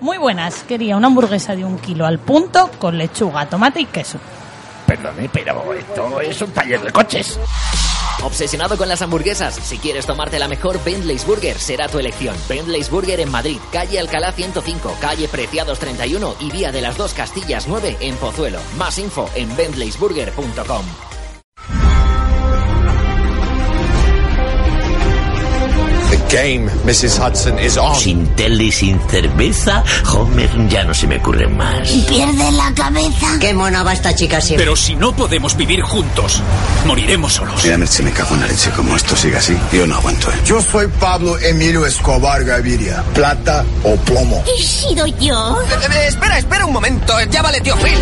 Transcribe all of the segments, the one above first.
Muy buenas, quería una hamburguesa de un kilo al punto con lechuga, tomate y queso. Perdone, pero esto es un taller de coches. Obsesionado con las hamburguesas, si quieres tomarte la mejor Bentley's Burger será tu elección. Bentley's Burger en Madrid, calle Alcalá 105, calle Preciados 31 y Vía de las Dos Castillas 9 en Pozuelo. Más info en bentleysburger.com. game, Mrs. Hudson, is on. Sin tele y sin cerveza, Homer ya no se me ocurre más. ¿Pierde la cabeza? Qué mona va esta chica siempre. Pero si no podemos vivir juntos, moriremos solos. Mira, si me cago en la leche como esto sigue así, yo no aguanto. ¿eh? Yo soy Pablo Emilio Escobar Gaviria. ¿Plata o plomo? ¿He sido yo? Eh, eh, espera, espera un momento. Ya vale, tío Phil.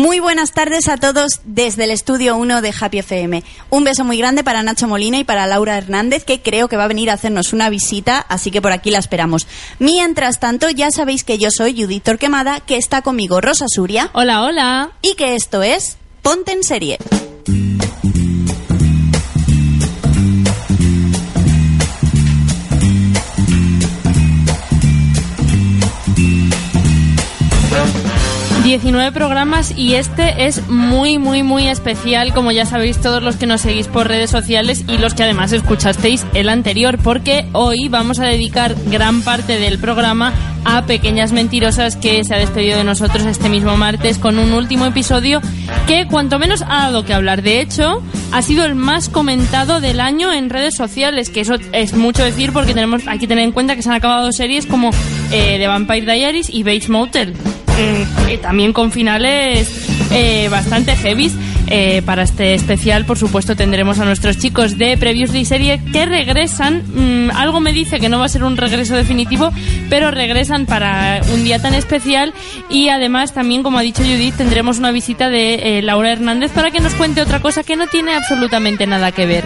Muy buenas tardes a todos desde el estudio 1 de Happy FM. Un beso muy grande para Nacho Molina y para Laura Hernández, que creo que va a venir a hacernos una visita, así que por aquí la esperamos. Mientras tanto, ya sabéis que yo soy Judith Torquemada, que está conmigo Rosa Suria. Hola, hola. Y que esto es Ponte en Serie. ...19 programas y este es muy, muy, muy especial, como ya sabéis todos los que nos seguís por redes sociales y los que además escuchasteis el anterior, porque hoy vamos a dedicar gran parte del programa a Pequeñas Mentirosas que se ha despedido de nosotros este mismo martes con un último episodio que cuanto menos ha dado que hablar. De hecho, ha sido el más comentado del año en redes sociales, que eso es mucho decir porque tenemos aquí tener en cuenta que se han acabado series como eh, The Vampire Diaries y Bates Motel. Eh, también con finales eh, bastante heavy. Eh, para este especial, por supuesto, tendremos a nuestros chicos de Previously Serie que regresan. Mm, algo me dice que no va a ser un regreso definitivo, pero regresan para un día tan especial. Y además, también, como ha dicho Judith, tendremos una visita de Laura Hernández para que nos cuente otra cosa que no tiene absolutamente nada que ver.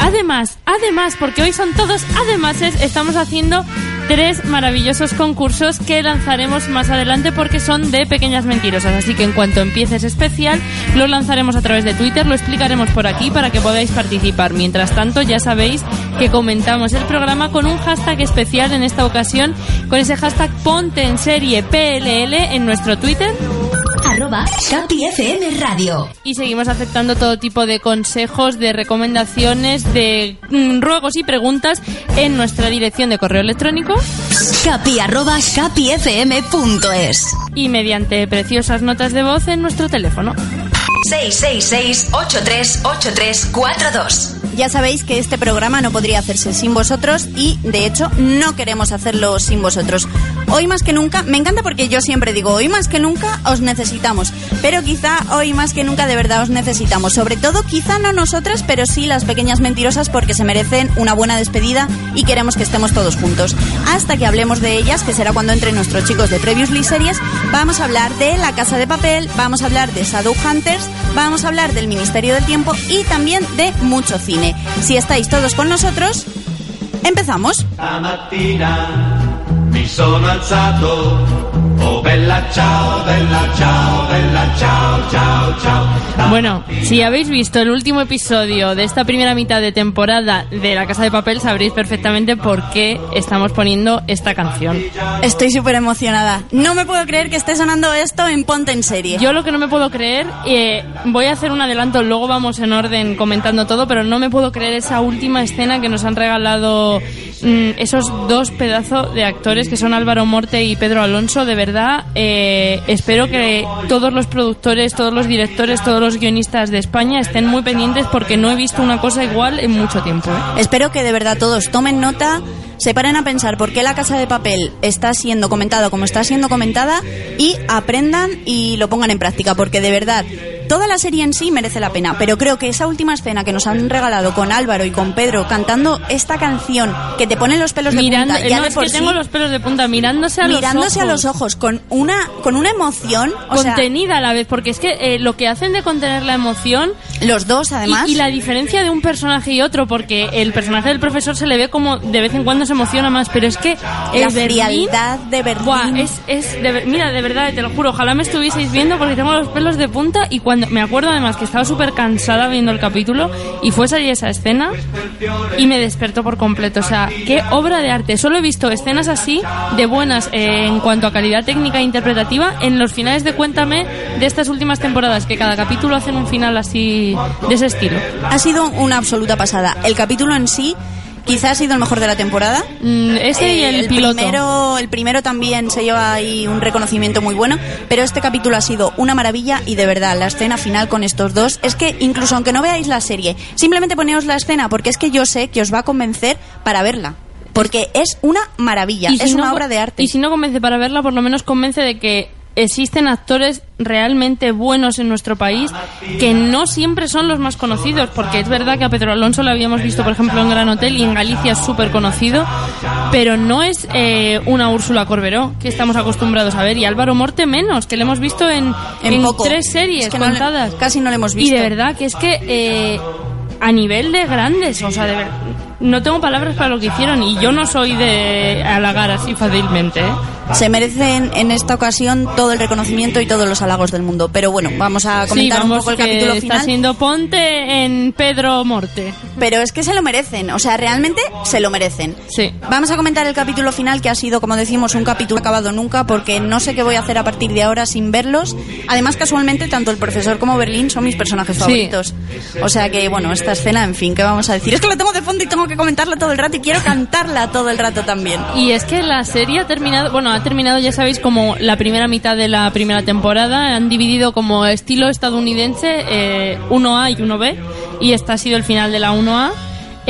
Además, además, porque hoy son todos además, estamos haciendo tres maravillosos concursos que lanzaremos más adelante porque son de pequeñas mentirosas. Así que en cuanto empiece ese especial, lo lanzaremos a través de Twitter, lo explicaremos por aquí para que podáis participar. Mientras tanto, ya sabéis que comentamos el programa con un hashtag especial en esta ocasión, con ese hashtag Ponte en serie PLL en nuestro Twitter arroba Capi FM Radio. Y seguimos aceptando todo tipo de consejos, de recomendaciones, de mm, ruegos y preguntas en nuestra dirección de correo electrónico capi arroba capifm.es y mediante preciosas notas de voz en nuestro teléfono. 666-838342. Ya sabéis que este programa no podría hacerse sin vosotros y, de hecho, no queremos hacerlo sin vosotros. Hoy más que nunca, me encanta porque yo siempre digo, hoy más que nunca os necesitamos, pero quizá hoy más que nunca de verdad os necesitamos. Sobre todo, quizá no nosotras, pero sí las pequeñas mentirosas porque se merecen una buena despedida y queremos que estemos todos juntos. Hasta que hablemos de ellas, que será cuando entren nuestros chicos de Previously Series, vamos a hablar de La Casa de Papel, vamos a hablar de Shadow Hunters, vamos a hablar del Ministerio del Tiempo y también de mucho cine. Si estáis todos con nosotros, empezamos. Bueno, si habéis visto el último episodio de esta primera mitad de temporada de La Casa de Papel, sabréis perfectamente por qué estamos poniendo esta canción. Estoy súper emocionada. No me puedo creer que esté sonando esto en Ponte en Serie. Yo lo que no me puedo creer, eh, voy a hacer un adelanto, luego vamos en orden comentando todo, pero no me puedo creer esa última escena que nos han regalado mm, esos dos pedazos de actores que son Álvaro Morte y Pedro Alonso. De verdad, eh, espero que todos los productores, todos los directores, todos los guionistas de España estén muy pendientes porque no he visto una cosa igual en mucho tiempo. ¿eh? Espero que de verdad todos tomen nota, se paren a pensar por qué la casa de papel está siendo comentada como está siendo comentada y aprendan y lo pongan en práctica porque de verdad toda la serie en sí merece la pena, pero creo que esa última escena que nos han regalado con Álvaro y con Pedro cantando esta canción que te pone los pelos de punta, ya no, de es por que sí, tengo los pelos de punta mirándose a mirándose los ojos. a los ojos con una con una emoción, o sea, contenida a la vez, porque es que eh, lo que hacen de contener la emoción los dos además y, y la diferencia de un personaje y otro, porque el personaje del profesor se le ve como de vez en cuando se emociona más, pero es que la frialdad de Buah, Berlín. es, es de mira, de verdad, te lo juro, ojalá me estuvieseis viendo porque tengo los pelos de punta y cuando me acuerdo además que estaba súper cansada viendo el capítulo y fue salir esa escena y me despertó por completo. O sea, qué obra de arte. Solo he visto escenas así de buenas eh, en cuanto a calidad técnica e interpretativa en los finales de Cuéntame de estas últimas temporadas, que cada capítulo hacen un final así de ese estilo. Ha sido una absoluta pasada. El capítulo en sí quizás ha sido el mejor de la temporada. Mm, ese y el, piloto. Primero, el primero también se lleva ahí un reconocimiento muy bueno, pero este capítulo ha sido una maravilla y de verdad, la escena final con estos dos, es que incluso aunque no veáis la serie, simplemente poneos la escena porque es que yo sé que os va a convencer para verla. Porque es una maravilla, si es no una obra de arte. Y si no convence para verla, por lo menos convence de que existen actores realmente buenos en nuestro país que no siempre son los más conocidos, porque es verdad que a Pedro Alonso lo habíamos visto, por ejemplo, en Gran Hotel y en Galicia es súper conocido, pero no es eh, una Úrsula Corberó que estamos acostumbrados a ver, y Álvaro Morte menos, que le hemos visto en, En tres series Es que no le- contadas. casi no le hemos Y visto. de verdad que es que eh, a nivel de grandes, o sea, de ver- no tengo palabras para lo que hicieron y yo no soy de halagar así fácilmente. ¿eh? Se merecen en esta ocasión todo el reconocimiento y todos los halagos del mundo. Pero bueno, vamos a Sí, comentar vamos, un poco el que capítulo está final. siendo ponte en Pedro Morte. Pero es que se lo merecen, o sea, realmente se lo merecen. Sí. Vamos a comentar el capítulo final que ha sido, como decimos, un capítulo acabado nunca porque no sé qué voy a hacer a partir de ahora sin verlos. Además, casualmente, tanto el profesor como Berlín son mis personajes Sí. favoritos. O sea que, bueno, esta escena, en fin, ¿qué vamos a decir? Es que la tengo de fondo y tengo que comentarla todo el rato y quiero cantarla todo el rato también. Y es que la serie ha terminado, bueno, ha terminado, ya sabéis, como la primera mitad de la primera temporada. Han dividido como estilo estadounidense eh, 1A y 1B. Y este ha sido el final de la 1A.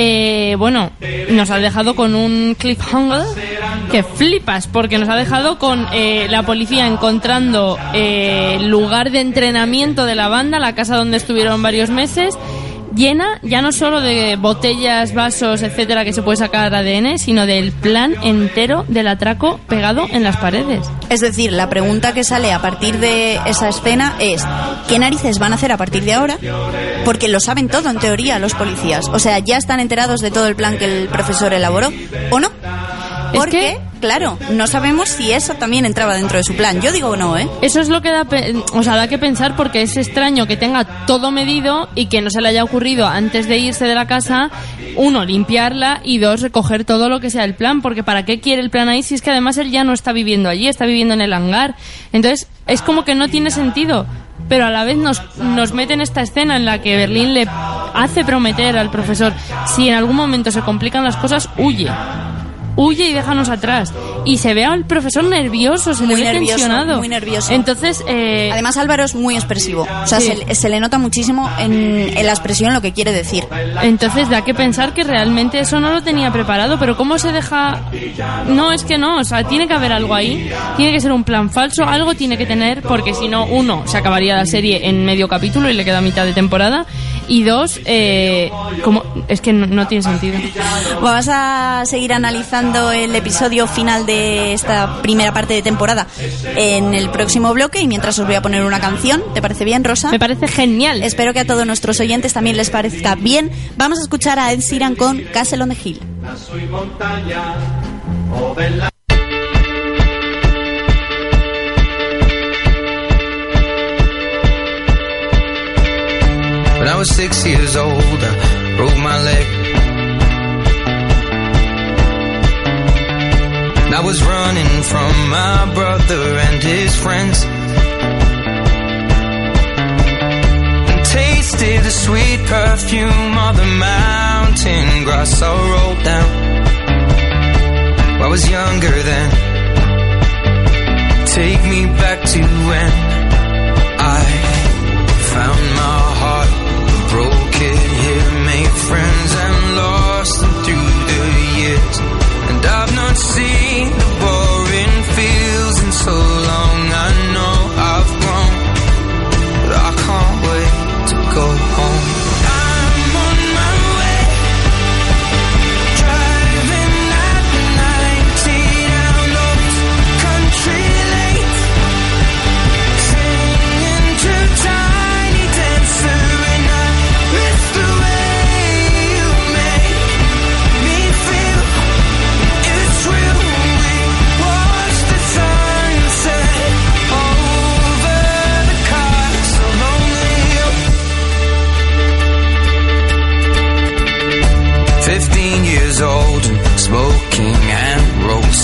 Eh, bueno, nos ha dejado con un cliffhanger que flipas, porque nos ha dejado con eh, la policía encontrando eh, el lugar de entrenamiento de la banda, la casa donde estuvieron varios meses, llena ya no solo de botellas, vasos, etcétera, que se puede sacar ADN, sino del plan entero del atraco pegado en las paredes. Es decir, la pregunta que sale a partir de esa escena es ¿qué narices van a hacer a partir de ahora? Porque lo saben todo en teoría los policías. O sea, ya están enterados de todo el plan que el profesor elaboró, ¿o no? Es Porque, que- claro, no sabemos si eso también entraba dentro de su plan. Yo digo no, ¿eh? Eso es lo que da, o sea, da que pensar porque es extraño que tenga todo medido y que no se le haya ocurrido antes de irse de la casa, uno, limpiarla y dos, recoger todo lo que sea el plan, porque ¿para qué quiere el plan ahí si es que además él ya no está viviendo allí, está viviendo en el hangar? Entonces, es como que no tiene sentido. Pero a la vez nos, nos mete en esta escena en la que Berlín le hace prometer al profesor, si en algún momento se complican las cosas, huye. Huye y déjanos atrás. Y se ve al profesor nervioso, se Muy le ve nervioso, tensionado. muy nervioso. Entonces, eh, Además, Álvaro es muy expresivo. O sea, Sí. se, se le nota muchísimo en, en la expresión lo que quiere decir. entonces da que pensar que realmente eso no lo tenía preparado, pero ¿cómo se deja...? No, es que no, o sea, tiene que haber algo ahí, tiene que ser un plan falso, algo tiene que tener, porque si no, uno, se acabaría la serie en medio capítulo y le queda mitad de temporada, y dos, eh, como, es que no, no tiene sentido. Vamos a seguir analizando el episodio final de esta primera parte de temporada en el próximo bloque y mientras os voy a poner una canción. ¿Te parece bien, Rosa? Me parece genial. Espero que a todos nuestros oyentes también les parezca bien. Vamos a escuchar a Ed Sheeran con Castle on the Hill. Was six years old, I broke my leg. I was running from my brother and his friends. And tasted the sweet perfume of the mountain grass I rolled down. I was younger then. Take me back to when I found my heart,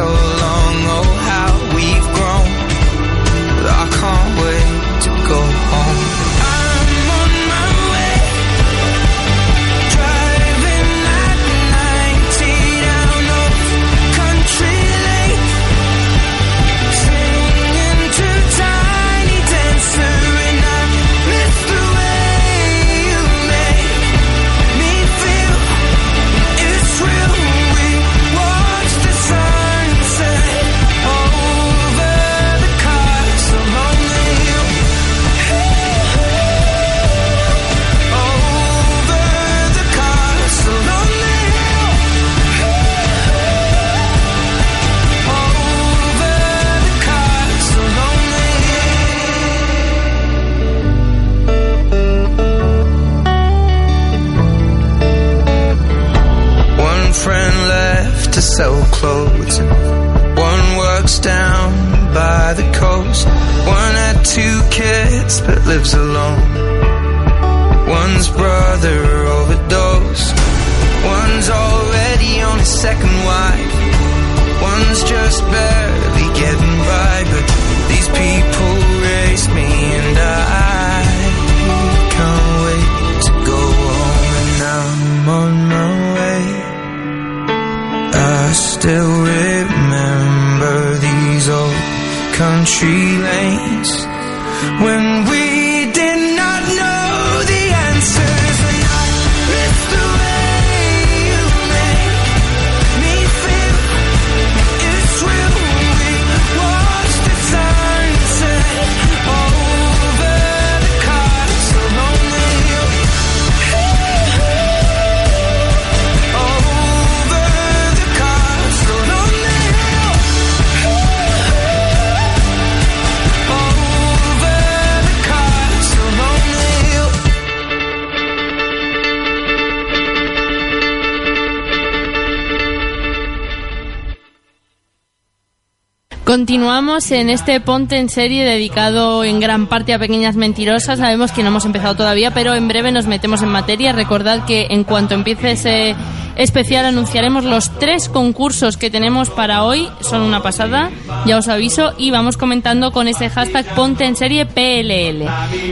soul. Two kids but lives alone. One's brother overdosed. One's already on his second wife. Continuamos en este Ponte en serie dedicado en gran parte a pequeñas mentirosas. Sabemos que no hemos empezado todavía, pero en breve nos metemos en materia. Recordad que en cuanto empiece ese especial anunciaremos los tres concursos que tenemos para hoy. Son una pasada, ya os aviso. Y vamos comentando con este hashtag Ponte en serie PLL.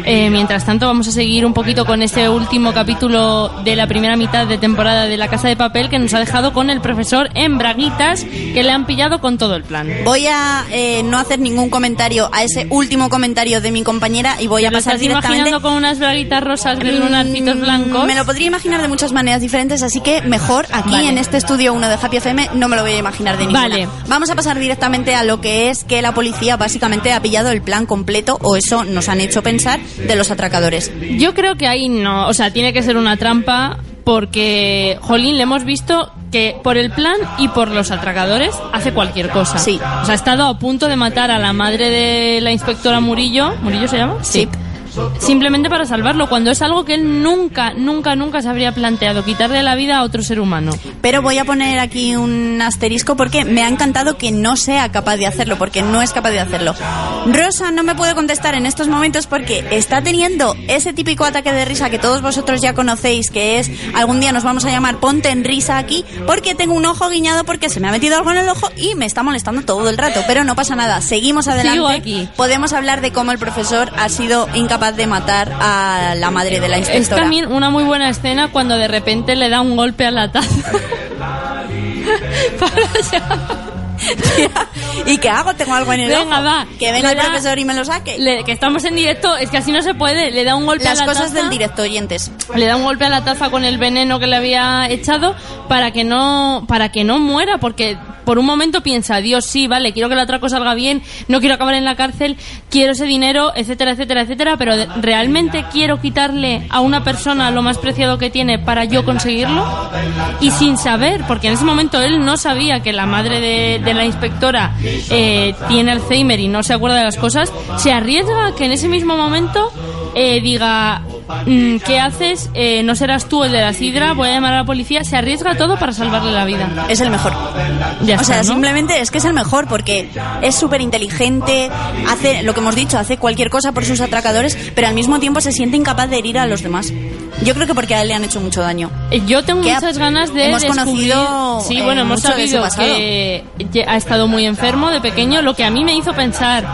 Eh, mientras tanto, vamos a seguir un poquito con este último capítulo de la primera mitad de temporada de La Casa de Papel que nos ha dejado con el profesor en braguitas que le han pillado con todo el plan. Voy a eh, no hacer ningún comentario a ese último comentario de mi compañera y voy a ¿Te lo pasar estás directamente. imaginando con unas braguitas rosas con unos arcitos blancos? Me lo podría imaginar de muchas maneras diferentes, así que mejor aquí Vale. en este estudio 1 de Happy FM no me lo voy a imaginar de ninguna. Vale. Vamos a pasar directamente a lo que es que la policía básicamente ha pillado el plan completo, o eso nos han hecho pensar, de los atracadores. Yo creo que ahí no, o sea, tiene que ser una trampa porque, Jolín, le hemos visto que por el plan y por los atracadores hace cualquier cosa. Sí. O sea, ha estado a punto de matar a la madre de la inspectora Murillo. ¿Murillo se llama? Sí. Simplemente para salvarlo, cuando es algo que él nunca, nunca, nunca se habría planteado, quitarle la vida a otro ser humano. Pero voy a poner aquí un asterisco porque me ha encantado que no sea capaz de hacerlo, porque no es capaz de hacerlo. Rosa no me puede contestar en estos momentos porque está teniendo ese típico ataque de risa que todos vosotros ya conocéis, que es algún día nos vamos a llamar ponte en risa aquí, porque tengo un ojo guiñado porque se me ha metido algo en el ojo y me está molestando todo el rato. Pero no pasa nada, seguimos adelante. Sigo aquí. Podemos hablar de cómo el profesor ha sido incapaz de matar a la madre de la Es inspectora. también una muy buena escena cuando de repente le da un golpe a la taza. ¿Y qué hago? Tengo algo en el Venga, ojo. va. Que venga Le el da- profesor y me lo saque. Le- que estamos en directo, es que así no se puede. Le da un golpe Las a la cosas taza. del directo, oyentes. le da un golpe a la taza con el veneno que le había echado para que no para que no muera porque por un momento piensa, Dios, sí, vale, quiero que el atraco salga bien, no quiero acabar en la cárcel, quiero ese dinero, etcétera, etcétera, etcétera, pero ¿realmente quiero quitarle a una persona lo más preciado que tiene para yo conseguirlo? Y sin saber, porque en ese momento él no sabía que la madre de, la inspectora eh, tiene Alzheimer y no se acuerda de las cosas, se arriesga que en ese mismo momento eh, diga, mm, ¿qué haces? Eh, no serás tú el de la sidra, voy a llamar a la policía, se arriesga todo para salvarle la vida. Es el mejor. Ya o está, sea, ¿no? simplemente es que es el mejor porque es súper inteligente, hace lo que hemos dicho, hace cualquier cosa por sus atracadores, pero al mismo tiempo se siente incapaz de herir a los demás. Yo creo que porque a él le han hecho mucho daño. Eh, Yo tengo Que ha- muchas ganas de hemos descubrir- conocido, sí, eh, bueno, hemos sabido que ha estado muy enfermo de pequeño, lo que a mí me hizo pensar,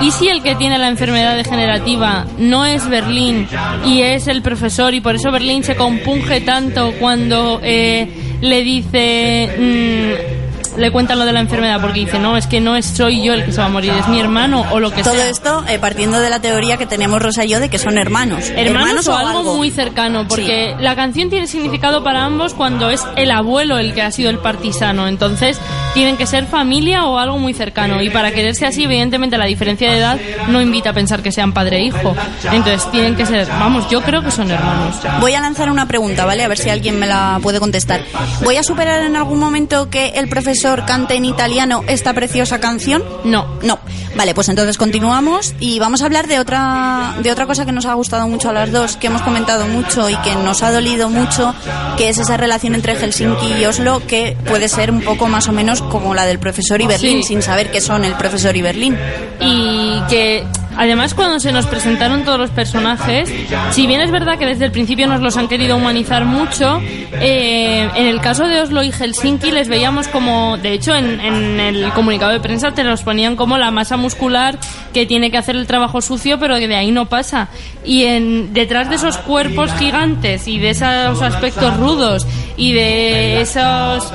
¿y si el que tiene la enfermedad degenerativa no es Berlín y es el profesor y por eso Berlín se compunge tanto cuando eh, le dice... mm, le cuentan lo de la enfermedad porque dice, no, es que no es soy yo el que se va a morir, es mi hermano o lo que Todo sea. esto eh, partiendo de la teoría que tenemos Rosa y yo de que son hermanos. Hermanos, o algo, algo muy cercano, porque la canción tiene significado para ambos cuando es el abuelo el que ha sido el partisano. Entonces, tienen que ser familia o algo muy cercano. Y para quererse así, evidentemente, la diferencia de edad no invita a pensar que sean padre e hijo. Entonces, tienen que ser, vamos, yo creo que son hermanos. Voy a lanzar una pregunta, ¿vale? A ver si alguien me la puede contestar. ¿Voy a superar en algún momento que el profesor cante en italiano esta preciosa canción? No. No. Vale, pues entonces continuamos y vamos a hablar de otra de otra cosa que nos ha gustado mucho a las dos, que hemos comentado mucho y que nos ha dolido mucho, que es esa relación entre Helsinki y Oslo, que puede ser un poco más o menos como la del profesor y Berlín, Sí. sin saber qué son el profesor y Berlín. y que además cuando se nos presentaron todos los personajes, si bien es verdad que desde el principio nos los han querido humanizar mucho, eh, en el caso de Oslo y Helsinki les veíamos como, de hecho en, en el comunicado de prensa te los ponían como la masa muscular que tiene que hacer el trabajo sucio, pero que de ahí no pasa. Y en, detrás de esos cuerpos gigantes y de esos aspectos rudos y de esos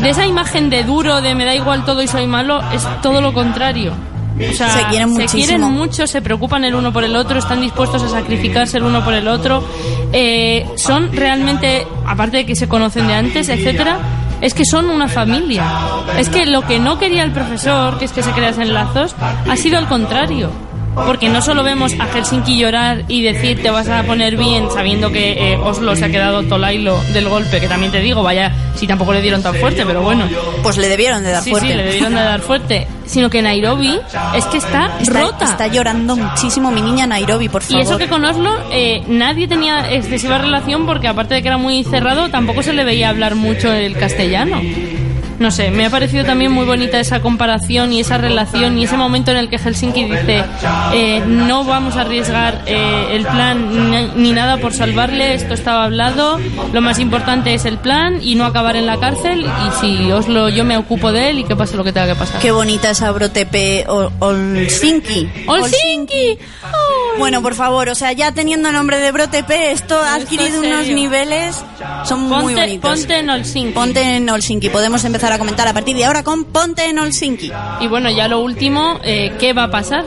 de esa imagen de duro de me da igual todo y soy malo es todo lo contrario. O sea, Se quieren se muchísimo. quieren mucho, se preocupan el uno por el otro, están dispuestos a sacrificarse el uno por el otro. Eh, son realmente, aparte de que se conocen de antes, etcétera, es que son una familia. Es que lo que no quería el profesor, que es que se creasen lazos, ha sido al contrario. Porque no solo vemos a Helsinki llorar y decir te vas a poner bien sabiendo que eh, Oslo se ha quedado tolailo del golpe, que también te digo, vaya, si tampoco le dieron tan fuerte, pero bueno. Pues le debieron de dar sí, fuerte. Sí, le debieron de dar fuerte. Sino que Nairobi es que está, Está, rota. está llorando muchísimo mi niña Nairobi, por favor. Y eso que con Oslo eh, nadie tenía excesiva relación porque aparte de que era muy cerrado, tampoco se le veía hablar mucho el castellano. No sé, me ha parecido también muy bonita esa comparación y esa relación y ese momento en el que Helsinki dice eh, no vamos a arriesgar eh, el plan ni, ni nada por salvarle, esto estaba hablado, lo más importante es el plan y no acabar en la cárcel y si Oslo yo me ocupo de él y que pase lo que tenga que pasar. Qué bonita esa brotepe Olsinki. ¡Olsinki! Bueno, por favor, o sea, ya teniendo nombre de brotepe, esto ha Esto adquirido es unos niveles, son muy bonitos. ponte en Helsinki. Ponte en Olsinki. Podemos empezar a comentar a partir de ahora con Ponte en Olsinki. Y bueno, ya lo último, eh, ¿qué va a pasar?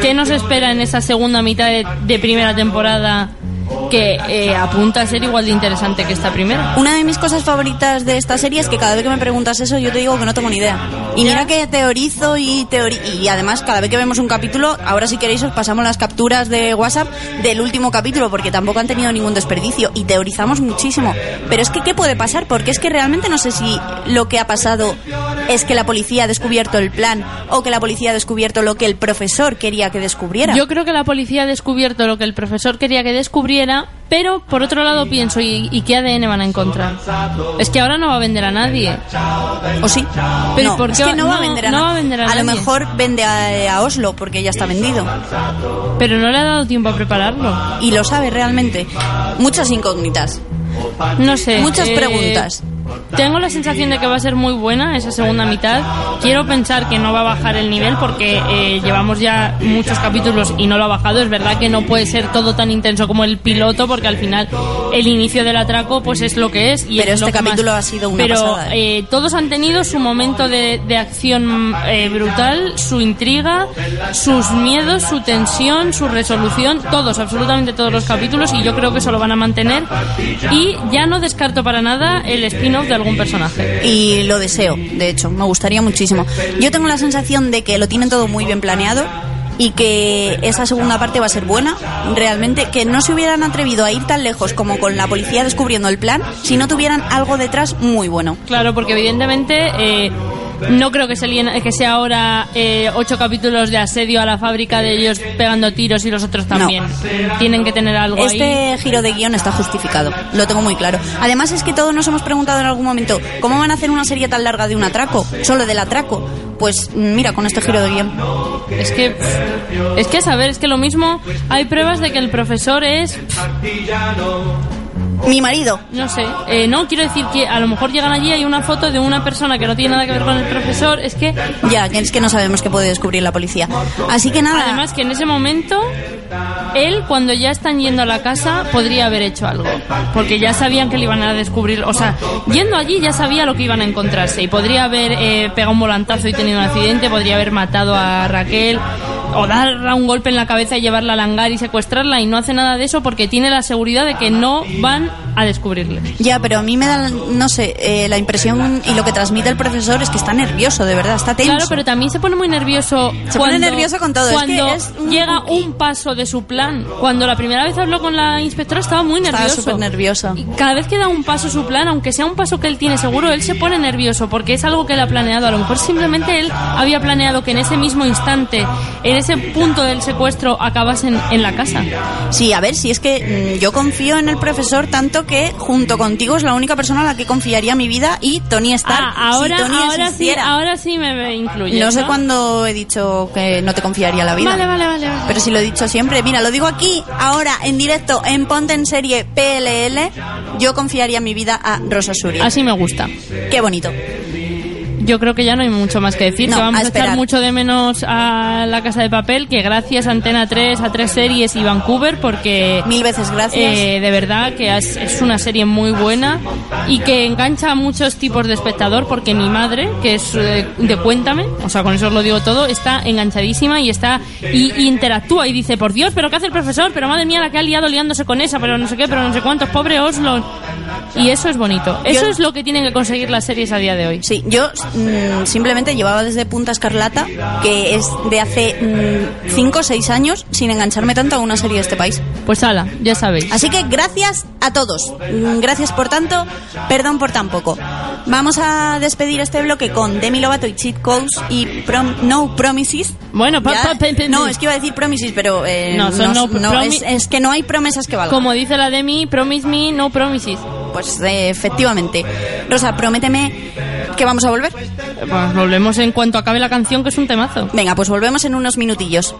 ¿Qué nos espera en esa segunda mitad de, de primera temporada que eh, apunta a ser igual de interesante que esta primera? Una de mis cosas favoritas de esta serie es que cada vez que me preguntas eso yo te digo que no tengo ni idea. Y mira que teorizo y teori y además cada vez que vemos un capítulo, ahora si queréis os pasamos las capturas de WhatsApp del último capítulo porque tampoco han tenido ningún desperdicio y teorizamos muchísimo. Pero es que ¿qué puede pasar? Porque es que realmente no sé si lo que ha pasado es que la policía ha descubierto el plan o que la policía ha descubierto lo que el profesor quería que descubriera. Yo creo que la policía ha descubierto lo que el profesor quería que descubriera, pero por otro lado pienso, ¿y, y qué ADN van a encontrar? Es que ahora no va a vender a nadie. ¿O sí? Pero no, ¿por es qué que no, va a no- vender a, no na- va a vender a lo nadie? mejor vende a, a Oslo porque ya está vendido. Pero no le ha dado tiempo a prepararlo. Y lo sabe realmente. Muchas incógnitas. No sé. Muchas eh, preguntas. Tengo la sensación de que va a ser muy buena esa segunda mitad. Quiero pensar que no va a bajar el nivel porque eh, llevamos ya muchos capítulos y no lo ha bajado. Es verdad que no puede ser todo tan intenso como el piloto porque al final el inicio del atraco pues es lo que es. Y Pero es este que más- capítulo ha sido una Pero pasada, eh, todos han tenido su momento de, de acción eh, brutal, su intriga, sus miedos, su tensión, su resolución, todos, absolutamente todos los capítulos y yo creo que eso lo van a mantener. Y ya no descarto para nada el spin-off spin-off de algún personaje. Y lo deseo, de hecho, me gustaría muchísimo. Yo tengo la sensación de que lo tienen todo muy bien planeado y que esa segunda parte va a ser buena, realmente, que no se hubieran atrevido a ir tan lejos como con la policía descubriendo el plan si no tuvieran algo detrás muy bueno. Claro, porque evidentemente eh, no creo que, se lien- que sea ahora eh, ocho capítulos de asedio a la fábrica de ellos pegando tiros y los otros también. Tienen que tener algo ahí. Este giro de guion está justificado, lo tengo muy claro. Además es que todos nos hemos preguntado en algún momento, ¿cómo van a hacer una serie tan larga de un atraco? Solo del atraco. Pues mira, con este giro de guion. Es que, es que, a saber, es que lo mismo, hay pruebas de que el profesor es, Mi marido. no sé, eh, no, quiero decir que a lo mejor llegan allí, hay una foto de una persona que no tiene nada que ver con el profesor, es que... Ya, es que no sabemos qué puede descubrir la policía. Así que nada. Además que en ese momento, él cuando ya están yendo a la casa, podría haber hecho algo, porque ya sabían que le iban a descubrir, o sea, yendo allí ya sabía lo que iban a encontrarse y podría haber eh, pegado un volantazo y tenido un accidente, podría haber matado a Raquel o darle un golpe en la cabeza y llevarla al hangar y secuestrarla y no hace nada de eso porque tiene la seguridad de que no van a descubrirle. Ya, pero a mí me da, no sé, eh, la impresión y lo que transmite el profesor es que está nervioso, de verdad, está tenso. Claro, pero también se pone muy nervioso. Se pone nervioso con todo, es que Cuando es un llega un paso de su plan. Cuando la primera vez habló con la inspectora estaba muy Estaba nervioso. súper nervioso. Y cada vez que da un paso su plan, aunque sea un paso que él tiene seguro, él se pone nervioso porque es algo que él ha planeado. A lo mejor simplemente él había planeado que en ese mismo instante, en ese punto del secuestro, acabasen en la casa. Sí, a ver, si es que mm, yo confío en el profesor tanto que junto contigo es la única persona a la que confiaría mi vida y Tony Stark. Ah, ahora, si Tony ahora sí, ahora sí me incluye. No sé cuándo he dicho que no te confiaría la vida. Vale, vale, vale, vale. Pero si lo he dicho siempre, mira, lo digo aquí, ahora, en directo, en Ponte en Serie PLL, yo confiaría mi vida a Rosa Suri. Así me gusta. Qué bonito. Yo creo que ya no hay mucho más que decir. No, que vamos a a, echar mucho de menos a La Casa de Papel, que gracias a Antena 3, a tres series y Vancouver, porque... Mil veces gracias. eh, de verdad que es, es una serie muy buena y que engancha a muchos tipos de espectador, porque mi madre, que es eh, de Cuéntame, o sea, con eso os lo digo todo, está enganchadísima y está y, y interactúa y dice, por Dios, pero ¿qué hace el profesor? Pero madre mía, la que ha liado liándose con esa, pero no sé qué, pero no sé cuántos, pobre Oslo. Y eso es bonito. Eso Yo- es lo que tienen que conseguir las series a día de hoy. Sí, yo mm, simplemente llevaba desde Punta Escarlata, que es de hace 5 o 6 años, sin engancharme tanto a una serie de este país. Pues ala, ya sabéis. Así que gracias a todos. Mm, Gracias por tanto, perdón por tan poco. Vamos a despedir este bloque con Demi Lovato y Cheat Codes y Prom- No Promises. Bueno, pa- pa- no, es que iba a decir Promises, pero eh, No, son no es que no hay promesas que valgan. Como dice la Demi, promise me, no promises. Pues eh, efectivamente. Rosa, prométeme que vamos a volver. Pues volvemos en cuanto acabe la canción, que es un temazo. Venga, pues volvemos en unos minutillos.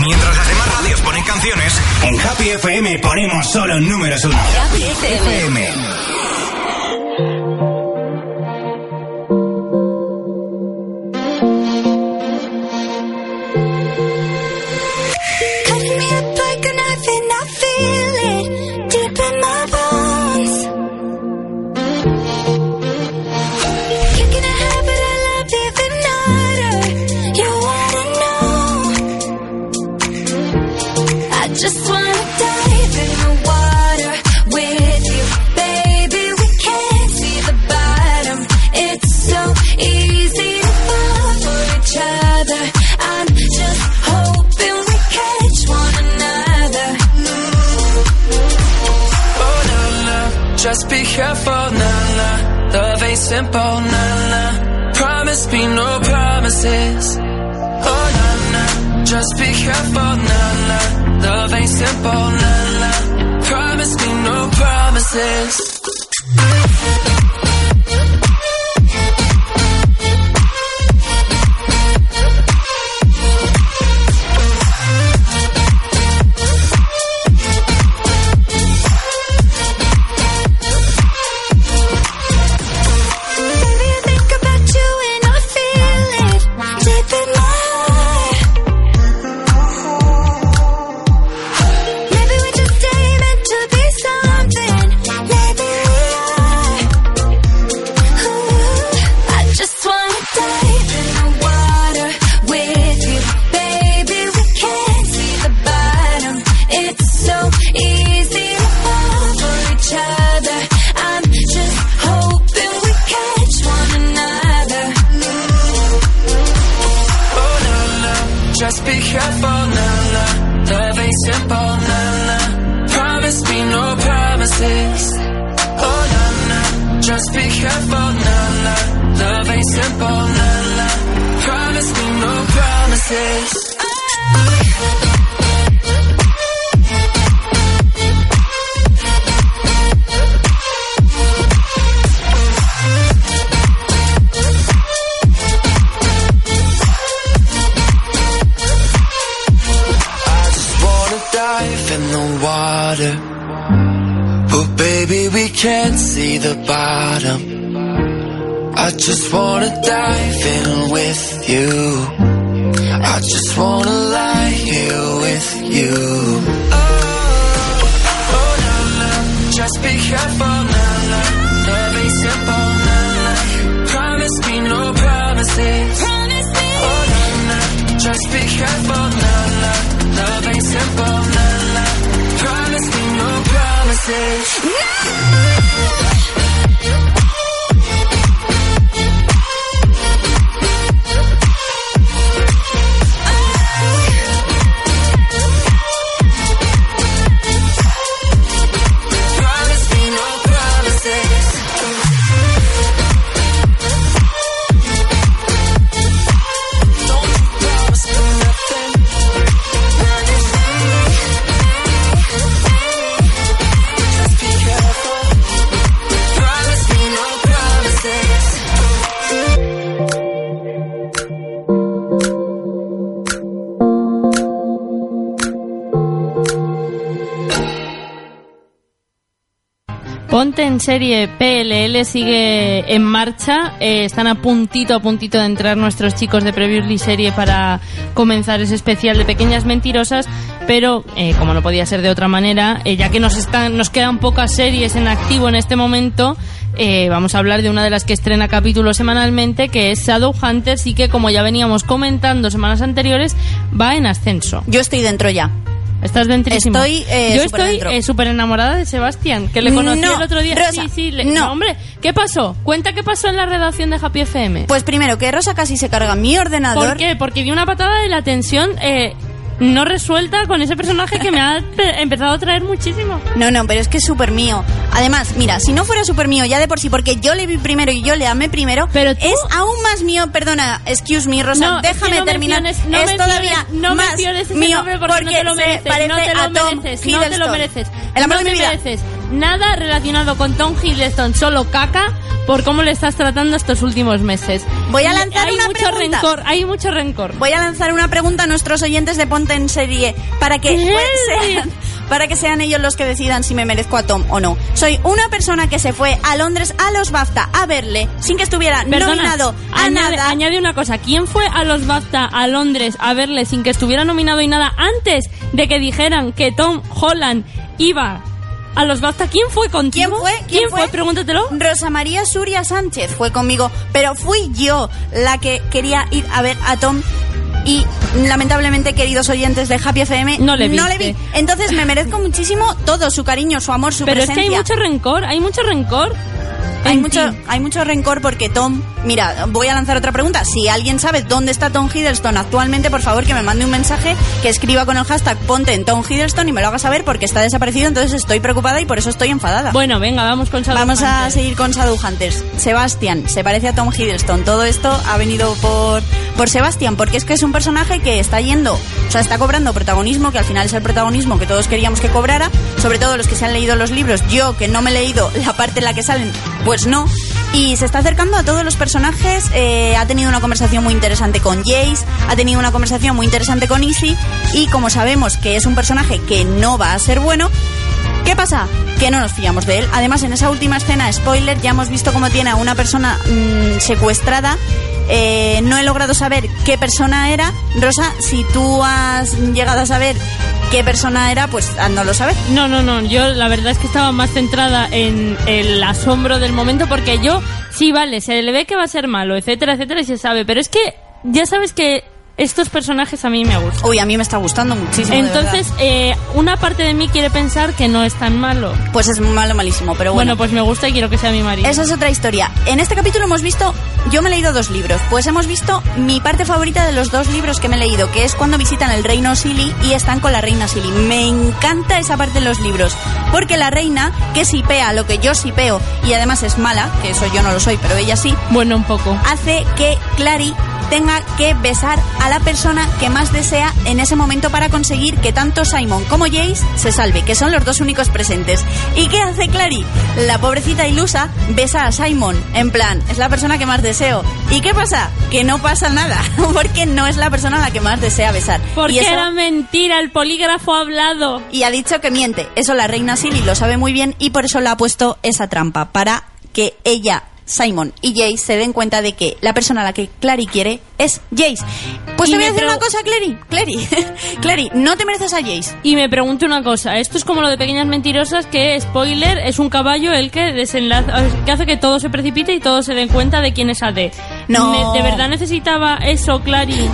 Mientras las demás radios ponen canciones, en Happy FM ponemos solo números uno. Happy FM. Simple, na na. Promise me no promises. Oh, na na, just be careful, na na. Love ain't simple, na na. Promise me no promises. Serie PLL sigue en marcha. Eh, están a puntito, a puntito de entrar nuestros chicos de Previously Serie para comenzar ese especial de Pequeñas Mentirosas. Pero, eh, como no podía ser de otra manera, eh, ya que nos, están, nos quedan pocas series en activo en este momento, eh, vamos a hablar de una de las que estrena capítulos semanalmente, que es Shadowhunters y que, como ya veníamos comentando semanas anteriores, va en ascenso. Yo estoy dentro ya. Estás dentrísimo. Estoy, eh, Yo estoy eh, súper enamorada de Sebastián, que le conocí No, el otro día. Rosa, sí, sí, le- no. hombre, ¿qué pasó? Cuenta qué pasó en la redacción de Happy FM. Pues primero, que Rosa casi se carga mi ordenador. ¿Por qué? Porque di una patada de la tensión eh, no resuelta con ese personaje que me ha pe- empezado a traer muchísimo. No, no, pero es que es súper mío. Además, mira, si no fuera súper mío ya de por sí, porque yo le vi primero y yo le amé primero, Pero tú- es aún más mío, perdona, excuse me, Rosa, No, es que déjame no terminar. menciones- no es menciones- todavía no más menciones ese mío nombre porque, no te lo se mereces, parece no te lo a Tom mereces, no te lo mereces. El amor no de te mi vida. mereces nada relacionado con Tom Hiddleston, solo caca por cómo le estás tratando estos últimos meses. Voy a lanzar hay una mucho pregunta. rencor, hay mucho rencor. Voy a lanzar una pregunta a nuestros oyentes de Ponte en Serie para que pues, sean, para que sean ellos los que decidan si me merezco a Tom o no. Soy una persona que se fue a Londres a los BAFTA a verle sin que estuviera Perdona, nominado a añade, nada. añade una cosa. ¿Quién fue a los BAFTA a Londres a verle sin que estuviera nominado y nada antes de que dijeran que Tom Holland iba a los BAFTA? ¿Quién fue contigo? ¿Quién fue? ¿Quién fue? fue? Pregúntatelo. Rosa María Suria Sánchez fue conmigo, pero fui yo la que quería ir a ver a Tom y lamentablemente, queridos oyentes de Happy FM, No le vi. viste. Entonces me merezco muchísimo todo, su cariño, su amor, su Pero es presencia. que hay mucho rencor, hay mucho rencor. Hay mucho, hay mucho rencor porque Tom, mira, voy a lanzar otra pregunta. Si alguien sabe dónde está Tom Hiddleston actualmente, por favor que me mande un mensaje, que escriba con el hashtag ponte en Tom Hiddleston y me lo haga saber porque está desaparecido, entonces estoy preocupada y por eso estoy enfadada. Bueno, venga, vamos con Shadow Vamos a seguir con Shadowhunters. Sebastián, se parece a Tom Hiddleston. Todo esto ha venido por, por Sebastián, porque es que es un personaje que está yendo, o sea, está cobrando protagonismo, que al final es el protagonismo que todos queríamos que cobrara, sobre todo los que se han leído los libros. Yo, que no me he leído la parte en la que salen, pues no. Y se está acercando a todos los personajes. eh, ha tenido una conversación muy interesante con Jace, ha tenido una conversación muy interesante con Izzy. Y como sabemos que es un personaje que no va a ser bueno, ¿Qué pasa? Que no nos fiamos de él. Además, en esa última escena, spoiler, ya hemos visto cómo tiene a una persona mm, secuestrada. Eh, no he logrado saber qué persona era. Rosa, si tú has llegado a saber qué persona era, pues no lo sabes. No, no, no. Yo la verdad es que estaba más centrada en el asombro del momento porque yo, sí, vale, se le ve que va a ser malo, etcétera, etcétera, y se sabe. Pero es que ya sabes que estos personajes a mí me gustan. Uy, a mí me está gustando muchísimo. Entonces, eh, una parte de mí quiere pensar que no es tan malo. pues es malo, malísimo, pero Bueno, bueno. pues me gusta y quiero que sea mi marido. Esa es otra historia. En este capítulo hemos visto yo me he leído dos libros. Pues hemos visto mi parte favorita de los dos libros que me he leído, que es cuando visitan el reino Silly y están con la reina Silly. Me encanta esa parte de los libros, porque la reina, que sipea lo que yo sipeo y además es mala, que eso yo no lo soy, pero ella sí, Bueno, un poco. hace que Clary tenga que besar a la persona que más desea en ese momento para conseguir que tanto Simon como Jace se salve, que son los dos únicos presentes. ¿Y qué hace Clary? La pobrecita ilusa besa a Simon, en plan, es la persona que más deseo. ¿Y qué pasa? Que no pasa nada, porque no es la persona a la que más desea besar. Porque y eso- era mentira, el polígrafo ha hablado. y ha dicho que miente. Eso la reina Silly lo sabe muy bien y por eso le ha puesto esa trampa, para que ella, Simon y Jace se den cuenta de que la persona a la que Clary quiere es Jace. Pues Y te voy a decir una cosa, Clary. Clary, Clary, no te mereces a Jace. Y me pregunto una cosa, esto es como lo de pequeñas mentirosas que, spoiler, es un caballo el que desenlaza, que hace que todo se precipite y todos se den cuenta de quién es AD. No. ¿De verdad necesitaba eso, Clary?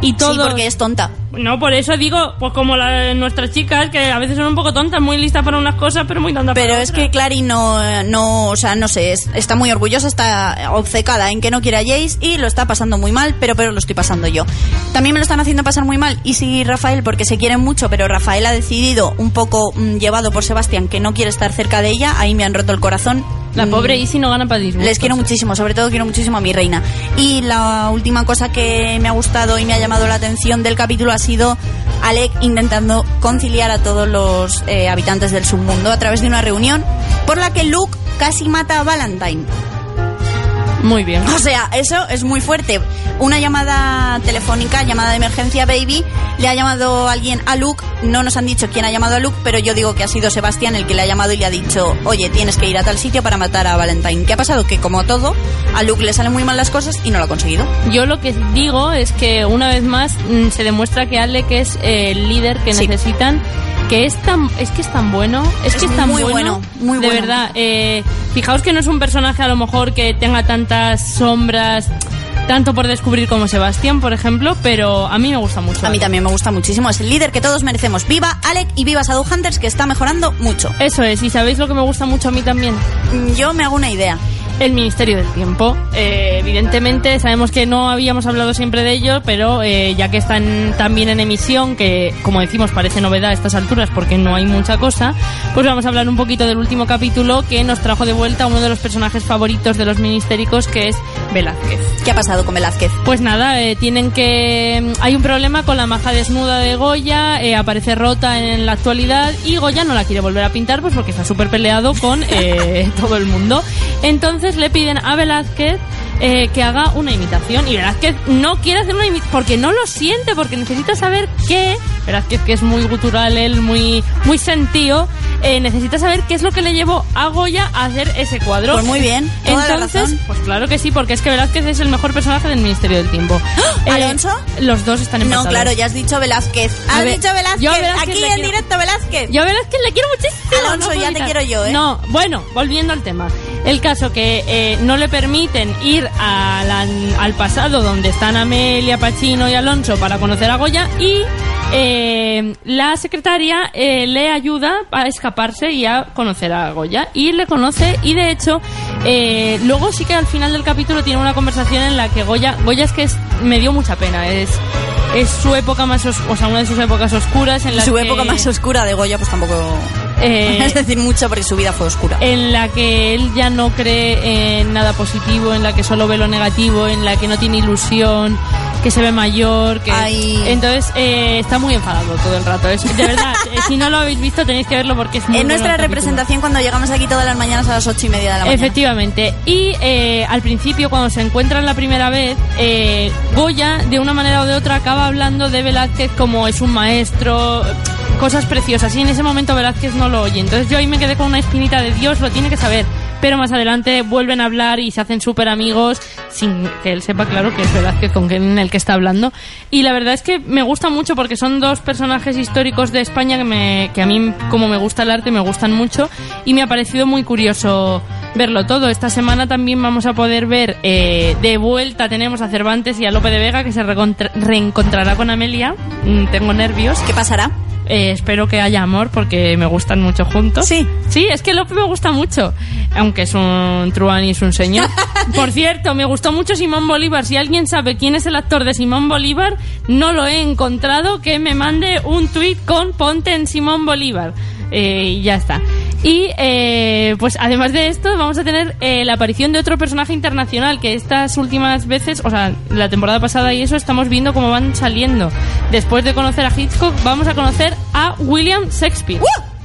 Y todo. Sí, porque es tonta. No, por eso digo, pues como la- nuestras chicas, que a veces son un poco tontas, muy listas para unas cosas, pero muy tontas Pero para es otras. que Clary no, no, o sea, no sé, es- está muy orgullosa, está obcecada en que no quiere a Jace y lo está pasando muy mal, pero pero lo estoy pasando yo. También me lo están haciendo pasar muy mal y sí Rafael porque se quieren mucho, pero Rafael ha decidido un poco mm, llevado por Sebastián que no quiere estar cerca de ella, ahí me han roto el corazón. La Mm, pobre Isi no gana para disgustos. les quiero muchísimo, sobre todo quiero muchísimo a mi reina. Y la última cosa que me ha gustado y me ha llamado la atención del capítulo ha sido Alec intentando conciliar a todos los eh, habitantes del submundo a través de una reunión por la que Luke casi mata a Valentine. Muy bien. O sea, eso es muy fuerte. Una llamada telefónica, llamada de emergencia, baby, le ha llamado alguien a Luke. No nos han dicho quién ha llamado a Luke, pero yo digo que ha sido Sebastián el que le ha llamado y le ha dicho, oye, tienes que ir a tal sitio para matar a Valentine. ¿Qué ha pasado? Que como todo, a Luke le salen muy mal las cosas y no lo ha conseguido. Yo lo que digo es que una vez más mm, se demuestra que Alec es el líder que Sí. necesitan, que es tan, es que es tan bueno, es, que Es es tan muy bueno, bueno, muy de bueno. verdad. eh, fijaos que no es un personaje a lo mejor que tenga tantas sombras, tanto por descubrir como Sebastián, por ejemplo, pero a mí me gusta mucho. A mí también me gusta muchísimo. Es el líder que todos merecemos. Viva Alec y viva Shadowhunters, que está mejorando mucho. Eso es, y sabéis lo que me gusta mucho a mí también. Mm, Yo me hago una idea. El Ministerio del Tiempo. Eh, evidentemente, sabemos que no habíamos hablado siempre de ello, pero eh, ya que están también en emisión, que como decimos parece novedad a estas alturas porque no hay mucha cosa, pues vamos a hablar un poquito del último capítulo que nos trajo de vuelta uno de los personajes favoritos de los ministéricos, que es Velázquez. ¿Qué ha pasado con Velázquez? Pues nada, eh, tienen que... Hay un problema con la maja desnuda de Goya, eh, aparece rota en la actualidad y Goya no la quiere volver a pintar pues porque está súper peleado con eh, todo el mundo. Entonces le piden a Velázquez eh, que haga una imitación y Velázquez no quiere hacer una imitación porque no lo siente, porque necesita saber qué... Velázquez que es muy gutural, él muy, muy sentido, eh, necesita saber qué es lo que le llevó a Goya a hacer ese cuadro. Pues muy bien, toda la Entonces, razón. pues claro que sí, porque es que Velázquez es el mejor personaje del Ministerio del Tiempo. Eh, ¿Alonso? los dos están No, empatados. claro, ya has dicho Velázquez. Has dicho Velázquez. yo a Velázquez Aquí en quiero- directo, Velázquez. Yo a Velázquez le quiero muchísimo. Alonso, no ya te quiero yo, ¿eh? No, bueno, volviendo al tema. El caso que eh, no le permiten ir la- al pasado donde están Amelia, Pachino y Alonso para conocer a Goya y eh, la secretaria eh, le ayuda a escaparse y a conocer a Goya y le conoce y de hecho eh, luego sí que al final del capítulo tiene una conversación en la que Goya Goya es que es- me dio mucha pena es es su época más os- o sea una de sus épocas oscuras en la Su que- época más oscura de Goya, pues tampoco. Eh, es decir, mucho porque su vida fue oscura. en la que él ya no cree en nada positivo, en la que solo ve lo negativo, en la que no tiene ilusión, que se ve mayor, que Ay. entonces eh, está muy enfadado todo el rato. Es, de verdad, eh, si no lo habéis visto tenéis que verlo porque es muy en nuestra capítulo. representación cuando llegamos aquí todas las mañanas a las ocho y media de la mañana. Efectivamente. Y eh, al principio, cuando se encuentran la primera vez, eh, Goya, de una manera o de otra, acaba hablando de Velázquez como es un maestro, cosas preciosas. Y en ese momento Velázquez no lo oye. Entonces yo ahí me quedé con una espinita de Dios, lo tiene que saber. Pero más adelante vuelven a hablar y se hacen súper amigos sin que él sepa, claro, que es Velázquez con quien el que está hablando. Y la verdad es que me gusta mucho porque son dos personajes históricos de España que, me, que a mí, como me gusta el arte, me gustan mucho. Y me ha parecido muy curioso verlo todo. Esta semana también vamos a poder ver eh, de vuelta tenemos a Cervantes y a Lope de Vega que se reencontrará con Amelia. Mm, tengo nervios. ¿Qué pasará? Eh, espero que haya amor porque me gustan mucho juntos. Sí. Sí, es que Lope me gusta mucho. Aunque es un truán y es un señor. Por cierto, me gustó mucho Simón Bolívar. Si alguien sabe quién es el actor de Simón Bolívar, no lo he encontrado. Que me mande un tweet con ponte en Simón Bolívar. Eh, y ya está. Y eh, pues además de esto vamos a tener eh, la aparición de otro personaje internacional que estas últimas veces, o sea, la temporada pasada y eso estamos viendo cómo van saliendo. Después de conocer a Hitchcock vamos a conocer a William Shakespeare.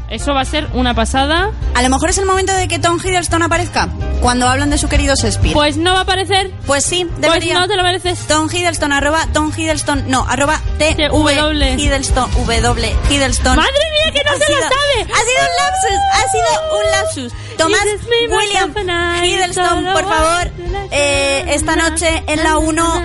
Eso va a ser una pasada. A lo mejor es el momento de que Tom Hiddleston aparezca cuando hablan de su querido Shakespeare. Pues no va a aparecer. Pues sí, Pues debería. no te lo mereces. Tom Hiddleston, arroba Tom Hiddleston, no, arroba T W. Hiddleston, W Hiddleston. ¡Madre mía, que no Ha se lo sido- sabe! Ha sido un lapsus, ha sido un lapsus. Tomás William Hiddleston, por favor, eh, esta noche en la 1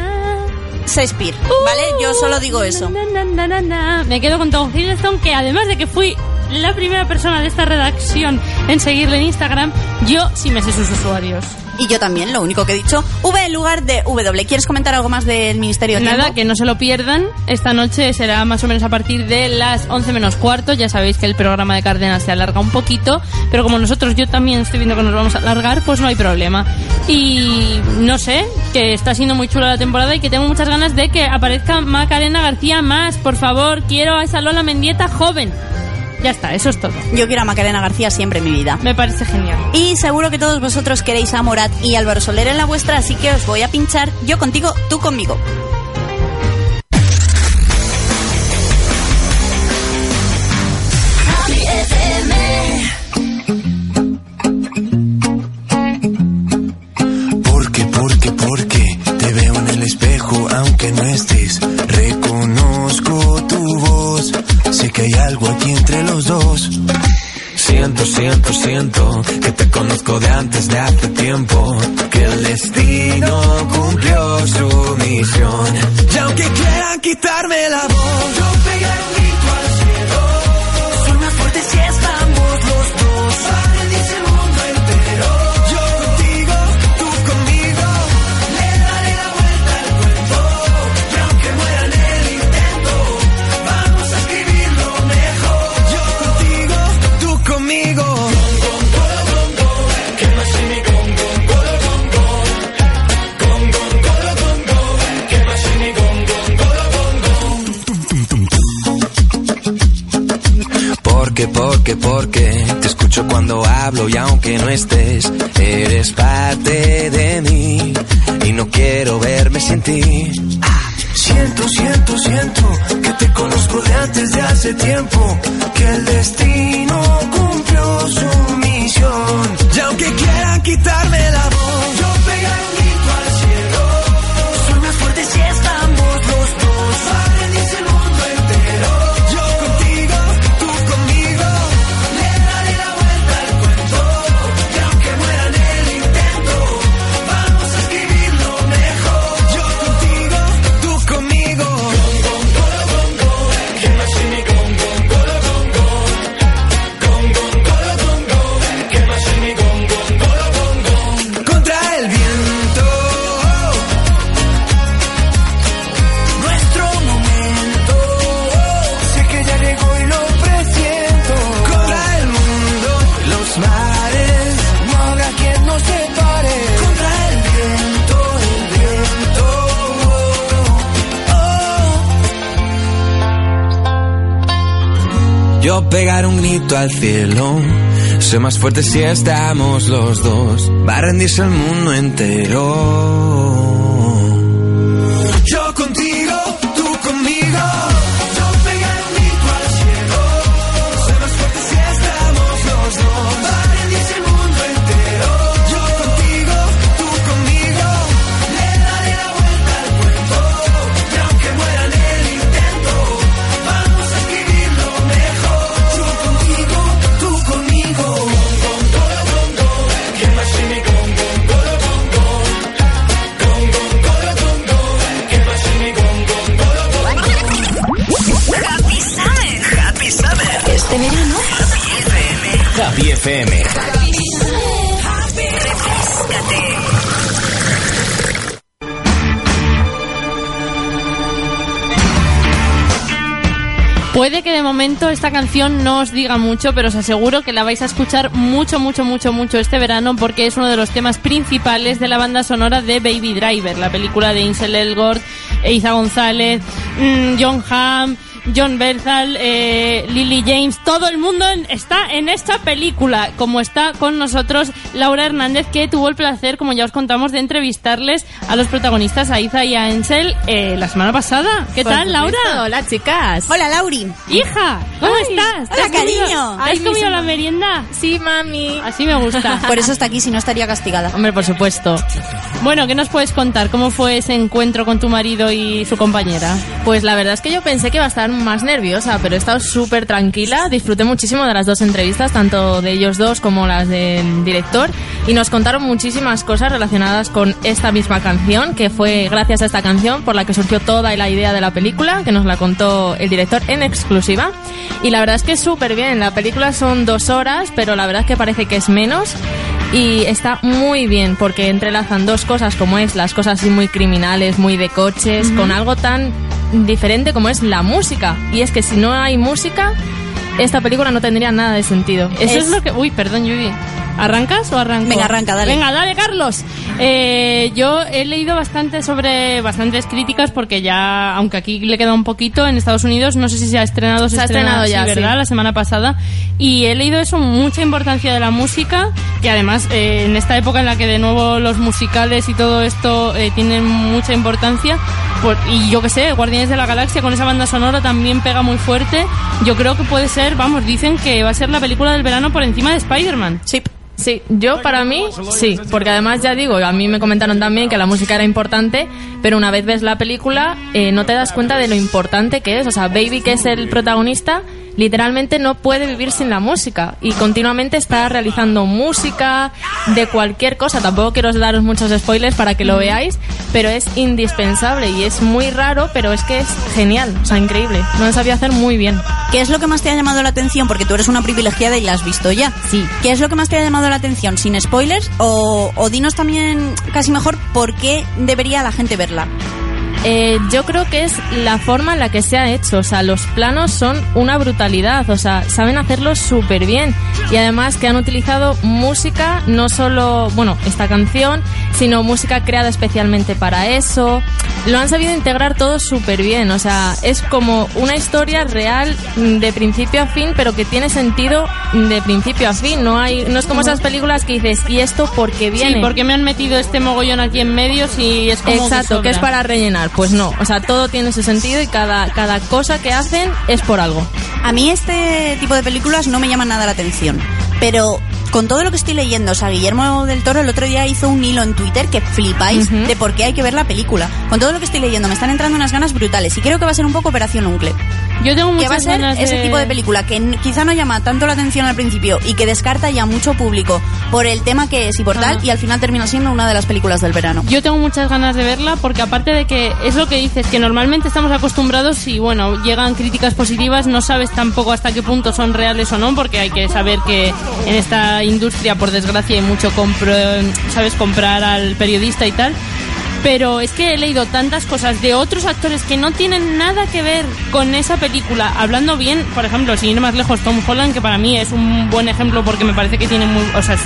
Shakespeare, ¿vale? Yo solo digo eso. Na, na, na. Me quedo con Tom Hiddleston, que además de que fui la primera persona de esta redacción en seguirle en Instagram, yo sí me sé sus usuarios. Y yo también, lo único que he dicho, V en lugar de W. ¿Quieres comentar algo más del Ministerio de Nada, Tiempo? que no se lo pierdan. Esta noche será más o menos a partir de las 11 menos cuarto. Ya sabéis que el programa de Cárdenas se alarga un poquito, pero como nosotros yo también estoy viendo que nos vamos a alargar, pues no hay problema. Y no sé, que está siendo muy chula la temporada y que tengo muchas ganas de que aparezca Macarena García más. Por favor, quiero a esa Lola Mendieta joven. Ya está, eso es todo. Yo quiero a Macarena García siempre en mi vida. Me parece genial. Y seguro que todos vosotros queréis a Morat y Álvaro Soler en la vuestra, así que os voy a pinchar yo contigo, tú conmigo. Siento, que te conozco de antes de hace tiempo. Que el destino cumplió su misión. Y aunque quieran quitarme la voz, yo pegaré un grito al cielo. Porque, te escucho cuando hablo y aunque no estés, eres parte de mí y no quiero verme sin ti. Siento, siento, siento que te conozco de antes de hace tiempo, que el destino cumplió su misión. Y aunque quieran quitarme pegar un grito al cielo. Soy más fuerte si estamos los dos. Va a rendirse el mundo entero. FM. Puede que de momento esta canción no os diga mucho, pero os aseguro que la vais a escuchar mucho, mucho, mucho, mucho este verano porque es uno de los temas principales de la banda sonora de Baby Driver, la película de Insel Elgort, Eiza González, mm, John Hamm. John Bernthal, eh, Lily James, todo el mundo en- está en esta película, como está con nosotros Laura Hernández, que tuvo el placer, como ya os contamos, de entrevistarles a los protagonistas, a Iza y a Ansel, eh, la semana pasada. ¿Qué tal. Laura? Hola, chicas. Hola, Lauri. Hija, ¿cómo Ay, estás? ¿Te hola, has comido- cariño. ¿Te has Ay, comido la merienda? Sí, mami. Así me gusta. Por eso está aquí, si no estaría castigada. Hombre, por supuesto. Bueno, ¿qué nos puedes contar? ¿Cómo fue ese encuentro con tu marido y su compañera? Pues la verdad es que yo pensé que iba a estar más nerviosa, pero he estado súper tranquila. Disfruté muchísimo de las dos entrevistas, tanto de ellos dos como las del director. Y nos contaron muchísimas cosas relacionadas con esta misma canción, que fue gracias a esta canción por la que surgió toda la idea de la película, que nos la contó el director en exclusiva. Y la verdad es que es súper bien. La película son dos horas, pero la verdad es que parece que es menos. Y está muy bien porque entrelazan dos cosas como es las cosas así muy criminales, muy de coches, con algo tan diferente como es la música. Y es que si no hay música, esta película no tendría nada de sentido. Eso es, Es- lo que... Uy, perdón, Yubi. ¿Arrancas o arranco? Venga, arranca, dale. Venga, dale, Carlos. Eh, yo he leído bastante sobre bastantes críticas porque ya, aunque aquí le queda un poquito, en Estados Unidos no sé si se ha estrenado, Se ha estrena, estrenado ya, sí, ¿verdad? sí. La semana pasada. Y he leído eso, mucha importancia de la música, que además eh, en esta época en la que de nuevo los musicales y todo esto eh, tienen mucha importancia, por- y yo que sé, Guardianes de la Galaxia con esa banda sonora también pega muy fuerte. Yo creo que puede ser, vamos, dicen que va a ser la película del verano por encima de Spider-Man. Sí. Sí, yo para mí sí, porque además ya digo, a mí me comentaron también que la música era importante, pero una vez ves la película eh, no te das cuenta de lo importante que es. O sea, Baby, que es el protagonista, literalmente no puede vivir sin la música y continuamente está realizando música de cualquier cosa. Tampoco quiero daros muchos spoilers para que lo veáis, pero es indispensable y es muy raro, pero es que es genial, o sea, increíble. No lo sabía hacer muy bien. ¿Qué es lo que más te ha llamado la atención? Porque tú eres una privilegiada y la has visto ya. Sí. ¿Qué es lo que más te ha llamado la atención? Sin spoilers. O, o dinos también, casi mejor, por qué debería la gente verla. Eh, yo creo que es la forma en la que se ha hecho. O sea, los planos son una brutalidad. O sea, saben hacerlo súper bien. Y además que han utilizado música, no solo, bueno, esta canción, sino música creada especialmente para eso. Lo han sabido integrar todo súper bien. O sea, es como una historia real de principio a fin, pero que tiene sentido de principio a fin. No hay, no es como esas películas que dices, ¿y esto por qué viene? Sí, porque me han metido este mogollón aquí en medio si es como Exacto, que es sobra. para rellenar. Pues no, o sea, todo tiene su sentido y cada, cada cosa que hacen es por algo. A mí este tipo de películas no me llama nada la atención. Pero con todo lo que estoy leyendo, o sea, Guillermo del Toro el otro día hizo un hilo en Twitter que flipáis de por qué hay que ver la película. Con todo lo que estoy leyendo me están entrando unas ganas brutales y creo que va a ser un poco Operación Uncle. Yo tengo Que muchas va a ser ganas ese de- tipo de película que quizá no llama tanto la atención al principio y que descarta ya mucho público por el tema que es y por tal Ajá. y al final termina siendo una de las películas del verano. Yo tengo muchas ganas de verla porque aparte de que es lo que dices, que normalmente estamos acostumbrados y bueno, llegan críticas positivas, no sabes tampoco hasta qué punto son reales o no, porque hay que saber que en esta industria, por desgracia, hay mucho compro, sabes comprar al periodista y tal. Pero es que he leído tantas cosas de otros actores que no tienen nada que ver con esa película. Hablando bien, por ejemplo, sin ir más lejos, Tom Holland, que para mí es un buen ejemplo porque me parece que tiene muy, o sea, es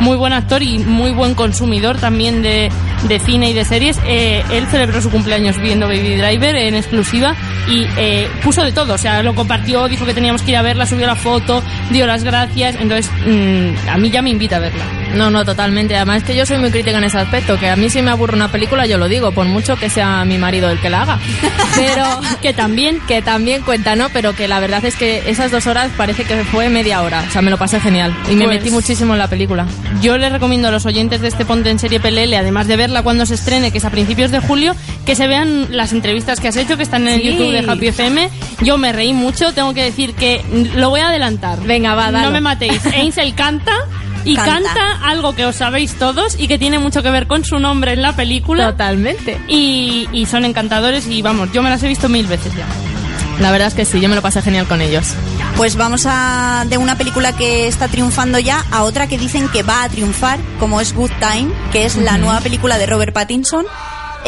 muy buen actor y muy buen consumidor también de, de cine y de series. Eh, él celebró su cumpleaños viendo Baby Driver en exclusiva y eh, puso de todo. O sea, lo compartió, dijo que teníamos que ir a verla, subió la foto, dio las gracias. Entonces, mm, a mí ya me invita a verla. No, no, totalmente. Además que yo soy muy crítica en ese aspecto, que a mí si me aburre una película yo lo digo, por mucho que sea mi marido el que la haga. Pero que también, que también cuenta, ¿no? Pero que la verdad es que esas dos horas parece que fue media hora. O sea, me lo pasé genial. Y me Pues- metí muchísimo en la película. Yo les recomiendo a los oyentes de este Ponte en Serie PLL, además de verla cuando se estrene, que es a principios de julio, que se vean las entrevistas que has hecho, que están en el Sí. YouTube de Happy FM. Yo me reí mucho, tengo que decir que lo voy a adelantar. Venga, va, dalo. No me matéis. Ainsel canta y Canta. canta. algo que os sabéis todos y que tiene mucho que ver con su nombre en la película. Totalmente. Y, y son encantadores y vamos, yo me las he visto mil veces ya. La verdad es que sí, yo me lo pasé genial con ellos. Pues vamos a de una película que está triunfando ya a otra que dicen que va a triunfar, como es Good Time, que es la nueva película de Robert Pattinson.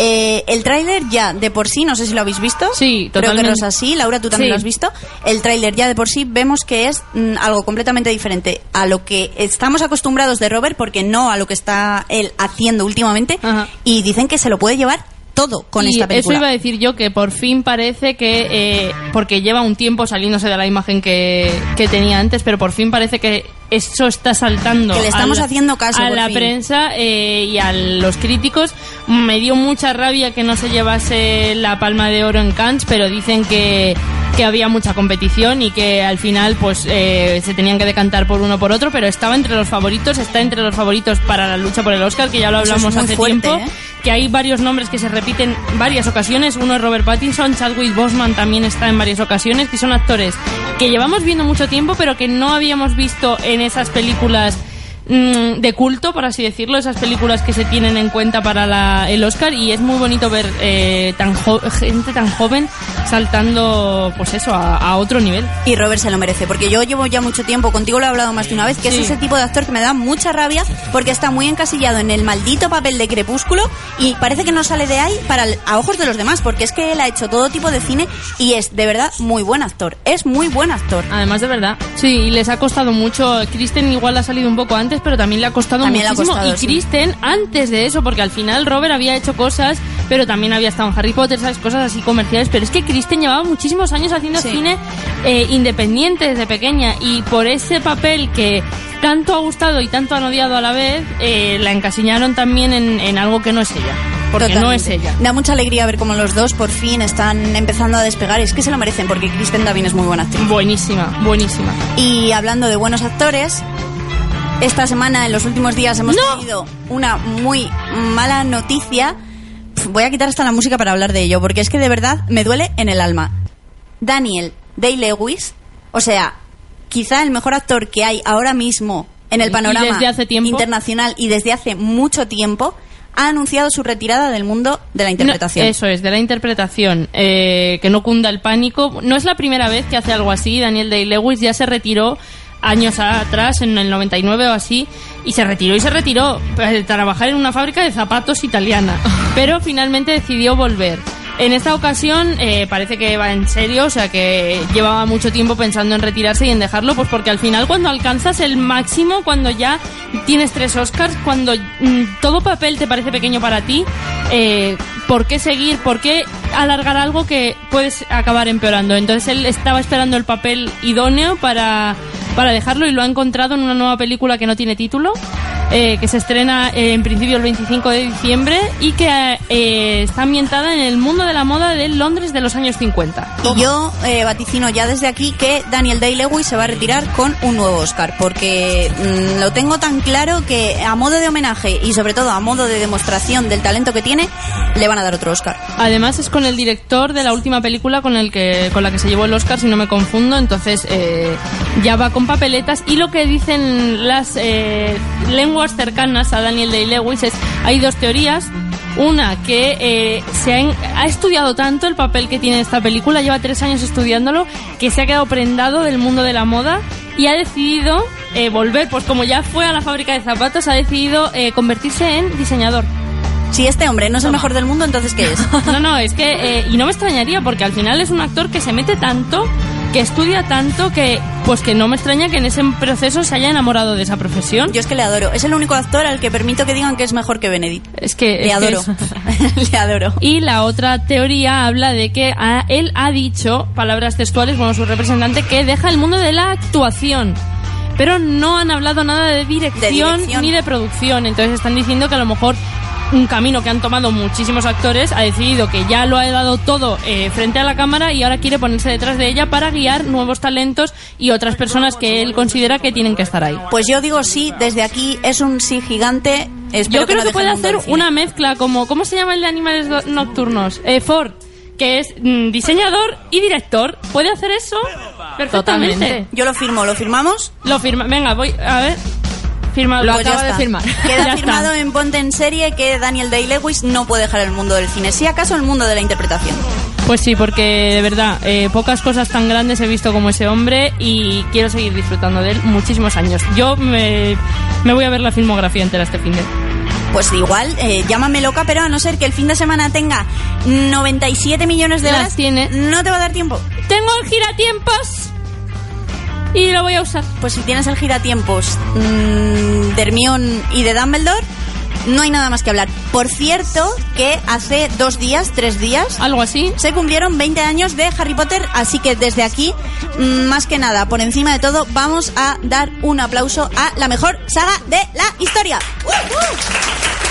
Eh, el tráiler ya de por sí, no sé si lo habéis visto. Sí, Creo que totalmente. Rosa sí, Laura, tú también Sí. lo has visto. El tráiler ya de por sí vemos que es mm, algo completamente diferente a lo que estamos acostumbrados de Robert, porque no a lo que está él haciendo últimamente. Y dicen que se lo puede llevar todo con y esta película. Eso iba a decir yo que por fin parece que, eh, porque lleva un tiempo saliéndose de la imagen que, que tenía antes, pero por fin parece que eso está saltando. Que le estamos a la- haciendo caso, A la fin. prensa eh, y a los críticos. Me dio mucha rabia que no se llevase la palma de oro en Cannes, pero dicen que que había mucha competición y que al final pues eh, se tenían que decantar por uno por otro, pero estaba entre los favoritos, está entre los favoritos para la lucha por el Oscar, que ya lo es hablamos muy hace fuerte, tiempo ¿eh? que hay varios nombres que se repiten varias ocasiones. Uno es Robert Pattinson, Chadwick Boseman también está en varias ocasiones, que son actores que llevamos viendo mucho tiempo, pero que no habíamos visto en esas películas mm, de culto, por así decirlo, esas películas que se tienen en cuenta para la- el Oscar y es muy bonito ver eh, tan jo- gente tan joven saltando, pues eso, a, a otro nivel. Y Robert se lo merece, porque yo llevo ya mucho tiempo, contigo lo he hablado más de una vez, que Sí. es ese tipo de actor que me da mucha rabia porque está muy encasillado en el maldito papel de crepúsculo y parece que no sale de ahí para el- a ojos de los demás, porque es que él ha hecho todo tipo de cine y es de verdad muy buen actor, es muy buen actor. Además de verdad. Sí, y les ha costado mucho. Kristen igual ha salido un poco antes, pero también le ha costado También le ha muchísimo. costado, y sí. Kristen antes de eso, porque al final Robert había hecho cosas, pero también había estado en Harry Potter, ¿sabes? Cosas así comerciales. Pero es que Kristen llevaba muchísimos años haciendo Sí. cine eh, independiente desde pequeña y por ese papel que tanto ha gustado y tanto han odiado a la vez, eh, la encasillaron también en, en algo que no es ella. Porque no es Totalmente. ella. Da mucha alegría ver cómo los dos por fin están empezando a despegar. Es que se lo merecen porque Kristen Davin es muy buena actriz. Buenísima, buenísima. Y hablando de buenos actores, esta semana, en los últimos días, hemos tenido una muy mala noticia. Voy a quitar hasta la música para hablar de ello, porque es que de verdad me duele en el alma. Daniel Day-Lewis, o sea, quizá el mejor actor que hay ahora mismo en el panorama hace internacional y desde hace mucho tiempo, ha anunciado su retirada del mundo de la interpretación. No, eso es, de la interpretación. eh, que no cunda el pánico. No es la primera vez que hace algo así. Daniel Day-Lewis ya se retiró años atrás, en el 99 o así, y se retiró y se retiró para trabajar en una fábrica de zapatos italiana. Pero finalmente decidió volver. En esta ocasión eh, parece que va en serio, o sea que llevaba mucho tiempo pensando en retirarse y en dejarlo, pues porque al final cuando alcanzas el máximo, cuando ya tienes tres Oscars, cuando mm, todo papel te parece pequeño para ti, eh, ¿por qué seguir? ¿Por qué alargar algo que puedes acabar empeorando? Entonces él estaba esperando el papel idóneo para, para dejarlo y lo ha encontrado en una nueva película que no tiene título. eh, que se estrena eh, en principio el 25 de diciembre y que eh, está ambientada en el mundo de la moda de Londres de los años 50. Y yo eh, vaticino ya desde aquí que Daniel Day-Lewis se va a retirar con un nuevo Oscar, porque mm, lo tengo tan claro que a modo de homenaje y sobre todo a modo de demostración del talento que tiene, le van a dar otro Oscar. Además es con el director de la última película con el que con la que se llevó el Oscar, si no me confundo. Entonces eh, ya va con papeletas y lo que dicen las eh, lenguas cercanas a Daniel Day Lewis es hay dos teorías. Una que eh, se ha, ha estudiado tanto el papel que tiene esta película, lleva tres años estudiándolo, que se ha quedado prendado del mundo de la moda y ha decidido eh, volver, pues como ya fue a la fábrica de zapatos, ha decidido eh, convertirse en diseñador. Si este hombre no es el mejor del mundo, entonces ¿qué es? No, no, es que, eh, y no me extrañaría, porque al final es un actor que se mete tanto, que estudia tanto, que pues que no me extraña que en ese proceso se haya enamorado de esa profesión. Yo es que le adoro. Es el único actor al que permito que digan que es mejor que Benedict. Es que... Le es que adoro. es- le adoro. Y la otra teoría habla de que él ha dicho, palabras textuales, bueno, su representante, que deja el mundo de la actuación. Pero no han hablado nada de dirección, dirección. ni de producción. Entonces están diciendo que a lo mejor un camino que han tomado muchísimos actores ha decidido que ya lo ha dado todo eh, frente a la cámara y ahora quiere ponerse detrás de ella para guiar nuevos talentos y otras personas que él considera que tienen que estar ahí. Pues yo digo sí, desde aquí es un sí gigante. Espero Yo creo no que puede hacer una mezcla como ¿cómo se llama el de animales nocturnos? Eh, Ford, que es mm, diseñador y director. ¿Puede hacer eso? Perfectamente. Totalmente. Yo lo firmo, ¿lo firmamos? Lo firma. Venga, voy a ver. Lo Pues ya acaba de firmar. Queda Ya firmado está. en Ponte en Serie que Daniel Day-Lewis no puede dejar el mundo del cine. Si acaso el mundo de la interpretación. Pues sí, porque de verdad, eh, pocas cosas tan grandes he visto como ese hombre y quiero seguir disfrutando de él muchísimos años. Yo me, me voy a ver la filmografía entera este fin de. pues igual, eh, llámame loca, pero a no ser que el fin de semana tenga 97 millones de Las horas, tiene. no te va a dar tiempo. Tengo el giratiempos y lo voy a usar. Pues si tienes el giratiempos mm, de Hermione y de Dumbledore, no hay nada más que hablar. Por cierto, que hace dos días, tres días, Algo así. se cumplieron 20 años de Harry Potter, así que desde aquí, mm, más que nada, por encima de todo, vamos a dar un aplauso a la mejor saga de la historia. ¡Uh,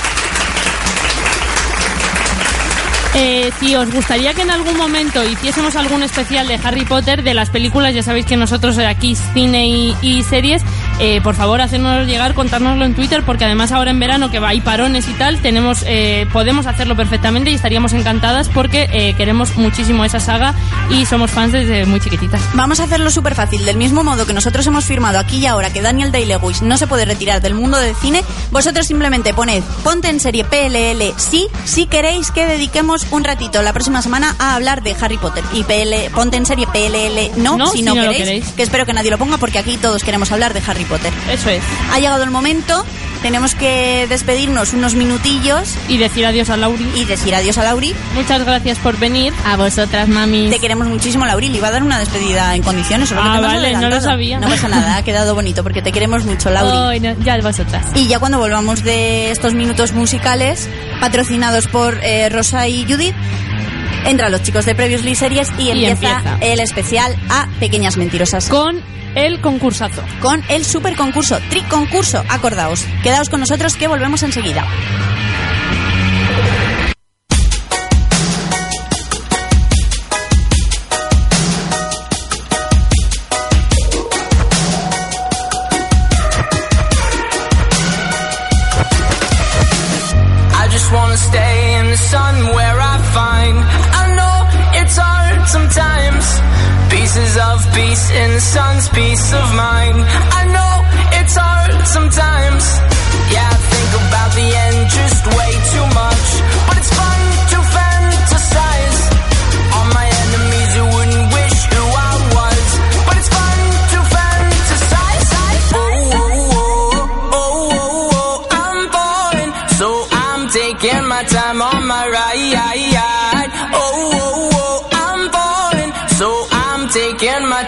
Eh, si os gustaría que en algún momento hiciésemos algún especial de Harry Potter, de las películas, ya sabéis que nosotros aquí cine y, series, eh, por favor hacérnoslo llegar, contárnoslo en Twitter, porque además ahora en verano que hay parones y tal, tenemos, eh, podemos hacerlo perfectamente y estaríamos encantadas porque eh, queremos muchísimo esa saga y somos fans desde muy chiquititas. Vamos a hacerlo súper fácil. Del mismo modo que nosotros hemos firmado aquí y ahora que Daniel Day-Lewis no se puede retirar del mundo del cine, vosotros simplemente poned ponte en serie PLL sí, si queréis que dediquemos un ratito la próxima semana a hablar de Harry Potter. Y PL, ponte en serie PLL no, No, si, si no, no lo queréis, queréis. Que espero que nadie lo ponga porque aquí todos queremos hablar de Harry Potter. Eso es. Ha llegado el momento. Tenemos que despedirnos unos minutillos Y decir adiós a Lauri. y decir adiós a Lauri. Muchas gracias por venir. A vosotras, mamis. Te queremos muchísimo, Lauri. Le iba a dar una despedida en condiciones. solo que Ah, te me has vale, no lo sabía. No pasa nada, ha quedado bonito porque te queremos mucho, Lauri. Ay, no, ya vosotras. Y ya cuando volvamos de estos minutos musicales, patrocinados por eh, Rosa y Judith, entran los chicos de Previously Series y, Y empieza, empieza. el especial a Pequeñas Mentirosas. Con el concursazo. Con el super concurso, trick concurso, acordaos. Quedaos con nosotros que volvemos enseguida. I just wanna stay in the sun where Pieces of peace in the sun's peace of mind. I know it's hard sometimes. Yeah, I think about the end just way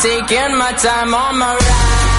Taking my time on my ride.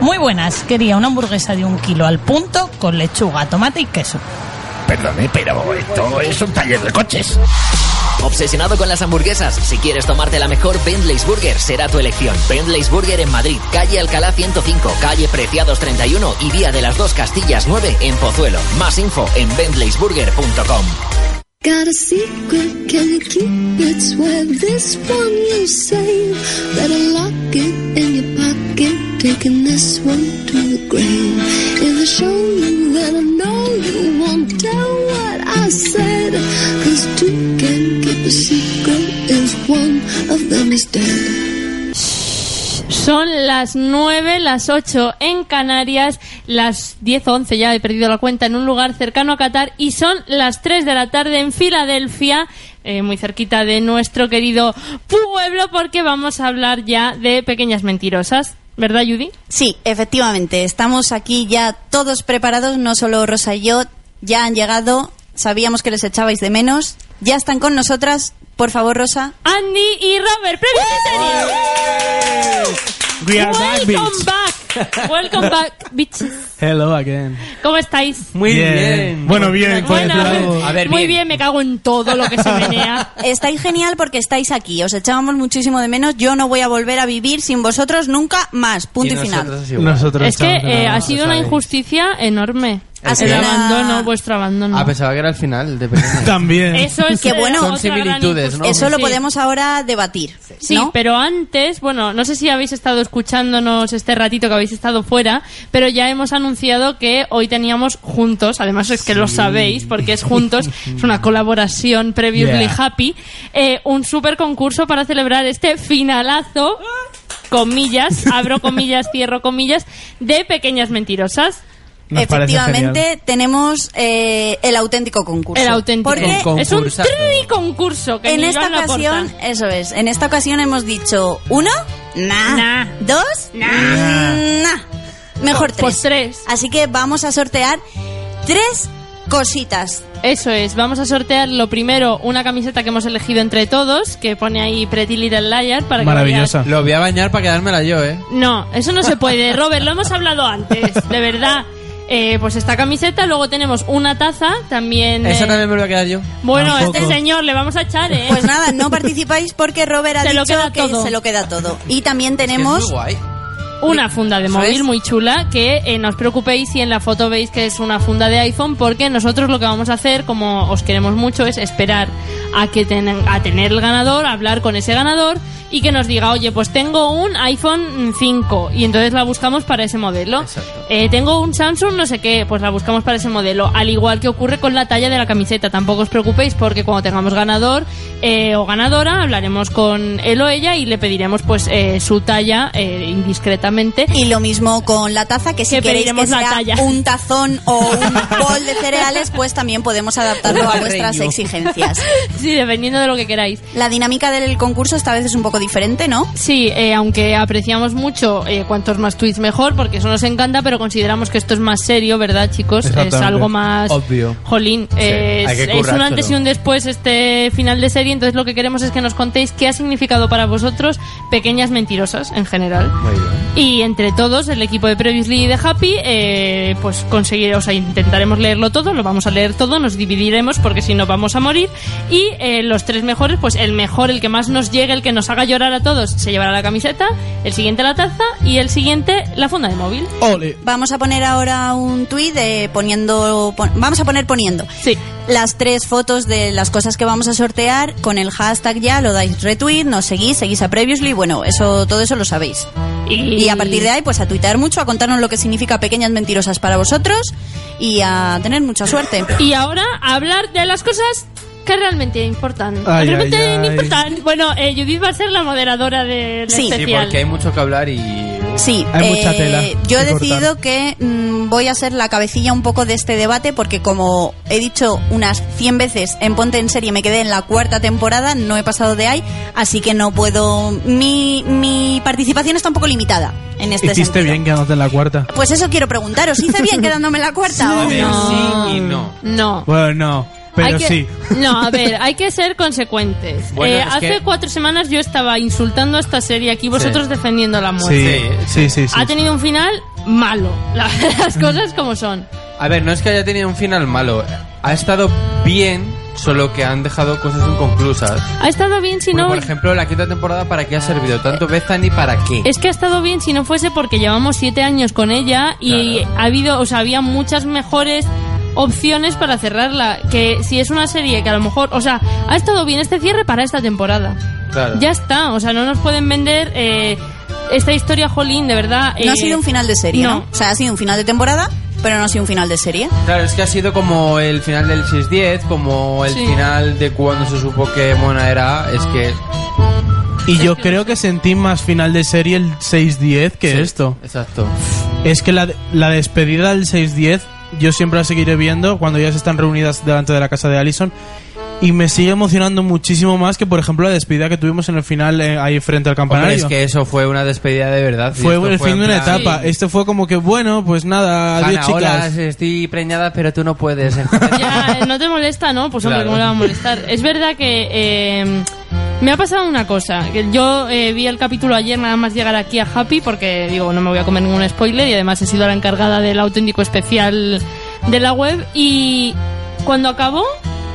Muy buenas, quería una hamburguesa de un kilo al punto con lechuga, tomate y queso. Perdone, pero esto es un taller de coches. Obsesionado con las hamburguesas, si quieres tomarte la mejor Bentley's Burger será tu elección. Bentley's Burger en Madrid, calle Alcalá 105, calle Preciados 31 y Vía de las Dos Castillas 9 en Pozuelo. Más info en bentleysburger.com. Got lock it in your pocket, taking this one to the grave. If I show you, then I know you won't tell what I said. Son las 9, las 8 en Canarias, las 10 o 11 ya he perdido la cuenta en un lugar cercano a Qatar y son las 3 de la tarde en Filadelfia, eh, muy cerquita de nuestro querido pueblo porque vamos a hablar ya de pequeñas mentirosas. ¿Verdad, Judy? Sí, efectivamente. Estamos aquí ya todos preparados, no solo Rosa y yo. Ya han llegado, sabíamos que les echabais de menos. Ya están con nosotras. Por favor, Rosa. Andy y Robert, premios de serie. We are back, Welcome bitch. back. Welcome back, bitches. Hello again. ¿Cómo estáis? Muy bien. Bueno, bien, por Bueno, ejemplo. muy bien. me cago en todo lo que se menea. Estáis genial porque estáis aquí. Os echábamos muchísimo de menos. Yo no voy a volver a vivir sin vosotros nunca más. Punto y, final. Nosotros Es que eh, ha sido una injusticia enorme. El abandono, vuestro abandono. Ah, pensaba que era el final de. También. Eso es Que eh, bueno. Son gran similitudes, ¿no? Eso lo Sí. podemos ahora debatir. Sí, ¿no? pero antes, bueno, no sé si habéis estado escuchándonos este ratito que habéis estado fuera, pero ya hemos anunciado que hoy teníamos juntos, además es que lo sabéis, porque es juntos, es una colaboración Previously Yeah. Happy, eh, un super concurso para celebrar este finalazo, comillas, abro comillas, cierro comillas, de pequeñas mentirosas. Nos Efectivamente, tenemos eh, el auténtico concurso. El auténtico. Porque Es un tri concurso que en esta ocasión, eso es, en esta ocasión hemos dicho uno, nah, Nah. dos, nah, mejor tres. Pues tres. Así que vamos a sortear tres cositas. Eso es, vamos a sortear lo primero, una camiseta que hemos elegido entre todos, que pone ahí Pretty Little Liar para que Maravillosa. Lo voy a bañar para quedármela yo, ¿eh? No, eso no se puede, Robert, lo hemos hablado antes, de verdad. Eh, pues esta camiseta, luego tenemos una taza, también... Esa eh, también me lo voy a quedar yo. Bueno, Tampoco. este señor le vamos a echar, ¿eh? Pues nada, no participáis porque Robert ha Se lo dicho queda que todo. se lo queda todo. Y también Es tenemos muy guay. Una funda de móvil muy chula que eh, no os preocupéis si en la foto veis que es una funda de iPhone porque nosotros lo que vamos a hacer como os queremos mucho es esperar a que tenen- a tener el ganador hablar con ese ganador y que nos diga oye pues tengo un iPhone 5 y entonces la buscamos para ese modelo. Eh, tengo un Samsung no sé qué pues la buscamos para ese modelo. Al igual que ocurre con la talla de la camiseta tampoco os preocupéis porque cuando tengamos ganador eh, o ganadora hablaremos con él o ella y le pediremos pues eh, su talla eh, y lo mismo con la taza, que si Que queréis que pediremos la sea talla. un tazón o un bol de cereales, pues también podemos adaptarlo a vuestras exigencias. Sí, dependiendo de lo que queráis. La dinámica del concurso esta vez es un poco diferente, ¿no? Sí, eh, aunque apreciamos mucho eh, cuantos más tweets mejor, porque eso nos encanta, pero consideramos que esto es más serio, ¿verdad, chicos? Es algo más... Obvio. Jolín, eh, es, es un antes y un después este final de serie, entonces lo que queremos es que nos contéis qué ha significado para vosotros pequeñas mentirosas en general. Muy bien. Y entre todos, el equipo de Previously y de Happy, eh, pues conseguir, o sea, intentaremos leerlo todo, lo vamos a leer todo, nos dividiremos porque si no vamos a morir. Y eh, los tres mejores, pues el mejor, el que más nos llegue, el que nos haga llorar a todos, se llevará la camiseta, el siguiente la taza y el siguiente la funda de móvil. Ole. Vamos a poner ahora un tuit de poniendo. pon- vamos a poner poniendo. Sí. Las tres fotos de las cosas que vamos a sortear con el hashtag ya, lo dais retweet, nos seguís, seguís a Previously, bueno, eso, todo eso lo sabéis. Y, Y a partir de ahí, pues a tuitear mucho, a contarnos lo que significa pequeñas mentirosas para vosotros y a tener mucha suerte. Y ahora a hablar de las cosas que realmente importan. Ay, realmente ay, ay. importan. Bueno, eh, Judith va a ser la moderadora del Sí. Sí, especial. porque hay mucho que hablar y... Sí, Hay mucha tela yo he decidido que mm, voy a ser la cabecilla un poco de este debate porque como he dicho unas 100 veces en Ponte en Serie me quedé en la cuarta temporada, no he pasado de ahí, así que no puedo... Mi, mi participación está un poco limitada en este Hiciste sentido. bien quedándote en la cuarta. Pues eso quiero preguntaros, ¿hice bien quedándome en la cuarta? o no? sí y no. No. Bueno, no. Pero que- sí. No, a ver, hay que ser consecuentes. Bueno, Eh, hace que- cuatro semanas yo estaba insultando a esta serie aquí, vosotros Sí. defendiendo la muerte. Sí, sí, sí. sí. Ha tenido un final malo. La- las cosas como son. A ver, no es que haya tenido un final malo. Ha estado bien, solo que han dejado cosas inconclusas. Ha estado bien si no. por ejemplo, la quinta temporada, ¿para qué ha servido? Tanto Bethany, ¿para qué? Es que ha estado bien si no fuese porque llevamos siete años con ella y ha habido, o sea, había muchas mejores opciones para cerrarla. Que si es una serie que a lo mejor, o sea, ha estado bien este cierre para esta temporada. Claro. Ya está, o sea, no nos pueden vender eh, esta historia, Jolín, de verdad. No ha eh, sido un final de serie, ¿no? no. O sea, ha sido un final de temporada, pero no ha sido un final de serie. Claro, es que ha sido como el final del 6-10, como el Sí. final de cuando se supo que Mona era. Es que. Y yo creo que sentí más final de serie el 6-10 que Sí, esto. Exacto. Es que la, la despedida del 6-10 yo siempre la seguiré viendo cuando ellas están reunidas delante de la casa de Allison. Y me sigue emocionando muchísimo más que, por ejemplo, la despedida que tuvimos en el final eh, ahí frente al Hombre, campanario. es que eso fue una despedida de verdad. fue el fin de una plan, etapa. Esto fue como que, bueno, pues nada, adiós Hanna, hola, chicas. estoy preñada, pero tú no puedes. Ya, eh, no te molesta, ¿no? Pues hombre, Claro. ¿cómo le va a molestar? Es verdad que eh, me ha pasado una cosa. Que yo eh, vi el capítulo ayer nada más llegar aquí a Happy porque digo, no me voy a comer ningún spoiler y además he sido la encargada del auténtico especial de la web y cuando acabó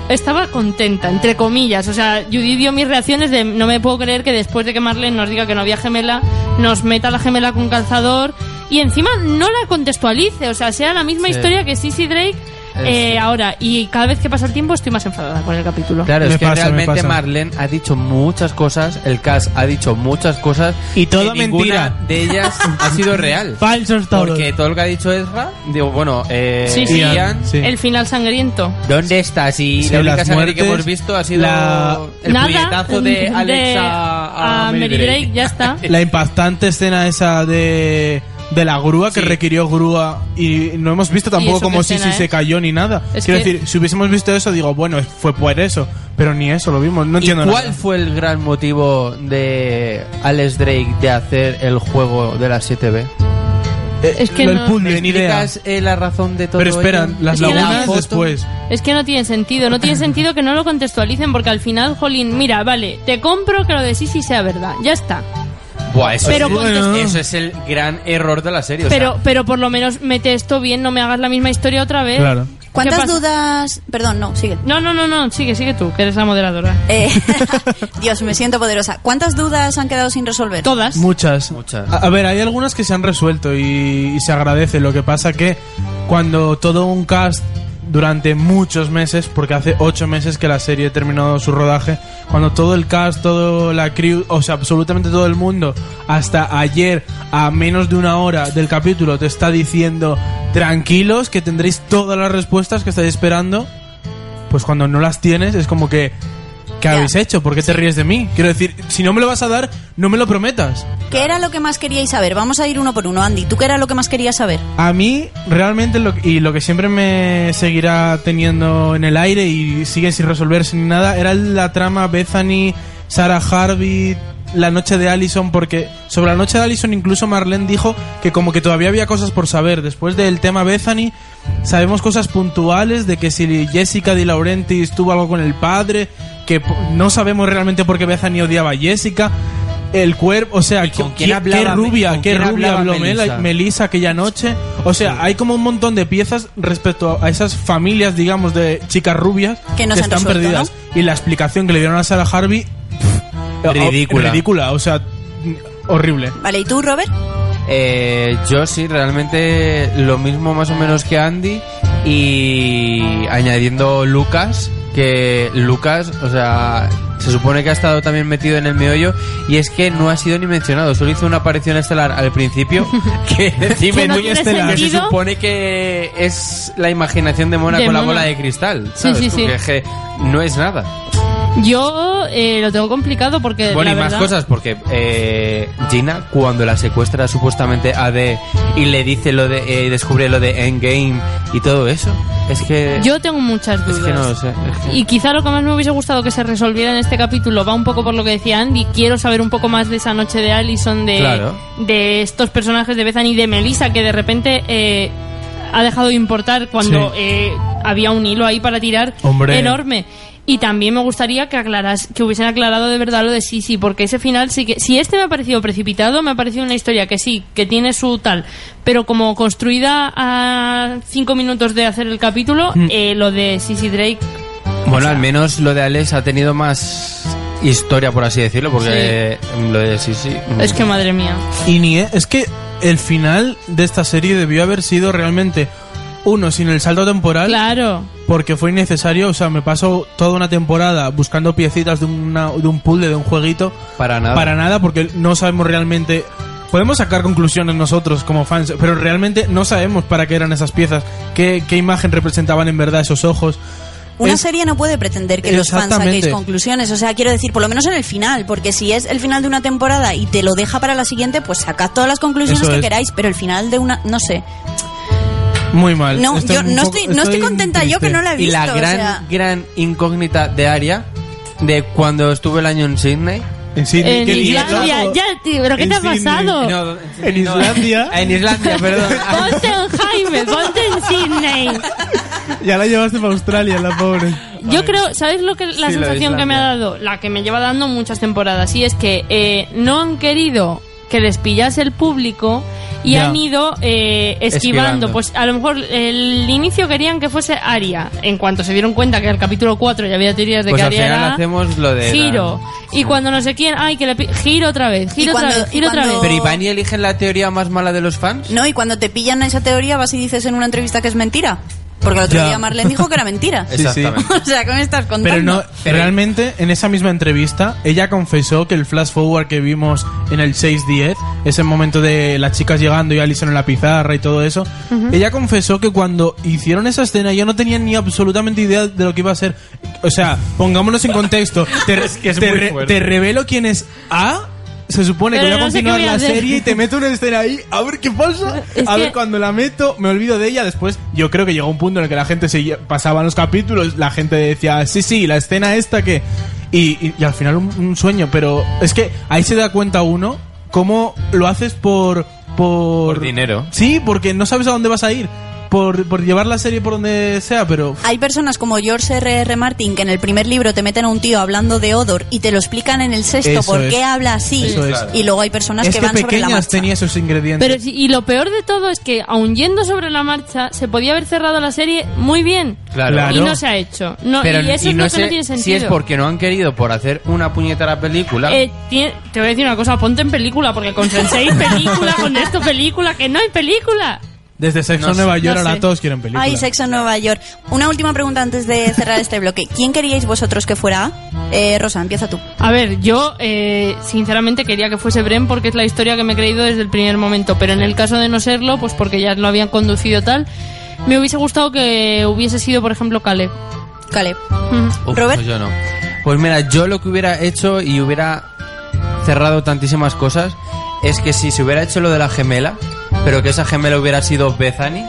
estaba contenta, entre comillas. O sea, Judy dio mis reacciones de no me puedo creer que después de que Marlene nos diga que no había gemela, nos meta la gemela con calzador y encima no la contextualice. O sea, sea la misma Sí. historia que Sissy Drake eh, ahora. Y cada vez que pasa el tiempo estoy más enfadada con el capítulo. Claro, Me es que pasa, me realmente pasa. Marlene ha dicho muchas cosas, el cast ha dicho muchas cosas Y todo que ninguna mentira. de ellas ha sido real. Falsos todos. Porque todo lo que ha dicho Ezra, digo, bueno, eh, Sí, sí. Ian, Sí. El final sangriento. ¿dónde estás? Y Sí, la única las sangre que muertes, hemos visto ha sido la- el Nada puñetazo de Alex a, a Mary Drake, ya está. La impactante escena esa de, de la grúa que Sí. requirió grúa y no hemos visto tampoco eso como qué si, escena si se es? cayó ni nada. Es Quiero que- decir, si hubiésemos visto eso, digo, bueno, fue por eso, pero ni eso lo vimos, no ¿Y entiendo cuál nada. fue el gran motivo de Alex Drake de hacer el juego de la 7B? Eh, Es que lo del no- puzzle, ni idea. ¿Explicas eh, la razón de todo Pero espera, ello? las Es que la lagunas foto- después. Es que no tiene sentido, no tiene sentido que no lo contextualicen porque al final, Jolín, mira, vale, te compro que lo de Sisi sea verdad, ya está. Buah, eso, Pero es, eso es el gran error de la serie. o sea, Pero, pero por lo menos mete esto bien, no me hagas la misma historia otra vez. Claro. ¿Qué ¿Cuántas dudas? Perdón, no, sigue. No, no, no, no, sigue, sigue tú, que eres la moderadora. Eh, Dios, me siento poderosa. ¿Cuántas dudas han quedado sin resolver? Todas. Muchas. Muchas. A, a ver, hay algunas que se han resuelto y, y se agradece. Lo que pasa que cuando todo un cast durante muchos meses, porque hace ocho meses que la serie terminó su rodaje, cuando todo el cast, todo la crew, o sea, absolutamente todo el mundo, hasta ayer, a menos de una hora del capítulo, te está diciendo tranquilos que tendréis todas las respuestas que estáis esperando, pues cuando no las tienes es como que... ¿Qué habéis hecho? ¿Por qué te ríes de mí? Quiero decir, si no me lo vas a dar, no me lo prometas. ¿Qué era lo que más queríais saber? Vamos a ir uno por uno. Andy, ¿tú qué era lo que más querías saber? A mí, realmente, lo, y lo que siempre me seguirá teniendo en el aire y sigue sin resolverse ni nada, era la trama Bethany, Sarah Harvey, la noche de Allison, porque sobre la noche de Allison incluso Marlene dijo que como que todavía había cosas por saber. Después del tema Bethany, sabemos cosas puntuales de que si Jessica Di Laurentiis tuvo algo con el padre, que no sabemos realmente por qué Bethany odiaba a Jessica. El cuerpo, o sea, con qué, quién qué rubia, con qué quién rubia habló Mela- Melissa? Melissa aquella noche. O sea, hay como un montón de piezas respecto a esas familias, digamos, de chicas rubias Que están resuelto, perdidas. Y la explicación que le dieron a Sarah Harvey, pff, Ridícula. ridícula, o sea, horrible. Vale, ¿y tú, Robert? Eh, yo sí, realmente lo mismo más o menos que Andy y añadiendo Lucas, que Lucas, o sea, se supone que ha estado también metido en el meollo y es que no ha sido ni mencionado, solo hizo una aparición estelar al principio que no estelar, que se supone que es la imaginación de Mona De con la bola de cristal, ¿sabes? sí. Porque no es nada. Yo eh, lo tengo complicado porque. Bueno, la y más cosas, porque eh, Gina, cuando la secuestra supuestamente AD y le dice lo de, eh, descubre lo de Endgame y todo eso, es que. Yo tengo muchas es dudas. que no lo sé. es que- Y quizá lo que más me hubiese gustado que se resolviera en este capítulo va un poco por lo que decía Andy. Quiero saber un poco más de esa noche de Allison, de, Claro. de estos personajes de Bethany y de Melissa, que de repente eh, ha dejado de importar cuando Sí. eh, había un hilo ahí para tirar Hombre. enorme. Y también me gustaría que aclaras, que hubiesen aclarado de verdad lo de Sisi, porque ese final sí que, si este me ha parecido precipitado, me ha parecido una historia que sí, que tiene su tal, pero como construida a cinco minutos de hacer el capítulo, Mm. eh, lo de Sisi Drake Bueno, al menos lo de Alex ha tenido más historia, por así decirlo, porque lo de sí. mm, Es que madre mía. Y ni e- es que el final de esta serie debió haber sido realmente uno sin el salto temporal. Claro. Porque fue innecesario, o sea, me paso toda una temporada buscando piecitas de, una, de un puzzle, de un jueguito. Para nada. Para nada, porque no sabemos realmente. Podemos sacar conclusiones nosotros como fans, pero realmente no sabemos para qué eran esas piezas, qué, qué imagen representaban en verdad esos ojos. una Es- serie no puede pretender que los fans saquéis conclusiones. O sea, quiero decir, por lo menos en el final, porque si es el final de una temporada y te lo deja para la siguiente, pues sacad todas las conclusiones Eso que es. queráis, pero el final de una, no sé. Muy mal. No, Estoy yo no poco- estoy, no estoy contenta yo que no la he Y visto. la o gran, sea, gran incógnita de Aria, de cuando estuve el año en Sydney. En Sydney, En qué. Islandia, ya, tío, ¿pero qué En te ha Sydney. pasado? No, En Islandia. En Islandia, perdón. Ponte en Jaime, ponte en Sydney. Ya la llevaste para Australia, la pobre. Yo creo, ¿sabes lo que la Sí, sensación que me ha dado? La que me lleva dando muchas temporadas, y es que eh, no han querido que les pillase el público y Ya. han ido eh, esquivando. Esquivando. Pues a lo mejor el inicio querían que fuese Aria. En cuanto se dieron cuenta que el capítulo 4 ya había teorías de Pues que al Aria final era hacemos lo de. la- giro. Y cuando no sé quién, ay, que le giro otra vez, giro otra cuando- vez, y giro otra cuando- vez. Pero Iván y eligen la teoría más mala de los fans. no, y cuando te pillan esa teoría vas y dices en una entrevista que es mentira. Porque el otro Ya. día Marlene dijo que era mentira. Sí, sí. Exactamente. o sea, ¿qué me estás contando? Pero no, realmente en esa misma entrevista ella confesó que el flash forward que vimos en el 6-10, ese momento de las chicas llegando y Alison en la pizarra y todo eso, ella confesó que cuando hicieron esa escena ya no tenían ni absolutamente idea de lo que iba a ser. O sea, pongámonos en contexto. Te, que es te muy re- te revelo quién es A. Se supone que Pero voy a no sé qué continuar voy a la hacer. serie y te meto una escena ahí, a ver qué pasa. Es a que- ver, cuando la meto, me olvido de ella. Después, yo creo que llegó un punto en el que la gente se pasaban los capítulos, la gente decía, sí, sí, la escena esta que. Y, y- y al final un, un sueño, pero es que ahí se da cuenta uno cómo lo haces por. Por, Por dinero. Sí, porque no sabes a dónde vas a ir. Por, por llevar la serie por donde sea, pero. Hay personas como George R. R. Martin que en el primer libro te meten a un tío hablando de Odor y te lo explican en el sexto Eso por es. qué habla así. Eso es. Y luego hay personas Es que, que van sobre la pequeñas marcha. tenía esos ingredientes. Pero y lo peor de todo es que, aun yendo sobre la marcha, se podía haber cerrado la serie muy bien. Claro. Y no se ha hecho. No, Pero y eso y es no lo que sé no tiene sentido. si es porque no han querido por hacer una puñetera película. Eh, tiene- te voy a decir una cosa, ponte en película, porque con Sensei película, con esto película, que no hay película. Desde Sexo no en Nueva. York No ahora sé. todos quieren películas. Ay, Sexo en Nueva York. Una última pregunta antes de cerrar este bloque. ¿Quién queríais vosotros que fuera? A? Eh, Rosa, empieza tú. A ver, yo eh, sinceramente quería que fuese Bren porque es la historia que me he creído desde el primer momento, pero en el caso de no serlo, pues porque ya lo habían conducido tal, me hubiese gustado que hubiese sido, por ejemplo, Caleb. Caleb. Uf, Robert. pues yo no. Pues mira, yo lo que hubiera hecho y hubiera cerrado tantísimas cosas es que si se hubiera hecho lo de la gemela, pero que esa gemela hubiera sido Bethany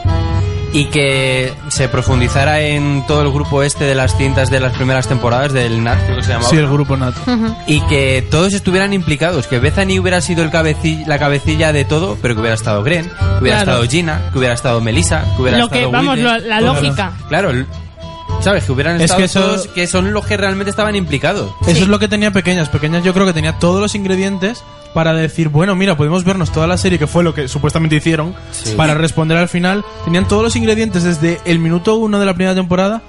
y que se profundizara en todo el grupo este de las cintas de las primeras temporadas del NAT, creo que se llamaba. Sí, el grupo Nat. Y que todos estuvieran implicados, que Bethany hubiera sido el cabeci- la cabecilla de todo, pero que hubiera estado Gren, que hubiera Claro. estado Gina, que hubiera estado Melissa, que hubiera Lo estado que, vamos, lo- la lógica. Claro, ¿sabes? Que hubieran Es estado que eso- todos, que son los que realmente estaban implicados. Eso es lo que tenía pequeñas. Pequeñas yo creo que tenía todos los ingredientes para decir, bueno, mira, podemos vernos toda la serie, que fue lo que supuestamente hicieron, para responder al final. Tenían todos los ingredientes desde el minuto uno de la primera temporada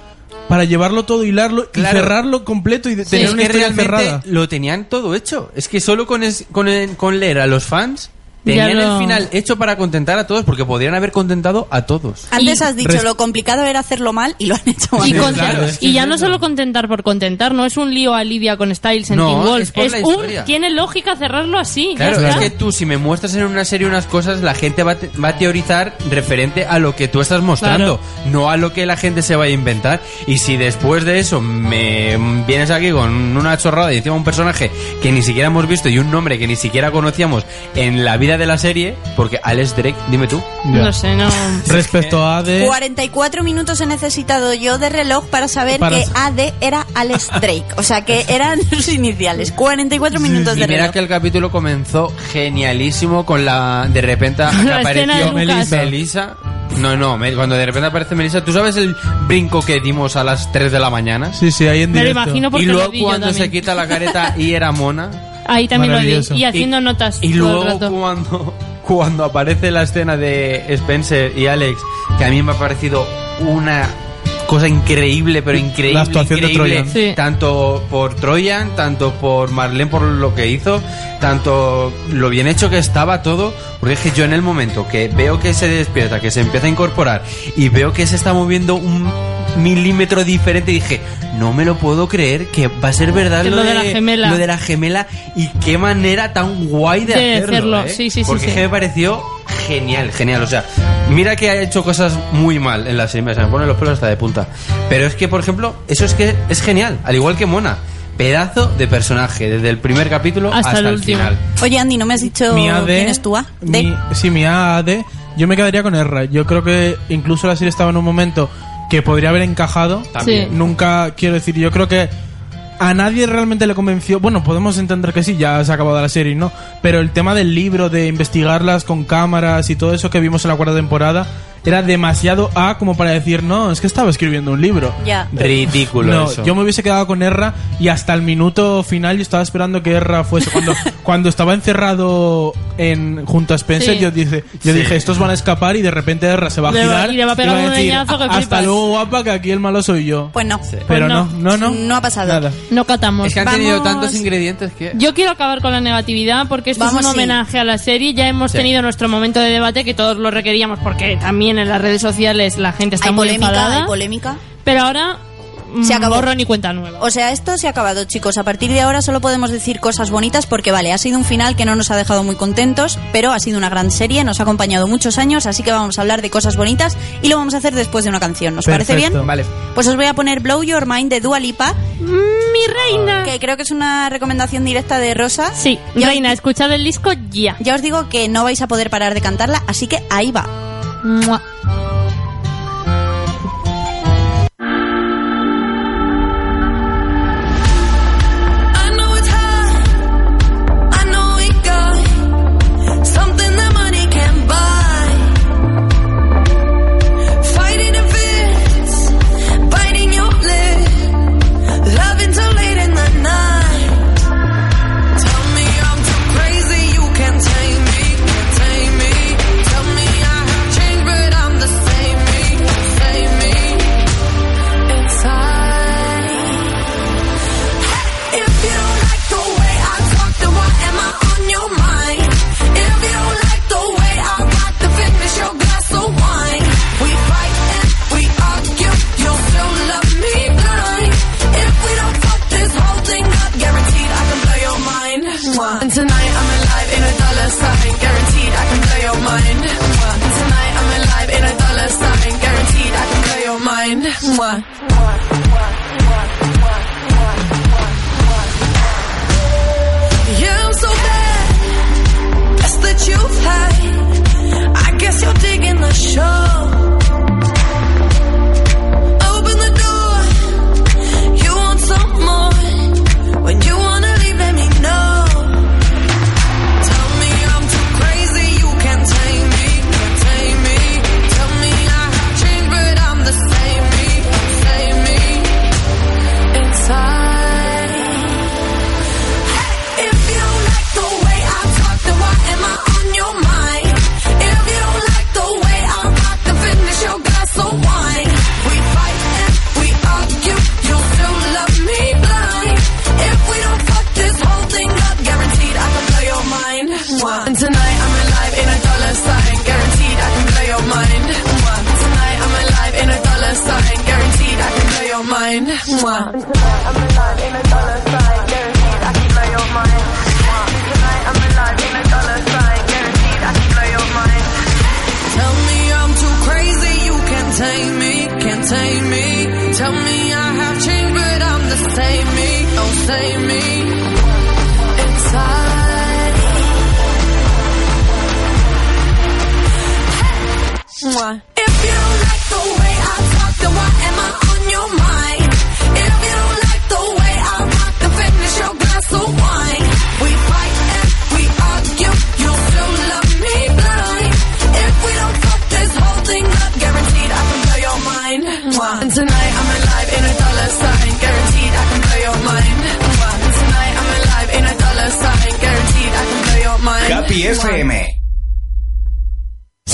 para llevarlo todo, hilarlo Claro. y cerrarlo completo y de- Sí, tener es una que historia realmente cerrada. lo tenían todo hecho. Es que solo con, es- con, el- con leer a los fans tenían lo- el final hecho para contentar a todos, porque podrían haber contentado a todos. Antes Y- has dicho lo complicado era hacerlo mal y lo han hecho mal. Y, conten- claro, es que y es ya no solo contentar por contentar, no es un lío a Lidia con Styles en No, Teen Wolf. es por la un, tiene lógica cerrarlo así. ya Claro, es que tú si me muestras en una serie unas cosas, la gente va, a te- va a teorizar referente a lo que tú estás mostrando, no a lo que la gente se vaya a inventar. Y si después de eso me vienes aquí con una chorrada y encima un personaje que ni siquiera hemos visto y un nombre que ni siquiera conocíamos en la vida de la serie, porque Alex Drake, dime tú. Ya. No sé, no. Respecto a AD, 44 minutos he necesitado yo de reloj para saber Para que AD era Alex Drake. O sea, que eran sus iniciales. 44 minutos Y de mira reloj. que el capítulo comenzó genialísimo con la... De repente La apareció de Lucas. Melissa. No, no, cuando de repente aparece Melissa, ¿tú sabes el brinco que dimos a las 3 de la mañana? sí, sí, ahí en Me lo directo. imagino porque y lo luego yo cuando se quita la careta y era mona. Ahí también lo vi. Y haciendo notas Y todo el luego rato. cuando, cuando aparece la escena de Spencer y Alex, que a mí me ha parecido una cosa increíble, pero increíble. La actuación de increíble, Troyan. Sí. Tanto por Troyan, tanto por Marlene por lo que hizo, tanto lo bien hecho que estaba todo. Porque es que yo en el momento que veo que se despierta, que se empieza a incorporar y veo que se está moviendo un milímetro diferente dije, no me lo puedo creer que va a ser verdad lo, lo de la gemela. lo de la gemela y qué manera tan guay de, De hacerlo. hacerlo, ¿eh? sí, sí, sí, Porque sí. es que me pareció genial, genial. O sea, mira que ha hecho cosas muy mal en la serie, se me ponen los pelos hasta de punta. Pero es que, por ejemplo, eso es que es genial, al igual que Mona. Pedazo de personaje, desde el primer capítulo hasta, el, final. Oye, Andy, ¿no me has dicho Mi AD, quién es tu A? D. mi- sí, mi AD, yo me quedaría con Erra. Yo creo que incluso la serie estaba en un momento que podría haber encajado. También. Sí. Nunca, quiero decir, yo creo que a nadie realmente le convenció. Bueno, podemos entender que sí, ya se ha acabado la serie, ¿no? Pero el tema del libro, de investigarlas con cámaras y todo eso que vimos en la cuarta temporada, era demasiado A como para decir, no, es que estaba escribiendo un libro. Ya. Ridículo No, eso. yo me hubiese quedado con Erra y hasta el minuto final yo estaba esperando que Erra fuese cuando cuando estaba encerrado en junto a Spencer Sí. yo dije yo Sí. dije estos van a escapar y de repente Erra se va a Le va- girar y le va a pegar va decir, que hasta flipas". luego guapa que aquí el malo soy yo Pues no. pero Pues no no no No ha pasado. nada No catamos. Es que han Vamos. tenido tantos ingredientes que... Yo quiero acabar con la negatividad porque esto Vamos, es un sí. homenaje a la serie. Ya hemos Sí. tenido nuestro momento de debate que todos lo requeríamos porque también en las redes sociales la gente está Hay muy polémica, enfadada. hay polémica. pero ahora mm, Se acabó. borro ni cuenta nueva. O sea, esto se ha acabado, chicos. A partir de ahora solo podemos decir cosas bonitas porque, vale, ha sido un final que no nos ha dejado muy contentos, pero ha sido una gran serie, nos ha acompañado muchos años, así que vamos a hablar de cosas bonitas y lo vamos a hacer después de una canción. ¿Nos parece bien? Vale. Pues os voy a poner Blow Your Mind de Dua Lipa, Mi reina. que creo que es una recomendación directa de Rosa. Sí, Ya os- reina, escuchad el disco ya. Ya os digo que no vais a poder parar de cantarla, así que ahí va. 么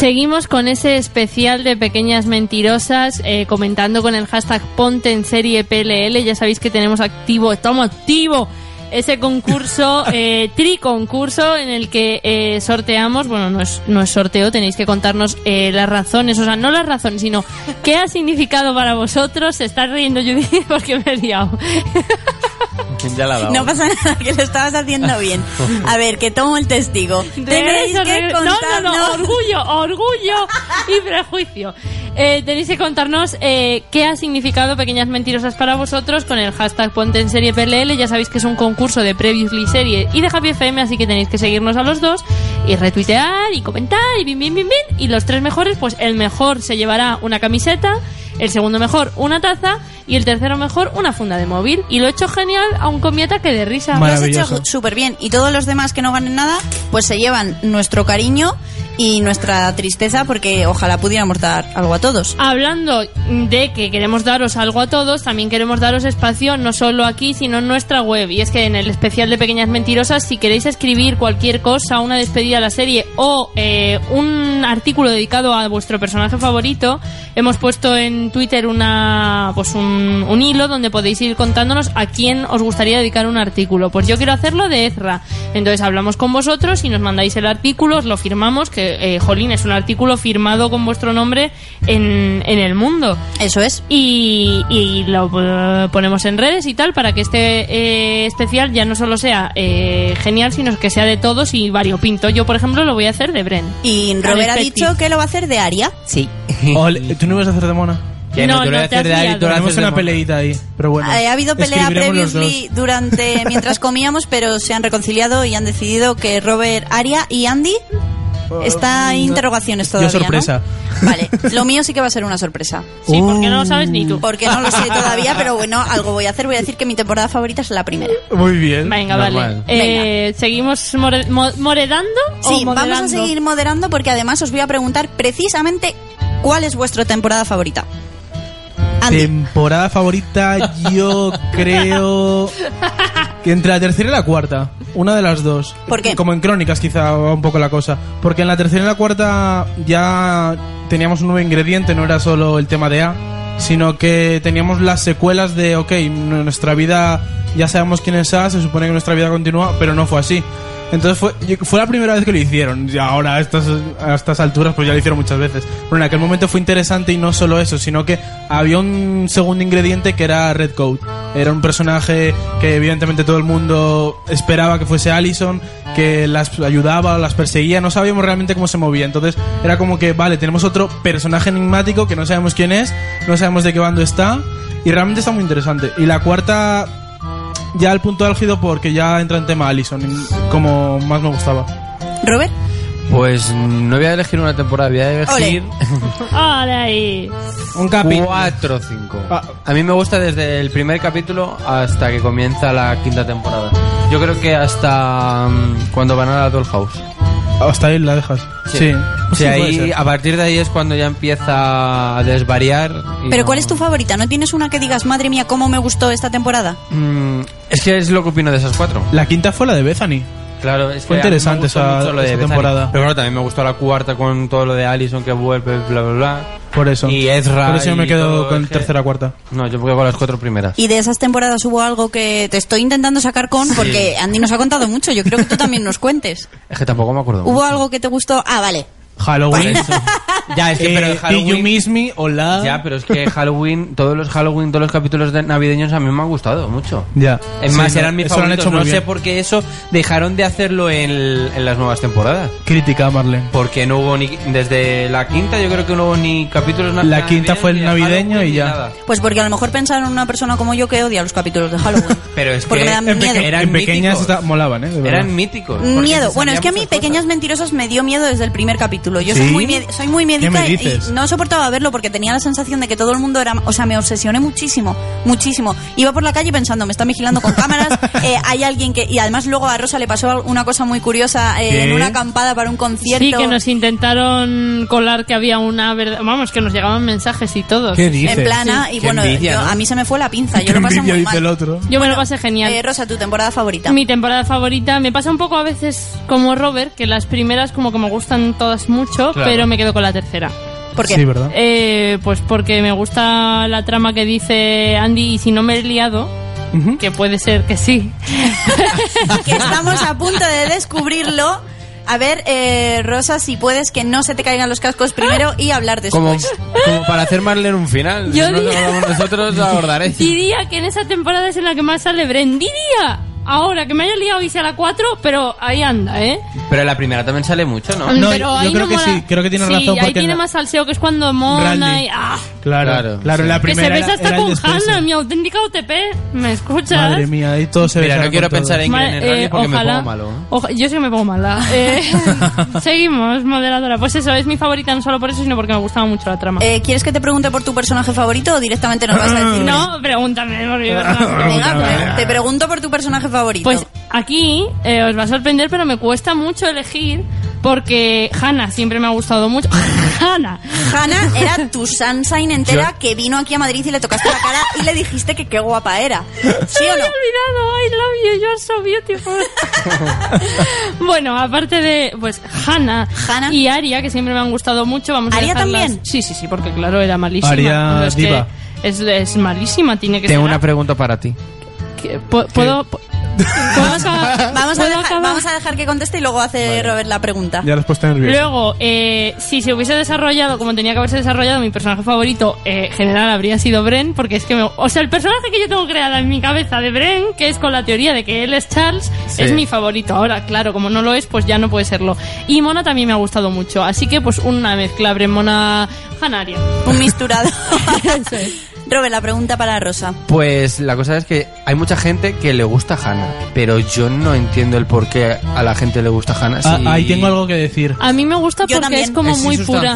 Seguimos con ese especial de pequeñas mentirosas, eh, comentando con el hashtag Ponte en serie PLL. Ya sabéis que tenemos activo, estamos activos ese concurso, eh, triconcurso, en el que eh, sorteamos, bueno, no es, no es sorteo, tenéis que contarnos eh, las razones, o sea, no las razones, sino qué ha significado para vosotros. Se está riendo Judith porque me he liado. Ya la. No pasa nada, que lo estabas haciendo bien. A ver, que tomo el testigo. Tenéis que regreso. No, no, no, contarnos- orgullo, orgullo y prejuicio. Eh, tenéis que contarnos eh, qué ha significado Pequeñas Mentirosas para vosotros con el hashtag Ponte en Serie PLL. Ya sabéis que es un concurso de Previously Serie y de Happy FM, así que tenéis que seguirnos a los dos y retuitear y comentar y bin, bin, bin, bin. Y los tres mejores, pues el mejor se llevará una camiseta, el segundo mejor una taza y el tercero mejor una funda de móvil. Y lo he hecho genial, aún con mi ataque de risa. Lo has hecho súper bien. Y todos los demás que no ganen nada, pues se llevan nuestro cariño y nuestra tristeza porque ojalá pudiéramos dar algo a todos. Hablando de que queremos daros algo a todos, también queremos daros espacio no solo aquí, sino en nuestra web. Y es que en el especial de Pequeñas Mentirosas, si queréis escribir cualquier cosa, una despedida a la serie o eh, un artículo dedicado a vuestro personaje favorito, hemos puesto en Twitter una pues un, un hilo donde podéis ir contándonos a quién os gustaría dedicar un artículo. Pues yo quiero hacerlo de Ezra. Entonces hablamos con vosotros y nos mandáis el artículo, os lo firmamos, que, eh, jolín, es un artículo firmado con vuestro nombre en, en el mundo. Eso es. Y, y lo eh, ponemos en redes y tal para que este eh, especial ya no solo sea eh, genial, sino que sea de todos y variopinto. Yo, por ejemplo, lo voy a hacer de Bren. Y Robert ha dicho que lo va a hacer de Aria. Sí. ¿Tú no ibas a hacer de mona? No, No, no te has Tenemos una peleita ahí, pero bueno. Eh, ha habido pelea previously durante mientras comíamos, pero se han reconciliado y han decidido que Robert, Aria y Andy está en interrogaciones todavía. Yo sorpresa. ¿no? Vale, lo mío sí que va a ser una sorpresa. Sí, porque no lo sabes ni tú. Porque no lo sé todavía, pero bueno, algo voy a hacer. Voy a decir que mi temporada favorita es la primera. Muy bien. Venga, vale. Eh, ¿Seguimos more- mo- moredando? o Sí, vamos a seguir moderando porque además os voy a preguntar precisamente cuál es vuestra temporada favorita. Andy. Temporada favorita, yo creo que entre la tercera y la cuarta. Una de las dos. ¿Por qué? Como en crónicas quizá va un poco la cosa. Porque en la tercera y la cuarta ya teníamos un nuevo ingrediente, no era solo el tema de A, sino que teníamos las secuelas de, ok, nuestra vida, ya sabemos quién es A, se supone que nuestra vida continúa, pero no fue así. Entonces fue, fue la primera vez que lo hicieron. Y ahora a estas, a estas alturas pues ya lo hicieron muchas veces. Pero en aquel momento fue interesante y no solo eso, sino que había un segundo ingrediente que era Red Coat. Era un personaje que evidentemente todo el mundo esperaba que fuese Allison, que las ayudaba, las perseguía, no sabíamos realmente cómo se movía. Entonces era como que, vale, tenemos otro personaje enigmático que no sabemos quién es, no sabemos de qué bando está, y realmente está muy interesante. Y la cuarta ya el punto álgido porque ya entra en tema Allison, como más me gustaba. Robert. Pues no voy a elegir una temporada, voy a elegir ¡Hola ahí! un capítulo. 4 o 5. A mí me gusta desde el primer capítulo hasta que comienza la quinta temporada. Yo creo que hasta mm, cuando van a la Dollhouse. Hasta ahí la dejas. Sí. Sí, Sí, ahí, a partir de ahí es cuando ya empieza a desvariar. Pero no- ¿cuál es tu favorita? ¿No tienes una que digas, madre mía, cómo me gustó esta temporada? Mm, es que es lo que opino de esas cuatro. La quinta fue la de Bethany. Claro, es Fue que interesante esa- mucho lo de esa Bethany. temporada. Pero bueno, también me gustó la cuarta con todo lo de Allison que vuelve, bla, bla, bla. Por eso. Y Ezra. Por eso yo me quedo con tercera cuarta. No, yo me quedo con las cuatro primeras. Y de esas temporadas hubo algo que te estoy intentando sacar con, porque Andy nos ha contado mucho. Yo creo que tú también nos cuentes. Es que tampoco me acuerdo. ¿Hubo algo que te gustó? Ah, vale. Halloween. Ya, es que pero Eh, el Halloween... Did you miss me? Hola. Ya, pero es que Halloween, todos los Halloween, todos los capítulos de navideños a mí me han gustado mucho. Ya. Es Sí, más, no, eran mis lo han favoritos. No sé bien. por qué eso dejaron de hacerlo en, en las nuevas temporadas. Crítica, Marlene. Porque no hubo ni. Desde la quinta, yo creo que no hubo ni capítulos na- La quinta fue el navideño y ya. nada. Pues porque a lo mejor pensaron en una persona como yo que odia los capítulos de Halloween. Pero es Porque que me dan En, miedo. Eran en pequeñas míticos. está- molaban, ¿eh? Eran míticos. porque Miedo. Bueno, es que a mí Pequeñas Mentirosas me dio miedo desde el primer capítulo. Yo ¿Sí? soy muy soy muy ¿Qué miedica me y, y no soportaba verlo porque tenía la sensación de que todo el mundo era, o sea, me obsesioné muchísimo, muchísimo. Iba por la calle pensando, me están vigilando con cámaras, eh, hay alguien que y además luego a Rosa le pasó una cosa muy curiosa eh, en una acampada para un concierto. Sí, que nos intentaron colar que había una verdad. Vamos, que nos llegaban mensajes y todo. ¿Qué dices? en plana y Qué bueno, envidia, yo- ¿no? a mí se me fue la pinza, yo Qué lo pasé muy mal. el otro. Yo me lo pasé genial. Eh, Rosa, tu temporada favorita. Mi temporada favorita me pasa un poco a veces como Robert, que las primeras como que me gustan todas mucho, Claro. pero me quedo con la tercera. ¿Por qué? Sí, ¿verdad? Eh, pues porque me gusta la trama que dice Andy y si no me he liado, que puede ser que sí. que estamos a punto de descubrirlo. A ver, eh, Rosa, si puedes que no se te caigan los cascos primero y hablar Como, después. como para hacer más leer un final. Yo si no diría- nosotros, lo abordaré. Diría que en esa temporada es en la que más sale Bren. Diría ahora que me haya liado y sea la 4, pero ahí anda, ¿eh? Pero en la primera también sale mucho, ¿no? No, pero yo ahí creo no que mola. sí, creo que tienes Sí, razón, ahí porque tiene en la- más salseo que es cuando Mona Randy. y... ¡Ah! Claro, Claro, claro, en sí. la Que primera se besa era- hasta era el con. Hannah, mi auténtica UTP. ¿Me escuchas? Madre mía, ahí todo se Mira, besaron no quiero con todo. pensar en Ma- Randy eh, porque me ojalá- pongo malo. ¿eh? oja- yo sí que me pongo mala. Eh, seguimos, moderadora. Pues eso, es mi favorita no solo por eso, sino porque me gustaba mucho la trama. Eh, ¿Quieres que te pregunte por tu personaje favorito o directamente nos vas a decir? no, pregúntame. Venga, te pregunto por tu personaje favorito. Pues aquí eh, os va a sorprender, pero me cuesta mucho elegir porque Hannah siempre me ha gustado mucho. Hannah. Hannah era tu sunshine entera Yo- que vino aquí a Madrid y le tocaste la cara y le dijiste que qué guapa era. ¿Sí o Me he no? olvidado, I love you, you're so beautiful. bueno, aparte de, pues, Hannah, Hannah. y Aria, que siempre me han gustado mucho, vamos a ¿Aria dejarlas- también? Sí, sí, sí, porque claro, era malísima. Aria O sea, es que diva. Es, es malísima, tiene que Tengo ser... una pregunta para ti. ¿Puedo. Vamos a, ¿Puedo dejar, acabar? vamos a dejar que conteste y luego hace Robert la pregunta. Ya lo has puesto nervioso. Luego, eh, si se hubiese desarrollado como tenía que haberse desarrollado, mi personaje favorito eh, general habría sido Bren, porque es que me, O sea, el personaje que yo tengo creado en mi cabeza de Bren, que es con la teoría de que él es Charles, Sí. es mi favorito. Ahora, claro, como no lo es, pues ya no puede serlo. Y Mona también me ha gustado mucho. Así que, pues, una mezcla Bren, Mona, Hanaria. Un misturado. Robert, la pregunta para Rosa. Pues la cosa es que hay mucha gente que le gusta Hannah, pero yo no entiendo el por qué a la gente le gusta Hannah. Ah, si- ahí tengo algo que decir. A mí me gusta Yo porque también. es como Es muy pura.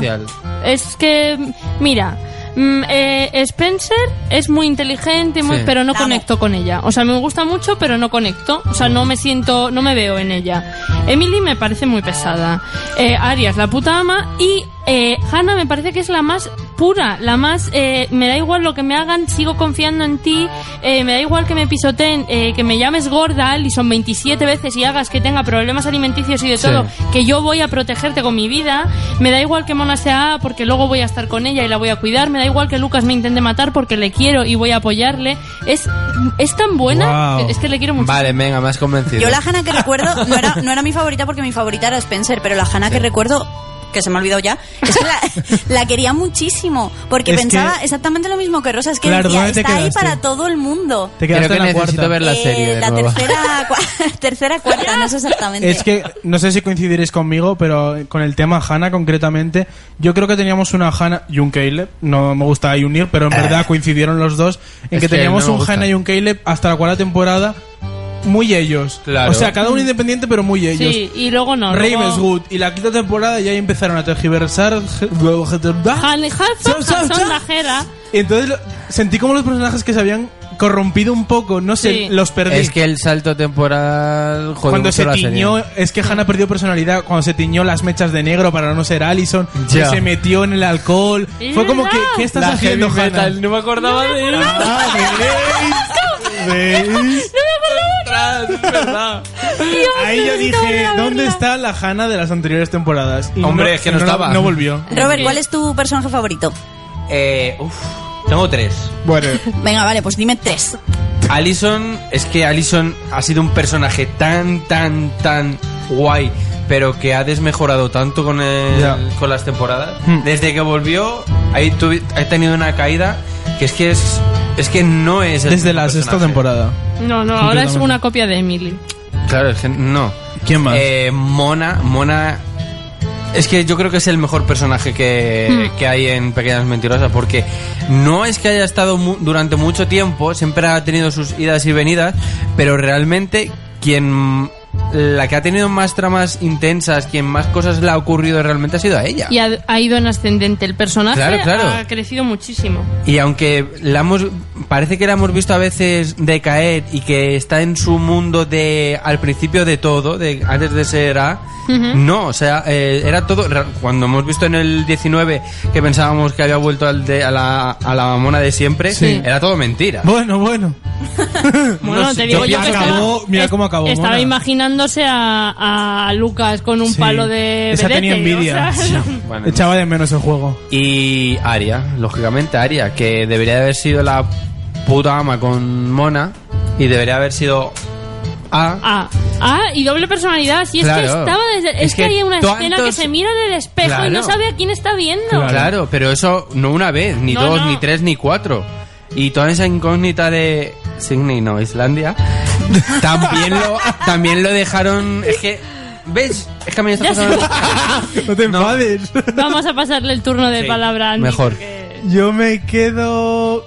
Es que, mira, mm, eh, Spencer es muy inteligente, muy, Sí. pero no conecto con ella. O sea, me gusta mucho, pero no conecto. O sea, no me siento, no me veo en ella. Emily me parece muy pesada. Eh, Aria es la puta ama y eh, Hannah me parece que es la más pura, la más eh, me da igual lo que me hagan, sigo confiando en ti, eh, me da igual que me pisoteen, eh, que me llames gorda, Alison 27 veces y hagas que tenga problemas alimenticios y de Sí. todo, que yo voy a protegerte con mi vida, me da igual que Mona sea A porque luego voy a estar con ella y la voy a cuidar, me da igual que Lucas me intente matar porque le quiero y voy a apoyarle, es, es tan buena, Wow. que- es que le quiero mucho. Vale, venga, me has convencido. Yo la Hannah que recuerdo, no era, no era mi favorita porque mi favorita era Spencer, pero la Hannah que recuerdo, que se me ha olvidado ya, es que la, la quería muchísimo, porque Es pensaba que- exactamente lo mismo que Rosa, es que Claro, decía, ¿dónde te está ahí quedaste? para todo el mundo. Te Creo quedaste que en la necesito cuarta. ver la Eh, serie de la nuevo. tercera, cua- tercera, cuarta, no sé exactamente. Es que no sé si coincidiréis conmigo, pero con el tema Hannah concretamente, yo creo que teníamos una Hannah y un Caleb. No me gusta ahí unir, pero en verdad coincidieron los dos en Es que que teníamos no me un gusta. Hannah y un Caleb hasta la cuarta temporada muy ellos. Claro. O sea, cada uno independiente, pero muy ellos. Sí, y luego no. luego- Ravenswood y la quinta temporada ya empezaron a tergiversar. Y entonces sentí como los personajes que se habían corrompido un poco, no sé, Sí. los perdí. Es que el salto temporal jodió cuando mucho se la tiñó, serie. es que Hannah perdió personalidad cuando se tiñó las mechas de negro para no ser Allison, que Ya. se metió en el alcohol. Fue como que. ¿qué estás La haciendo, Hannah? no me acordaba de él. Ah, ¿veis? ¿Veis? Ahí yo dije, ¿dónde está la Hannah de las anteriores temporadas? Y Hombre, es que no estaba. No volvió. Robert, ¿cuál es tu personaje favorito? Eh, uf, tengo tres. Bueno, Venga, vale, pues dime tres. Allison, es que Allison ha sido un personaje tan, tan, tan guay, pero que ha desmejorado tanto con, el- Ya. con las temporadas. Hmm. Desde que volvió, tuvi- ha tenido una caída que es que es, es que no es el desde la sexta temporada. No, no, ahora es una copia de Emily. Claro, es que no. ¿Quién más? Eh, Mona, Mona. Es que yo creo que es el mejor personaje que, Hmm. que hay en Pequeñas Mentirosas, porque no es que haya estado mu- durante mucho tiempo, siempre ha tenido sus idas y venidas, pero realmente quien. La que ha tenido más tramas intensas, quien más cosas le ha ocurrido realmente ha sido a ella. Y ha, ha ido en ascendente. El personaje Claro, claro. ha crecido muchísimo. Y aunque la hemos, parece que la hemos visto a veces decaer y que está en su mundo de al principio de todo, de antes de ser A, no, o sea, eh, era todo. Cuando hemos visto en el 19 que pensábamos que había vuelto al de, a, la, a la mona de siempre, Sí. era todo mentira. Bueno, bueno. Bueno, No te digo yo que acabó- estaba, mira cómo acabó Estaba Mona. imaginándose a, a Lucas con un Sí. palo de Esa tenía vedete, envidia. o sea, Bueno, Echaba de menos el juego. Y Aria, lógicamente Aria, que debería de haber sido la puta ama con Mona, Y debería haber sido A. Ah, ah, y doble personalidad. Si es que estaba desde. Es, Es que, que hay una escena que se mira en el espejo y no sabe a quién está viendo. Claro. pero eso no una vez, ni No, dos, no. ni tres, ni cuatro. Y toda esa incógnita de Sydney, no, Islandia, también lo, también lo dejaron. Es que, ¿ves? Es que a mí me está pasando. No te enfades. Vamos a pasarle el turno de Sí, palabra a Andy, mejor. porque- Yo me quedo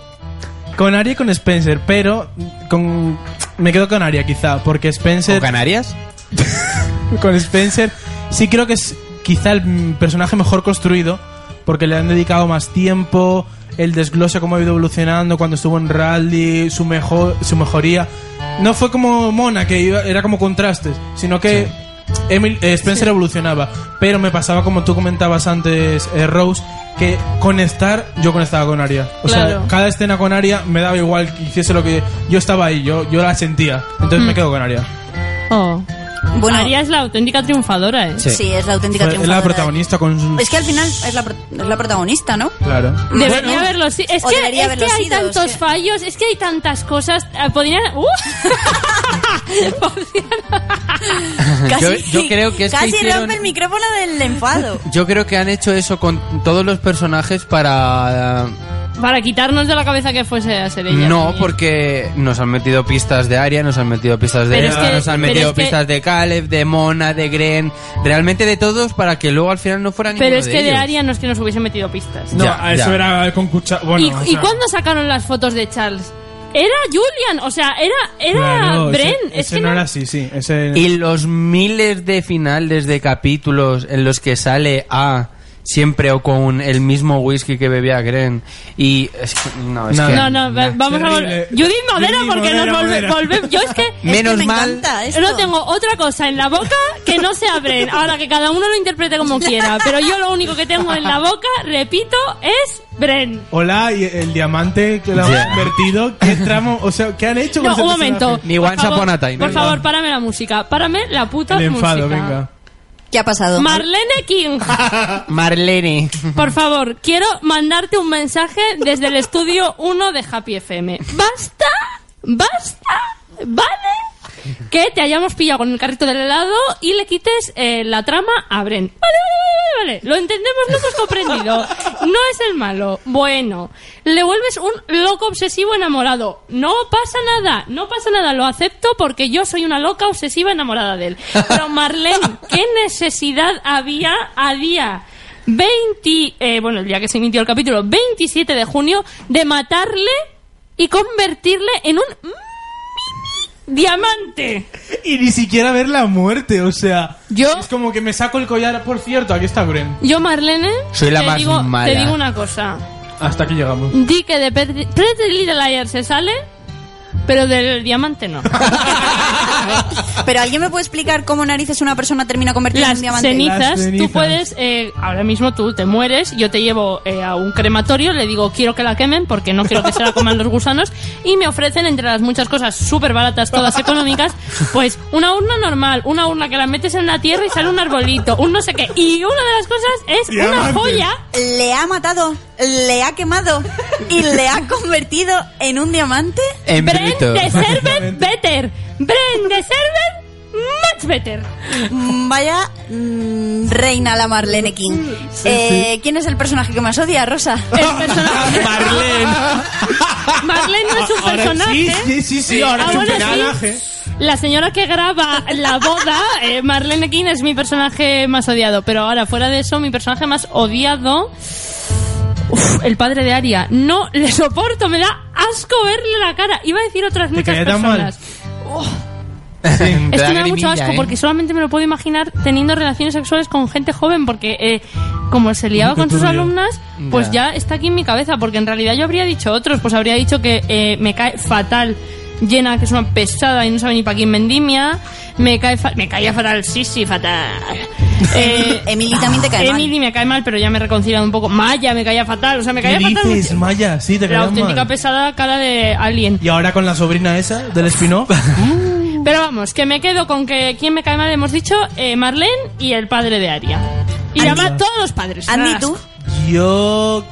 con Aria y con Spencer, pero con me quedo con Aria quizá, porque Spencer ¿Con Canarias? con Spencer sí creo que es quizá el mm, personaje mejor construido porque le han dedicado más tiempo, el desglose cómo ha ido evolucionando cuando estuvo en rally, su mejor su mejoría. No fue como Mona que iba- era como contrastes, sino que Emil- eh, Spencer evolucionaba, pero me pasaba como tú comentabas antes, eh, Rose, que conectar, yo conectaba con Aria. O Claro. sea, cada escena con Aria me daba igual que hiciese lo que yo estaba ahí, yo, yo la sentía. Entonces Mm. me quedo con Aria. Oh. Bueno. Aria es la auténtica triunfadora, ¿eh? Sí, es la auténtica Fue- es la triunfadora. protagonista con. Es que al final es la, pro- es la protagonista, ¿no? Claro. Debería Bueno, haberlo si- Es que, es que hay sido, tantos es que- fallos, es que hay tantas cosas. eh, Podrían. ¡Uh! Casi, Yo- yo creo que es que casi hicieron- rompe el micrófono del enfado. Yo creo que han hecho eso con todos los personajes para. Para quitarnos de la cabeza que fuese a ser ella. no, también. porque nos han metido pistas de Arya, nos han metido pistas de Eva, que- nos han metido que- pistas de Caleb, de Mona, de Gren, realmente de todos para que luego al final no fuera ninguno Pero es que de. Aria no es que nos hubiesen metido pistas. No, Ya, eso ya. era con cuchara. Bueno, ¿Y, o y sea, cuándo sacaron las fotos de Charles? Era Julian, o sea, era, era claro, ese- Bren. Ese, es que no no- era así, sí. Ese... Y los miles de finales de capítulos en los que sale A siempre o con el mismo whisky que bebía Gren y es que- no, es No, que No, no, va- vamos a volver. Judith Modera, Judith porque Modera, nos volve- volvemos. Yo es que. Menos es que me mal- esto. Yo no tengo otra cosa en la boca que no se abren. Ahora que cada uno lo interprete como quiera. Pero yo lo único que tengo en la boca, repito, es Bren. Hola, y el diamante que lo Ya. han invertido. ¿Qué tramo? O sea, ¿qué han hecho con No, ese un momento. Ni Por favor. Por Venga. favor, párame la música. Párame la puta El enfado, música. venga. ¿Qué ha pasado? Marlene King. Marlene Por favor, quiero mandarte un mensaje desde el estudio 1 de Happy FM. ¡Basta! ¡Basta! ¿Vale? Que te hayamos pillado con el carrito del helado y le quites eh, la trama a Bren. Vale, vale, vale, vale. Lo entendemos, lo hemos comprendido. No es el malo. Bueno, le vuelves un loco obsesivo enamorado. No pasa nada, no pasa nada. Lo acepto porque yo soy una loca obsesiva enamorada de él. Pero Marlene, ¿qué necesidad había a día 20, eh, bueno, el día que se emitió el capítulo, 27 de junio, de matarle y convertirle en un diamante. Y ni siquiera ver la muerte, o sea. Yo- Es como que me saco el collar. Por cierto, aquí está Bren. Yo, Marlene, Soy la te, más digo, mala. te digo una cosa. Hasta aquí llegamos. Di que de Pretty Pretty Little Liars se sale, pero del diamante no. Pero alguien me puede explicar cómo narices una persona termina convertida en Las diamante. cenizas, Las cenizas. tú puedes, eh, ahora mismo tú te mueres, yo te llevo eh, a un crematorio, le digo quiero que la quemen porque no quiero que se la coman los gusanos y me ofrecen entre las muchas cosas súper baratas, todas económicas, pues una urna normal, una urna que la metes en la tierra y sale un arbolito, un no sé qué. Y una de las cosas es una joya Le ha matado, le ha quemado y le ha convertido en un diamante. en Bren de Servet Better. Bren de Servet much better. Vaya mm, reina la Marlene King. Eh, ¿Quién es el personaje que más odia, Rosa? El personaje. Marlene. Marlene no es un Ahora personaje. sí, sí, sí, sí, ahora Ah, es un sí. personaje. La señora que graba la boda, eh, Marlene King, es mi personaje más odiado. Pero ahora, fuera de eso, mi personaje más odiado. Uf, el padre de Aria. No le soporto, me da asco verle la cara. Iba a decir otras muchas personas. Es que me da mucho asco ¿eh? porque solamente me lo puedo imaginar teniendo relaciones sexuales con gente joven porque eh, como se liaba con sus alumnas, pues Ya. ya. está aquí en mi cabeza porque en realidad yo habría dicho otros, pues habría dicho que eh, me cae fatal Llena, que es una pesada y no sabe ni para quién vendimia. Me cae fa- me caía fatal, sí, sí, fatal. Eh, Emily también te cae mal. Emily me cae mal, pero ya me he reconciliado un poco. Maya me caía fatal, o sea, me ¿Qué caía fatal. dices, Maya? Sí, te La caía auténtica mal. pesada cara de alien. Y ahora con la sobrina esa del spin-off. Pero vamos, que me quedo con que quién me cae mal, hemos dicho, eh, Marlene y el padre de Aria. Y Andy. además todos los padres. Andy, tú. Yo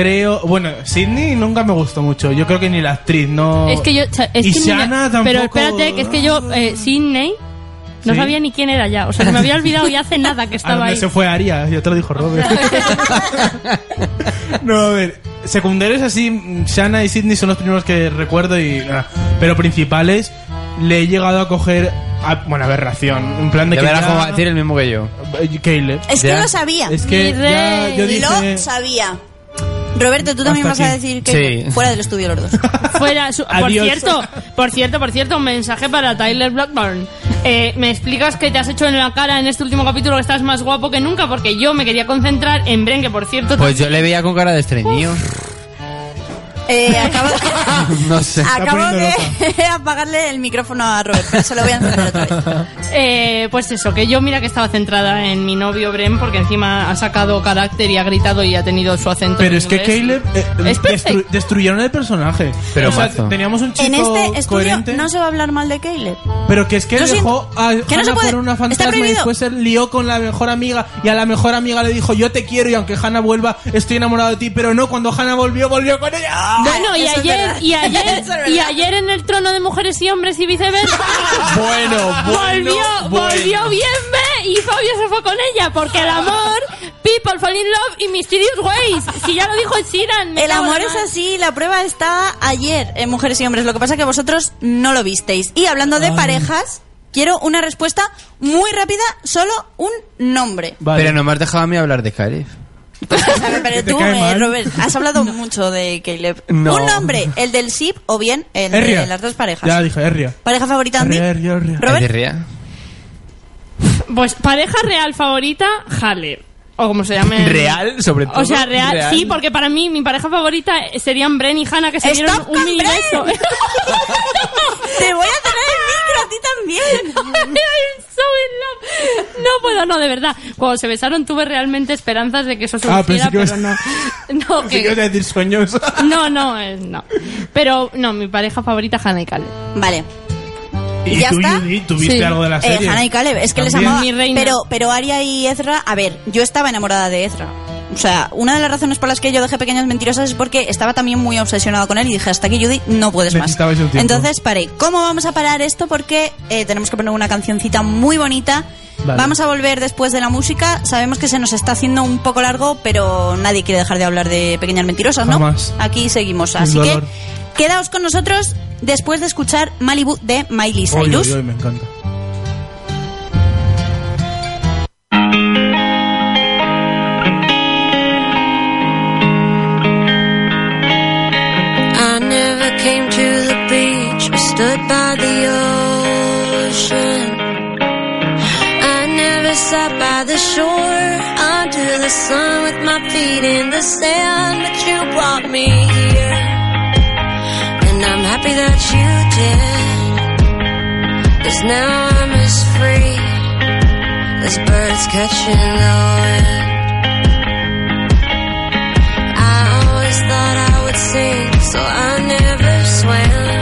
creo. Bueno, Sidney nunca me gustó mucho. Yo creo que ni la actriz, no. Es que yo. o sea, es y que tampoco. Pero espérate, que es que yo, eh, Sidney, no Sí. sabía ni quién era ya. O sea, se me había olvidado ya hace nada que ¿A estaba dónde ahí. se fue Aria? Ya te lo dijo Robert. no, a ver. Secundarios así, Shanna y Sidney son los primeros que recuerdo y. ah, pero principales, le he llegado a coger. a- bueno, aberración. En plan de De que. ya- va a decir el mismo que yo. Caleb. Es que Ya. lo sabía. Es que ya yo dije. Lo sabía. Roberto, tú también Hasta vas a decir que Sí. fuera del estudio los dos. Fuera, su- por cierto, por cierto, por cierto, un mensaje para Tyler Blackburn. Eh, me explicas que te has hecho en la cara en este último capítulo que estás más guapo que nunca porque yo me quería concentrar en Bren, que por cierto... Pues yo le veía con cara de estreñido. Eh, acabo, No sé. acabo de apagarle el micrófono a Robert, pero se lo voy a encender otra vez. Eh, pues eso, que yo mira que estaba centrada en mi novio Bren porque encima ha sacado carácter y ha gritado y ha tenido su acento. Pero en es que inglés. Caleb eh, Es destru- perfecto. destruyeron el personaje. Pero o sea, teníamos un chico En este estudio coherente, no se va a hablar mal de Caleb. pero que es que Lo dejó a Que no se Hannah puede- una fantasma y después se lió con la mejor amiga y a la mejor amiga le dijo yo te quiero y aunque Hannah vuelva estoy enamorado de ti, pero no, cuando Hannah volvió, volvió con ella. Bueno, y ayer, y ayer, y ayer en el trono de mujeres y hombres y viceversa. Bueno, bueno, volvió, bueno. volvió bien y Fabio se fue con ella porque el amor, people fall in love in mysterious ways. Si ya lo dijo Sheeran. El amor es así, la prueba está ayer en Mujeres y Hombres. Lo que pasa es que vosotros no lo visteis. Y hablando de parejas, quiero una respuesta muy rápida, solo un nombre. Vale. Pero no me has dejado a mí hablar de Caleb. Pero tú, eh. Robert, has hablado mucho de Caleb. No. Un nombre, el del SIP o bien el Herria. de las dos parejas. Ya dije, Herria. ¿Pareja favorita, Andy? Herria. Robert. Pues pareja real favorita, Jale. O como se llame. ¿Real? Sobre todo. O sea, real, sí, porque para mí mi pareja favorita serían Bren y Hannah que se dieron un mini beso. Te voy a tener el micro a ti también. I'm so in love. No puedo, no, de verdad. Cuando se besaron tuve realmente esperanzas de que eso Ah, surgiera, pensé que pero no. No, Sí que ibas que... a decir sueños. No, no, es no. Pero no, mi pareja favorita Hannah y Caleb. Vale. ¿Y ¿Ya tú, está? Judy, tuviste Sí. algo de la Eh, serie? Hannah y Caleb, es que les También. amaba. Mi reina. Pero, pero Aria y Ezra, a ver, yo estaba enamorada de Ezra. O sea, una de las razones por las que yo dejé Pequeñas Mentirosas es porque estaba también muy obsesionado con él y dije, hasta aquí Judy, no puedes más. Entonces paré. ¿Cómo vamos a parar esto? Porque eh, tenemos que poner una cancioncita muy bonita. Vale. Vamos a volver después de la música. Sabemos que se nos está haciendo un poco largo, pero nadie quiere dejar de hablar de Pequeñas Mentirosas, ¿no? Jamás. Aquí seguimos. Así que. Quedaos con nosotros después de escuchar Malibu de Miley Cyrus. oy, oy, me encanta. I never came to the beach or stood by the ocean. I never sat by the shore under the sun with my feet in the sand, but you brought me here. Happy that you did. Cause now I'm as free as birds catching the wind. I always thought I would sing, so I never swam.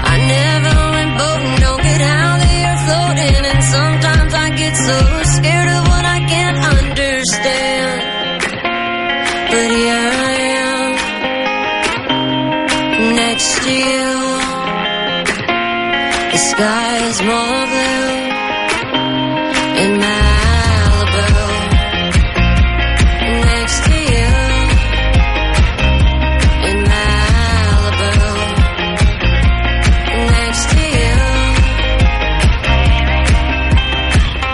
I never went boating, don't get how they are floating, and sometimes I get so scared Malibu next to you Malibu. Next to you,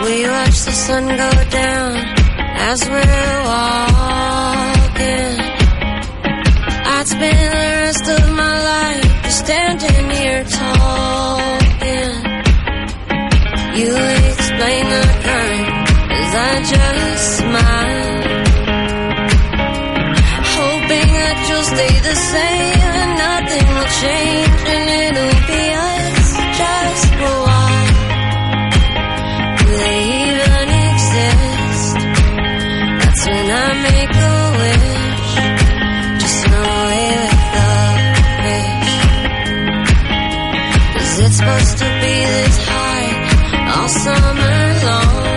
we watch the sun go down as we're walking. I'd spend the rest of my life standing here talking. Explain the current as I just smile? Hoping that you'll stay the same and nothing will change all summer long.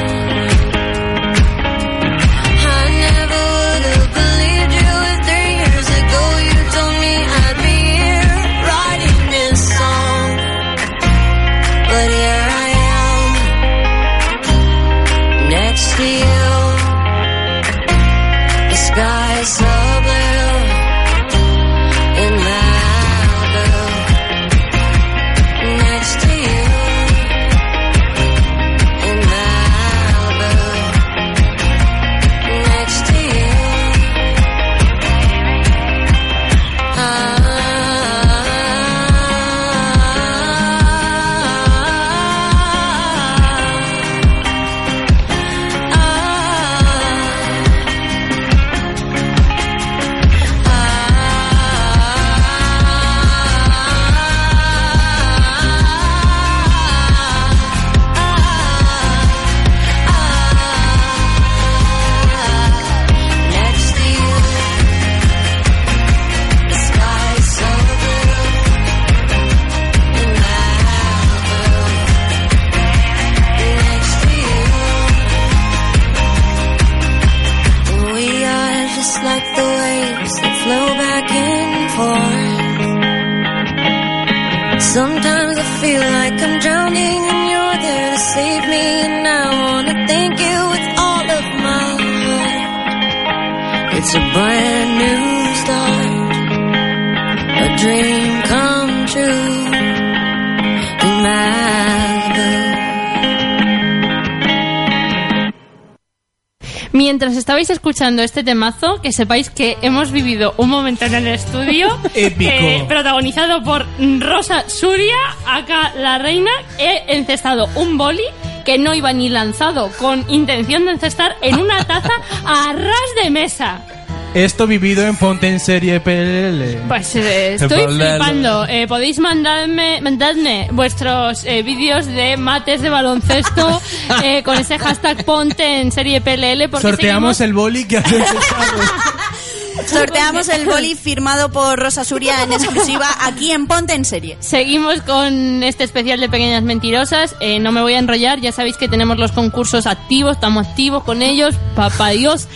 Waves that flow back and forth. Sometimes I feel like I'm drowning and you're there to save me, and I wanna thank you with all of my heart. It's a brand new start, a dream Mientras estabais escuchando este temazo, que sepáis que hemos vivido un momento en el estudio Épico. eh, protagonizado por Rosa Suria, acá la reina, he encestado un boli que no iba ni lanzado con intención de encestar en una taza a ras de mesa. Esto vivido en Ponte en Serie PLL. Pues eh, estoy flipando. Eh, podéis mandarme, mandadme vuestros eh, vídeos de mates de baloncesto eh, con ese hashtag ponte en serie PLL porque Sorteamos el boli que has. Sorteamos el boli firmado por Rosa Suria en exclusiva aquí en Ponte en Serie. Seguimos con este especial de Pequeñas Mentirosas. Eh, no me voy a enrollar, ya sabéis que tenemos los concursos activos, estamos activos con ellos, papá Dios.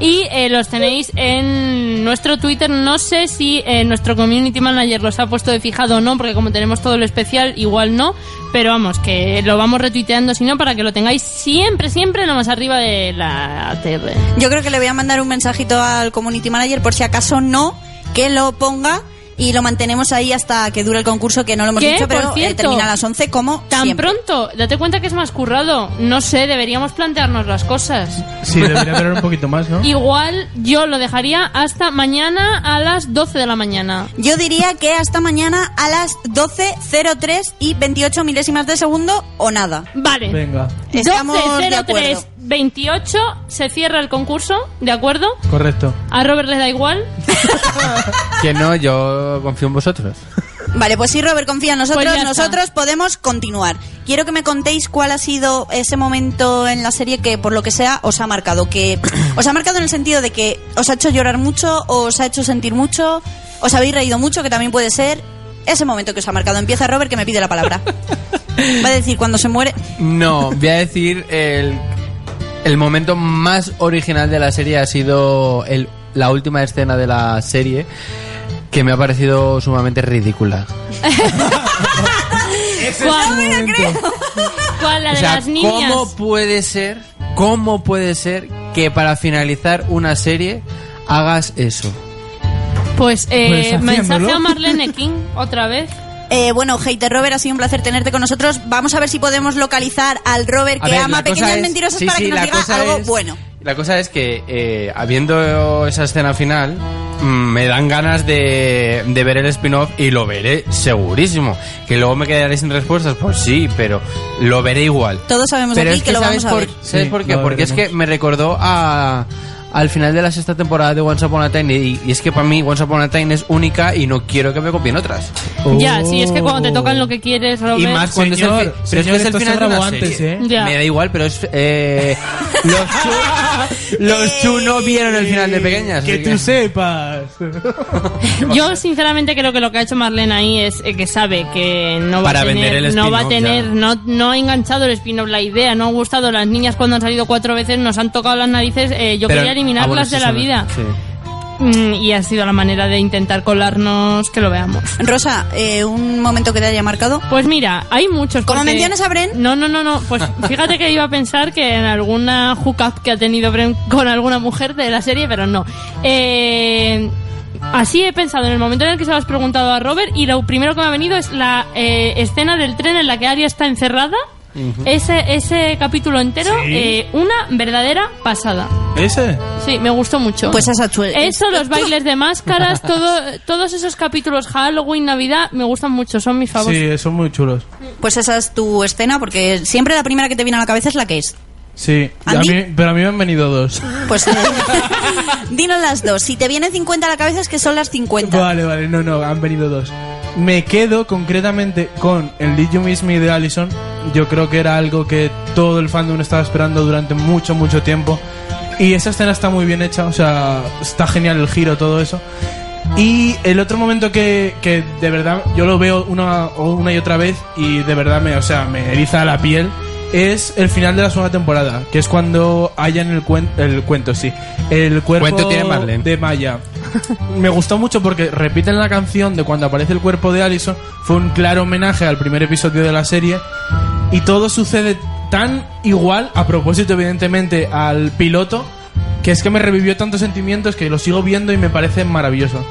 Y eh, los tenéis en nuestro Twitter. No sé si eh, nuestro community manager los ha puesto de fijado o no, porque como tenemos todo lo especial, igual no. Pero vamos, que lo vamos retuiteando, si no, para que lo tengáis siempre, siempre lo más arriba de la tele. Yo creo que le voy a mandar un mensajito al community manager por si acaso no, que lo ponga y lo mantenemos ahí hasta que dure el concurso, que no lo hemos ¿Qué? dicho, pero eh, termina a las 11 como Tan siempre. pronto, date cuenta que es más currado. No sé, deberíamos plantearnos las cosas. Sí, debería durar un poquito más, ¿no? Igual yo lo dejaría hasta mañana a las 12 de la mañana. Yo diría que hasta mañana a las 12.03 y 28 milésimas de segundo o nada. Vale. Venga. Estamos de 12.03, acuerdo. 28 se cierra el concurso, ¿de acuerdo? Correcto. A Robert le da igual. Que no, yo confío en vosotros. Vale, pues sí, Robert, confía en nosotros. Pues está. nosotros podemos continuar. Quiero que me contéis cuál ha sido ese momento en la serie que, por lo que sea, os ha marcado. Que os ha marcado en el sentido de que os ha hecho llorar mucho, os ha hecho sentir mucho, os habéis reído mucho, que también puede ser. Ese momento que os ha marcado. Empieza Robert, que me pide la palabra. Va a decir cuando se muere. No, voy a decir el, el momento más original de la serie ha sido el, la última escena de la serie que me ha parecido sumamente ridícula. ¿Cuál? ¿Cuál? La O de sea, las niñas. ¿cómo puede ser, cómo puede ser que para finalizar una serie hagas eso? Pues, eh, Pues mensaje a Marlene King, otra vez. Eh, bueno, Hater Robert, ha sido un placer tenerte con nosotros. Vamos a ver si podemos localizar al Robert que ver, ama pequeñas es- mentirosas sí, para sí, que nos diga algo es- bueno. La cosa es que, eh, habiendo esa escena final, mm, me dan ganas de, de ver el spin-off y lo veré segurísimo. Que luego me quedaré sin respuestas, pues sí, pero lo veré igual. Todos sabemos Pero aquí es que, lo ¿sabes vamos a por, ver. ¿Sabes Sí, por qué? Porque es que me recordó a, al final de la sexta temporada de Once Upon a Time y, y es que para mí Once Upon a Time es única y no quiero que me copien otras. Ya, sí, es que cuando te tocan lo que quieres, Robert. Y más cuando Señor, es el, fi- pero es señor, que es el final de una antes, serie. ¿eh? Ya. Me da igual, pero es eh, los chu, los chu no vieron el final de pequeñas. Que tú sepas. Yo sinceramente creo que lo que ha hecho Marlene ahí es eh, que sabe que no va Para a tener, vender el no va a tener, ya. no, no ha enganchado el spin-off la idea, no ha gustado las niñas cuando han salido cuatro veces, nos han tocado las narices, eh, yo Pero- quería ah, eliminarlas bueno, sí, de la vida sí. Mm, y ha sido la manera de intentar colarnos que lo veamos. Rosa, eh, un momento que te haya marcado. Pues mira, hay muchos. Como porque- menciones a Bren. No, no, no, no. Pues fíjate que iba a pensar que en alguna hookup que ha tenido Bren con alguna mujer de la serie, pero no. Eh, así he pensado en el momento en el que se lo has preguntado a Robert y lo primero que me ha venido es la eh, escena del tren en la que Aria está encerrada. Ese, ese capítulo entero, Sí. eh, una verdadera pasada. ¿Ese? Sí, me gustó mucho. Pues esa Eso, los bailes de máscaras, todo, todos esos capítulos, Halloween, Navidad, me gustan mucho, son mis favoritos. Sí, son muy chulos. Pues esa es tu escena, porque siempre la primera que te viene a la cabeza es la que es. Sí, a ¿Andy? mí- pero a mí me han venido dos. Pues eh, dinos las dos. Si te vienen 50 a la cabeza es que son las 50. Vale, vale, no, no, han venido dos. Me quedo concretamente con el Did You Miss Me de Allison. Yo creo que era algo que todo el fandom estaba esperando durante mucho, mucho tiempo. Y esa escena está muy bien hecha, o sea, está genial el giro, todo eso. Y el otro momento que, que de verdad yo lo veo una, una y otra vez y de verdad me, o sea, me eriza la piel es el final de la segunda temporada, que es cuando hayan el, cuen- el cuento, sí. El cuerpo Cuento tiene de Maya. Me gustó mucho porque repiten la canción de cuando aparece el cuerpo de Allison. Fue un claro homenaje al primer episodio de la serie. Y todo sucede tan igual, a propósito, evidentemente, al piloto, que es que me revivió tantos sentimientos que lo sigo viendo y me parece maravilloso.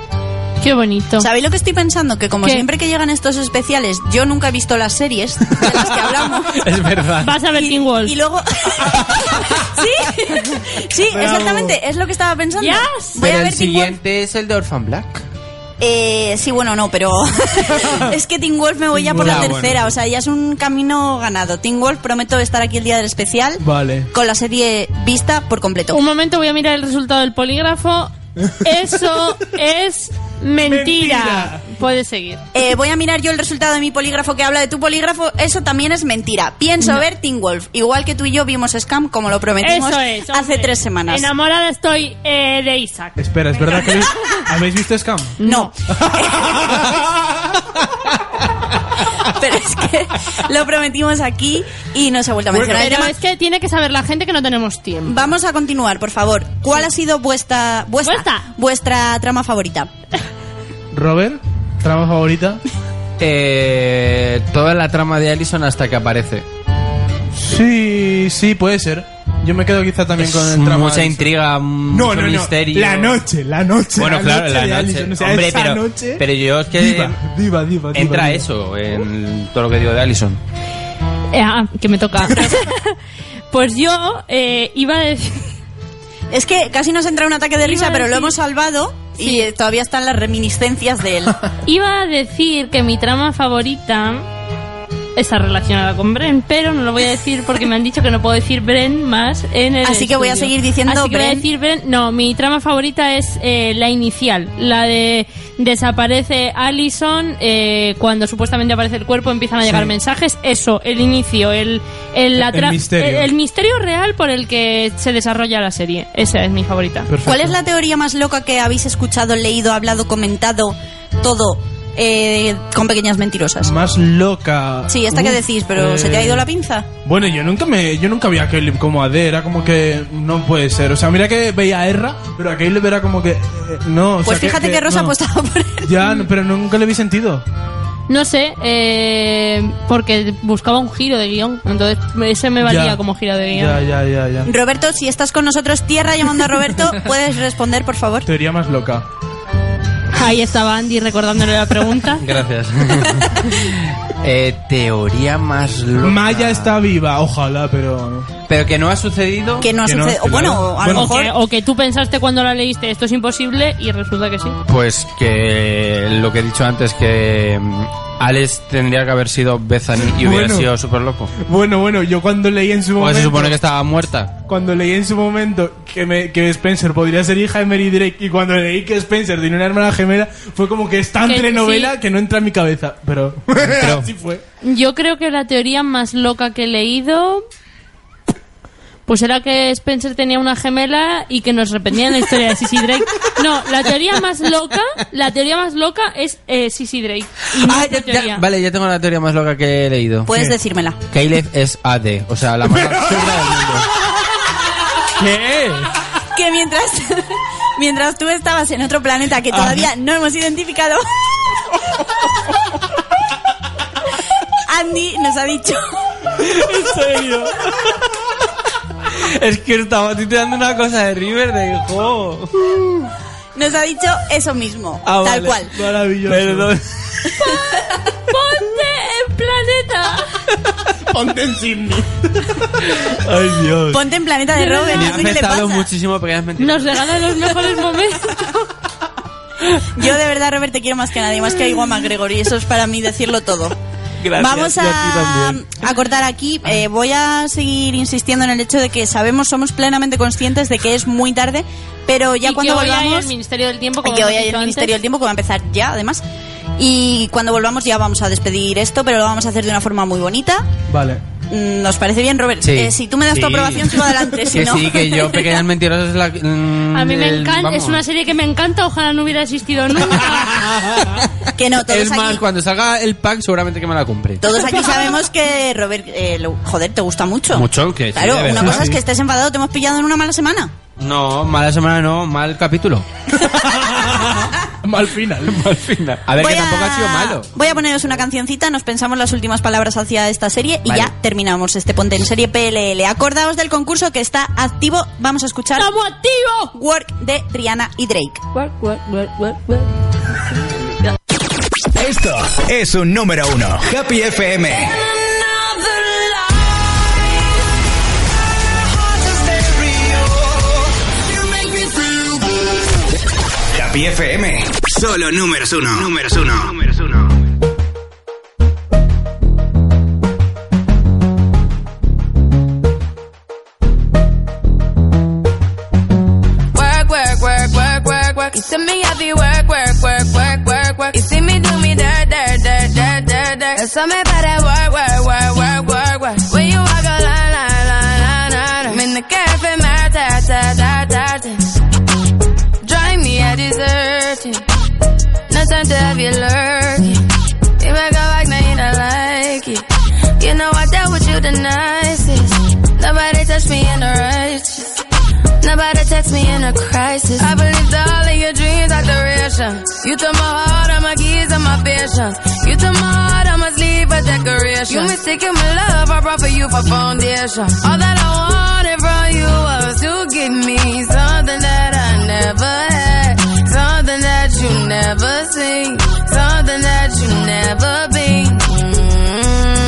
Qué bonito. ¿Sabéis lo que estoy pensando? Que como ¿Qué? siempre que llegan estos especiales, yo nunca he visto las series de las que hablamos. Es verdad. Vas a ver Teen Wolf. Y luego... sí, sí, Bravo. exactamente, es lo que estaba pensando. Yes. Voy a Pero ver el Wolf. siguiente es el de Orphan Black. Eh, sí, bueno, no, pero es que Teen Wolf me voy ya por Ya, la bueno. tercera, o sea, ya es un camino ganado. Teen Wolf, prometo estar aquí el día del especial Vale. con la serie vista por completo. Un momento, voy a mirar el resultado del polígrafo. Eso es mentira. Mentira. Puedes seguir. Eh, voy a mirar yo el resultado de mi polígrafo que habla de tu polígrafo. Eso también es mentira. Pienso ver Teen Wolf. Igual que tú y yo vimos Scam, como lo prometimos Eso es. hace hombre. tres semanas. Enamorada estoy eh, de Isaac. Espera, ¿es verdad que habéis visto Scam? No. Pero es que lo prometimos aquí y no se ha vuelto a mencionar. Pero tema. es que tiene que saber la gente que no tenemos tiempo. Vamos a continuar, por favor. ¿Cuál ha sido vuestra, vuestra, Vuestra. vuestra trama favorita? Robert, trama favorita. Eh, toda la trama de Allison hasta que aparece. Sí, sí, puede ser. Yo me quedo quizá también con el trama. mucha intriga, No, mucho no, no. misterio. La noche, la noche. Bueno, la claro, noche la noche. Allison, o sea, Hombre, esa pero, noche- pero yo es que Diva, diva, diva, entra diva. eso en todo lo que digo de Allison. Eh, ah, que me toca. pues yo eh, iba a decir... Es que casi nos entra un ataque de risa, a pero lo hemos salvado y todavía están las reminiscencias de él. Iba a decir que mi trama favorita está relacionada con Bren, pero no lo voy a decir porque me han dicho que no puedo decir Bren más en el Así que voy a seguir diciendo Así que voy a Bren. decir Bren. No, mi trama favorita es eh, la inicial, la de desaparece Allison eh, cuando supuestamente aparece el cuerpo, empiezan a llegar Sí. mensajes. Eso, el inicio, el el, la El misterio. el- el misterio real por el que se desarrolla la serie. Esa es mi favorita. Perfecto. ¿Cuál es la teoría más loca que habéis escuchado, leído, hablado, comentado, todo eh, con pequeñas mentirosas? Más loca. Sí, esta que Uf, decís, pero eh, ¿se te ha ido la pinza? Bueno, yo nunca me, yo nunca vi a Caleb como AD, era como que no puede ser. O sea, mira que veía a Erra, pero a Caleb era como que eh, no. o Pues sea, fíjate que, Rosa no. apostaba por él. Ya, pero nunca le vi sentido. No sé, eh, porque buscaba un giro de guion. Entonces, ese me valía Ya. como giro de guion. Ya, ya, ya, ya. Roberto, si estás con nosotros, tierra llamando a Roberto, ¿puedes responder, por favor? Teoría más loca. Ahí estaba Andy recordándole la pregunta. Gracias. Eh, teoría más loca. Maya está viva, ojalá, pero. Pero que no ha sucedido. Que no ha Que no, sucedido. Bueno, a Bueno, lo O mejor. que, o que tú pensaste cuando la leíste esto es imposible y resulta que sí. Pues que lo que he dicho antes, que mm, Alex tendría que haber sido Bethany y hubiera Bueno. sido súper loco. Bueno, bueno, yo cuando leí en su O momento. se supone que estaba muerta. Cuando leí en su momento que, me, que Spencer podría ser hija de Mary Drake y cuando leí que Spencer tiene una hermana gemela, fue como que es tan Que telenovela sí. que no entra en mi cabeza. Pero, Pero- así fue. Yo creo que la teoría más loca que he leído. Pues era que Spencer tenía una gemela y que nos repetían la historia de Sissy Drake. No, la teoría más loca, la teoría más loca es eh, Sissy Drake. Y no Ah, es la ya- ya- teoría. vale, ya tengo la teoría más loca que he leído. Puedes ¿Qué? decírmela. Caleb es AD, o sea, la más absurda del mundo. ¿Qué? Que mientras, mientras tú estabas en otro planeta que todavía no hemos identificado, Andy nos ha dicho ¿En serio? Es que estaba titeando una cosa de River de jo. nos ha dicho eso mismo, Ah, tal vale. cual. Maravilloso. Perdón. ¡Ponte en planeta! Ponte en Sydney. Ay, Dios. Ponte en planeta de Robert, Me no ha sé afectado muchísimo porque has mentido. Nos regalan los mejores momentos. Yo de verdad, Robert, te quiero más que nadie, más que a Iwan McGregor, y eso es para mí decirlo todo. Gracias, Vamos a cortar aquí. Eh, voy a seguir insistiendo en el hecho de que sabemos, somos plenamente conscientes de que es muy tarde, pero ya y cuando que hoy hay volvamos. el Ministerio del Tiempo, Y como que hoy hemos hay el Ministerio del. Tiempo que va a empezar ya, además. Y cuando volvamos ya vamos a despedir esto, pero lo vamos a hacer de una forma muy bonita. Vale. Mm, ¿nos parece bien, Robert? Sí. Eh, si tú me das tu aprobación, sigo adelante. Si que no... sí, que yo, Pequeñas Mentirosas es la... mm, A mí me encanta, es una serie que me encanta, ojalá no hubiera existido nunca. que no, todos Es más, aquí, cuando salga el pack seguramente que me la compre. todos aquí sabemos que Robert, eh, lo- joder, te gusta mucho. Mucho, que Claro, una cosa es que estés enfadado, te hemos pillado en una mala semana. No, mala semana no, mal capítulo. Mal final. mal final. A ver, Voy que tampoco ha sido malo. Voy a poneros una cancioncita, nos pensamos las últimas palabras hacia esta serie y Vale. ya terminamos este Ponte en Serie PLL. Acordaos del concurso que está activo. Vamos a escuchar ¡Estamos activos! Work de Rihanna y Drake. Esto es un número uno. Happy FM. Happy FM. Solo números uno. Números uno. Números uno. Work, work, work, work, work, work. You see me happy work, work, work, work, work, work. You see me do me dirt, dirt, dirt, dirt, dirt, dirt. There's something about you lurking. You make a back, now you don't like it. You know I dealt with you the nicest. Nobody touched me in the righteous. Nobody text me in a crisis. I believed all of your dreams are duration. You took my heart, all my keys, and my patience. You took my heart, I must leave a decoration. You mistaken my love, I brought for you for foundation. All that I wanted from you was to give me something that I never had. Something that you never seen. Something that you never been.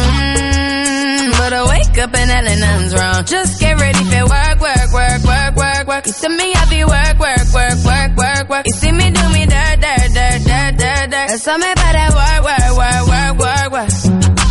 Mm, But I wake up and hell nothing's wrong. Just get ready for work, work, work, work, work, work. You see me happy work, work, work, work, work, work. You see me do me dirt, dirt, dirt, dirt, dirt, dirt. There's something about that work, work, work, work, work, work.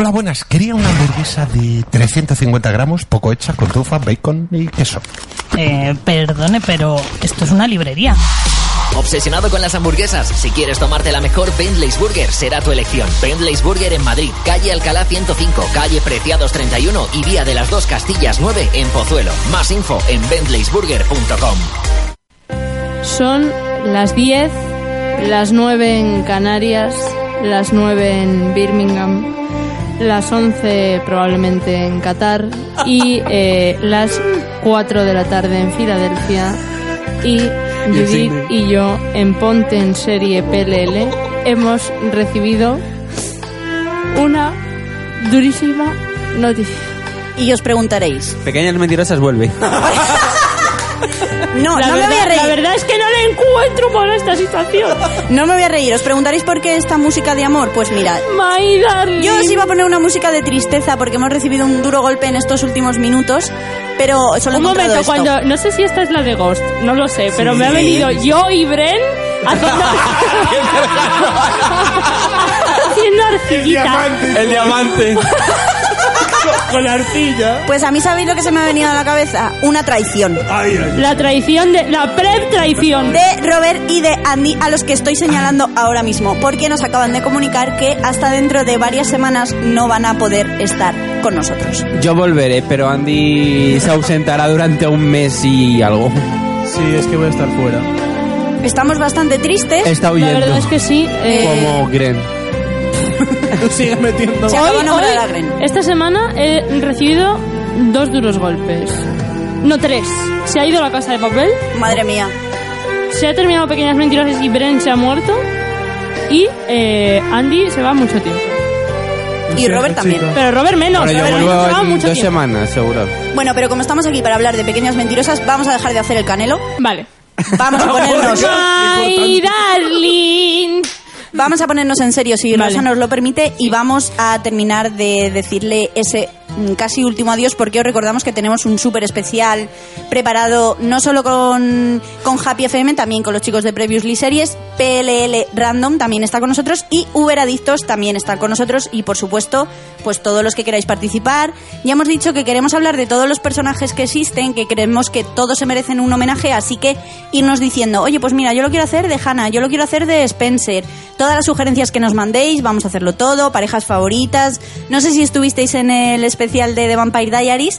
Hola, buenas. Quería una hamburguesa de 350 gramos, poco hecha, con trufa, bacon y queso. Eh, perdone, pero esto es una librería. Obsesionado con las hamburguesas, si quieres tomarte la mejor Bentley's Burger, será tu elección. Bentley's Burger en Madrid, calle Alcalá 105, calle Preciados 31 y vía de las dos Castillas 9 en Pozuelo. Más info en bentleysburger.com. Son las 10, las 9 en Canarias, las 9 en Birmingham, las 11 probablemente en Qatar y eh, las 4 de la tarde en Filadelfia. Y Judith y yo en Ponte en Serie PLL hemos recibido una durísima noticia. Y os preguntaréis. Pequeñas Mentirosas vuelve. No, la no verdad, me voy a reír. La verdad es que no le encuentro por esta situación. No me voy a reír. ¿Os preguntaréis por qué esta música de amor? Pues mirad. My darling. Yo os iba a poner una música de tristeza porque hemos recibido un duro golpe en estos últimos minutos, pero solo Un momento, esto. cuando. No sé si esta es la de Ghost, no lo sé, pero Sí. me ha venido yo y Bren haciendo. haciendo arcillita. El diamante. Con la arcilla. Pues a mí sabéis lo que se me ha venido a la cabeza, una traición. La traición de. La pre-traición. De Robert y de Andy a los que estoy señalando ahora mismo, porque nos acaban de comunicar que hasta dentro de varias semanas no van a poder estar con nosotros. Yo volveré, pero Andy se ausentará durante un mes y algo. Sí, es que voy a estar fuera. Estamos bastante tristes. Está La huyendo. verdad es que sí. eh, Como Gren. Sigue metiendo. Se de la Gren. esta semana he recibido dos duros golpes. No, tres. Se ha ido a la casa de papel. Madre mía. Se ha terminado Pequeñas Mentirosas y Bren se ha muerto. Y eh, Andy se va mucho tiempo. Y Robert también. Pero Robert menos. Bueno, yo Robert vuelvo se va en mucho dos tiempo. semanas, seguro. Bueno, pero como estamos aquí para hablar de pequeñas mentirosas, vamos a dejar de hacer el canelo. Vale. Vamos a ponernos. Ay, darling. Vamos a ponernos en serio, si Vale. Rosa nos lo permite, y vamos a terminar de decirle ese mm, casi último adiós, porque os recordamos que tenemos un súper especial preparado, no solo con, con Happy FM, también con los chicos de Previously Series, PLL Random también está con nosotros, y Uber Adictos también está con nosotros, y por supuesto, pues todos los que queráis participar. Ya hemos dicho que queremos hablar de todos los personajes que existen, que creemos que todos se merecen un homenaje, así que irnos diciendo, oye, pues mira, yo lo quiero hacer de Hannah, yo lo quiero hacer de Spencer. Todas las sugerencias que nos mandéis, vamos a hacerlo todo, parejas favoritas. No sé si estuvisteis en el especial de The Vampire Diaries.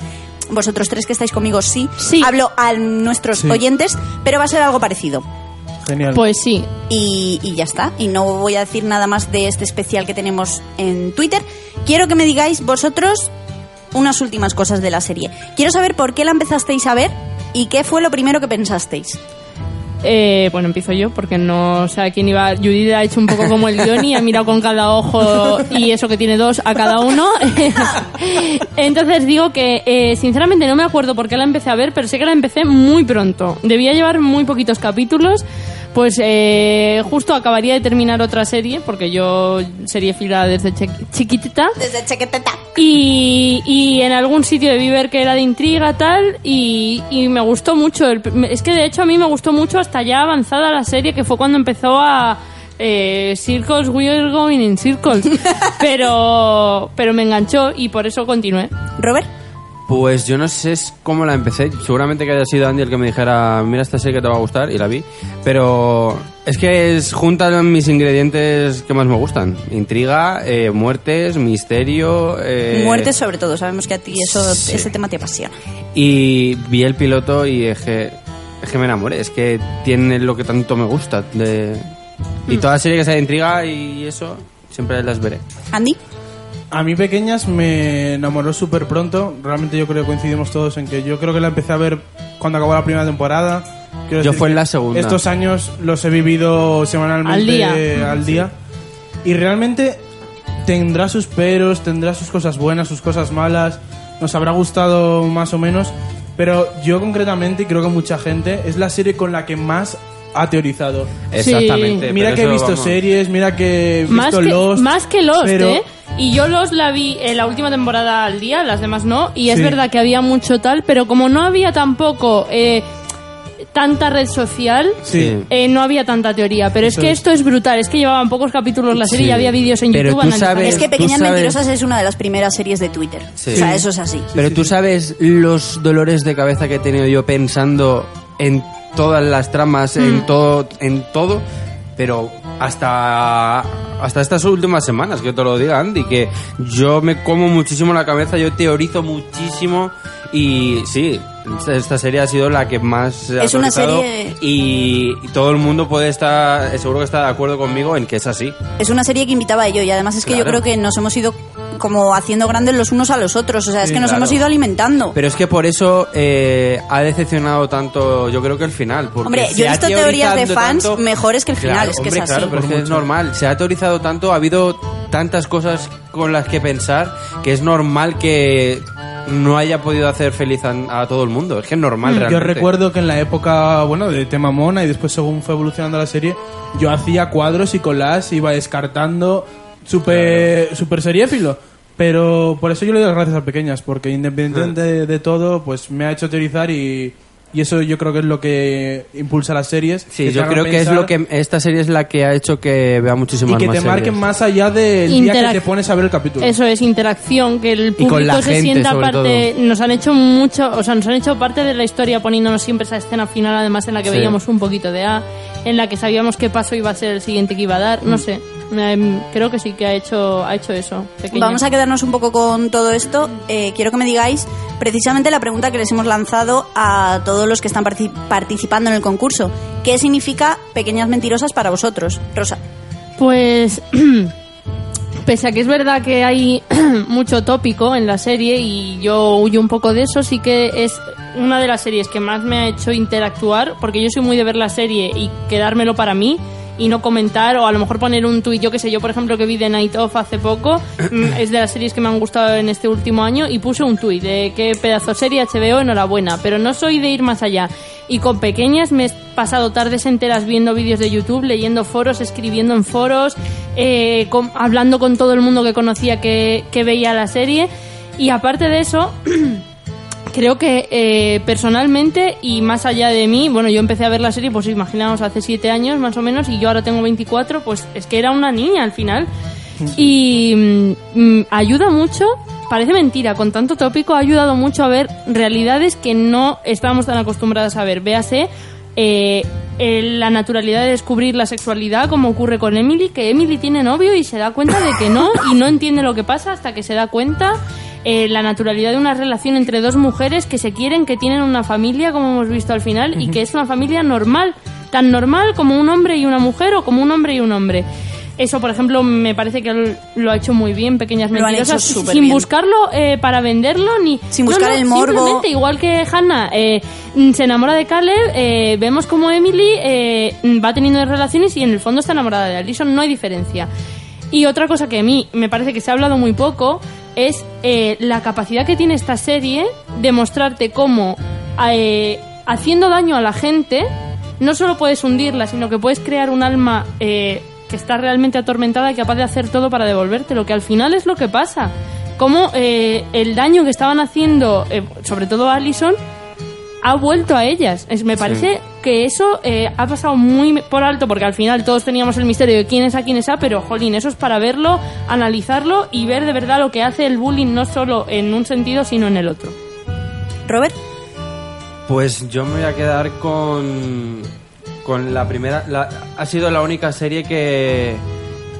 Vosotros tres que estáis conmigo, sí. Hablo a nuestros Sí. oyentes, pero va a ser algo parecido. Genial. Pues sí. Y, y ya está. Y no voy a decir nada más de este especial que tenemos en Twitter. Quiero que me digáis vosotros unas últimas cosas de la serie. Quiero saber por qué la empezasteis a ver y qué fue lo primero que pensasteis. Eh, bueno, empiezo yo porque no sé a quién iba. Judith ha hecho un poco como el Johnny, ha mirado con cada ojo y eso que tiene dos a cada uno. Entonces digo que eh, sinceramente no me acuerdo por qué la empecé a ver, pero sé que la empecé muy pronto. Debía llevar muy poquitos capítulos. Pues eh, justo acabaría de terminar otra serie, porque yo serie fila desde chiqui- chiquitita. Desde chiquitita. Y, y en algún sitio debí ver que era de intriga tal y, y me gustó mucho. El- es que de hecho a mí me gustó mucho hasta ya avanzada la serie, que fue cuando empezó a... Eh, circles, we're going in circles. pero, pero me enganchó y por eso continué. Robert. Pues yo no sé cómo la empecé. Seguramente que haya sido Andy el que me dijera, mira esta serie que te va a gustar, y la vi. Pero es que es, juntan mis ingredientes que más me gustan. Intriga, eh, muertes, misterio... eh, Muertes sobre todo, sabemos que a ti eso, ese tema te apasiona. Y vi el piloto y es que, es que me enamoré. Es que tiene lo que tanto me gusta. De... Y toda serie que sea de intriga y eso, siempre las veré. Andy. A mí pequeñas me enamoró súper pronto. Realmente yo creo que coincidimos todos en que yo creo que la empecé a ver cuando acabó la primera temporada. Quiero Yo fue en la segunda. Estos años los he vivido semanalmente Al día. al día. Y realmente tendrá sus peros, tendrá sus cosas buenas, sus cosas malas. Nos habrá gustado más o menos. Pero yo concretamente, y creo que mucha gente, es la serie con la que más ha teorizado. Exactamente. Mira pero que he visto vamos. series, mira que he visto Más que, Lost. más que Lost, pero- ¿eh? Y yo Lost la vi en la última temporada al día, las demás no. Y es Sí. verdad que había mucho tal, pero como no había tampoco eh, tanta red social, Sí. eh, no había tanta teoría. Pero es que es. esto es brutal. Es que llevaban pocos capítulos la serie Sí. y había vídeos en Pero YouTube tú analizando. sabes- Es que Pequeñas sabes- Mentirosas es una de las primeras series de Twitter. Sí. O sea, eso es así. Pero tú sabes los dolores de cabeza que he tenido yo pensando en todas las tramas, Mm. en todo, en todo, pero hasta hasta estas últimas semanas, que te lo diga Andy, que yo me como muchísimo la cabeza, yo teorizo muchísimo y sí, esta- serie ha sido la que más se ha Es una serie- y, y todo el mundo puede estar, seguro que está de acuerdo conmigo en que es así. Es una serie que invitaba a ello y además es que yo creo que nos hemos ido como haciendo grandes los unos a los otros. O sea, es Sí, que nos claro. hemos ido alimentando. Pero es que por eso eh, ha decepcionado tanto, yo creo que el final. Porque Hombre, yo he ha visto teorías de fans tanto- mejores que el final, Claro, es que hombre, es así. claro, pero es que es normal. Se ha teorizado tanto, ha habido tantas cosas con las que pensar que es normal que no haya podido hacer feliz a, a todo el mundo. Es que es normal, Yo realmente. recuerdo que en la época, bueno, de tema mona y después según fue evolucionando la serie, yo hacía cuadros y colas, iba descartando super, super seriéfilo. Pero por eso yo le doy las gracias a pequeñas, porque independientemente de, de todo, pues me ha hecho teorizar y, y eso yo creo que es lo que impulsa las series. Sí, yo creo que es lo que esta serie es la que ha hecho que vea Y muchísimas que más te marquen series. más allá del día Interac- que te pones a ver el capítulo. Eso es interacción, que el Y con la público se gente, sienta sobre parte, nos han hecho mucho, o sea, nos han hecho parte de la historia poniéndonos siempre esa escena final, además en la que Sí. veíamos un poquito de A, en la que sabíamos qué paso iba a ser el siguiente que iba a dar, no sé, em, creo que sí que ha hecho, ha hecho eso. pequeña. Vamos a quedarnos un poco con todo esto. Eh, quiero que me digáis precisamente la pregunta que les hemos lanzado a todos los que están parti- participando en el concurso. ¿Qué significa pequeñas mentirosas para vosotros? Rosa. Pues Pese a que es verdad que hay mucho tópico en la serie y yo huyo un poco de eso, sí que es una de las series que más me ha hecho interactuar, porque yo soy muy de ver la serie y quedármelo para mí y no comentar o a lo mejor poner un tuit, yo que sé, yo por ejemplo que vi The Night Of hace poco, mm, es de las series que me han gustado en este último año y puse un tuit de qué pedazo serie HBO, enhorabuena, pero no soy de ir más allá. Y con pequeñas me he pasado tardes enteras viendo vídeos de YouTube, leyendo foros, escribiendo en foros, eh, con- hablando con todo el mundo que conocía que, que veía la serie. Y aparte de eso, creo que eh, personalmente y más allá de mí, bueno, yo empecé a ver la serie, pues imaginaos, hace siete años más o menos, y yo ahora tengo 24, pues es que era una niña al final. Y mm, mm, ayuda mucho, parece mentira, con tanto tópico ha ayudado mucho a ver realidades que no estábamos tan acostumbradas a ver. Véase eh, eh, la naturalidad de descubrir la sexualidad, como ocurre con Emily, que Emily tiene novio y se da cuenta de que no, y no entiende lo que pasa hasta que se da cuenta. Eh, la naturalidad de una relación entre dos mujeres que se quieren, que tienen una familia, como hemos visto al final, y que es una familia normal, tan normal como un hombre y una mujer o como un hombre y un hombre. Eso, por ejemplo, me parece que lo ha hecho muy bien, pequeñas mentirosas, sin bien. buscarlo eh, para venderlo ni Sin buscar el morbo. simplemente, igual que Hannah eh, se enamora de Caleb, eh, vemos como Emily va teniendo relaciones y en el fondo está enamorada de Alison, no hay diferencia. Y otra cosa que a mí me parece que se ha hablado muy poco es eh, la capacidad que tiene esta serie de mostrarte cómo eh, haciendo daño a la gente no solo puedes hundirla, sino que puedes crear un alma eh, que está realmente atormentada y capaz de hacer todo para devolverte, lo que al final es lo que pasa. Cómo eh, el daño que estaban haciendo, sobre todo a Allison, ha vuelto a ellas. Es- me parece que eso eh, ha pasado muy por alto, porque al final todos teníamos el misterio de quién es a quién es a, pero jolín, eso es para verlo, analizarlo y ver de verdad lo que hace el bullying, no solo en un sentido, sino en el otro. Robert. Pues yo me voy a quedar con, con la primera. la- ha sido la única serie que,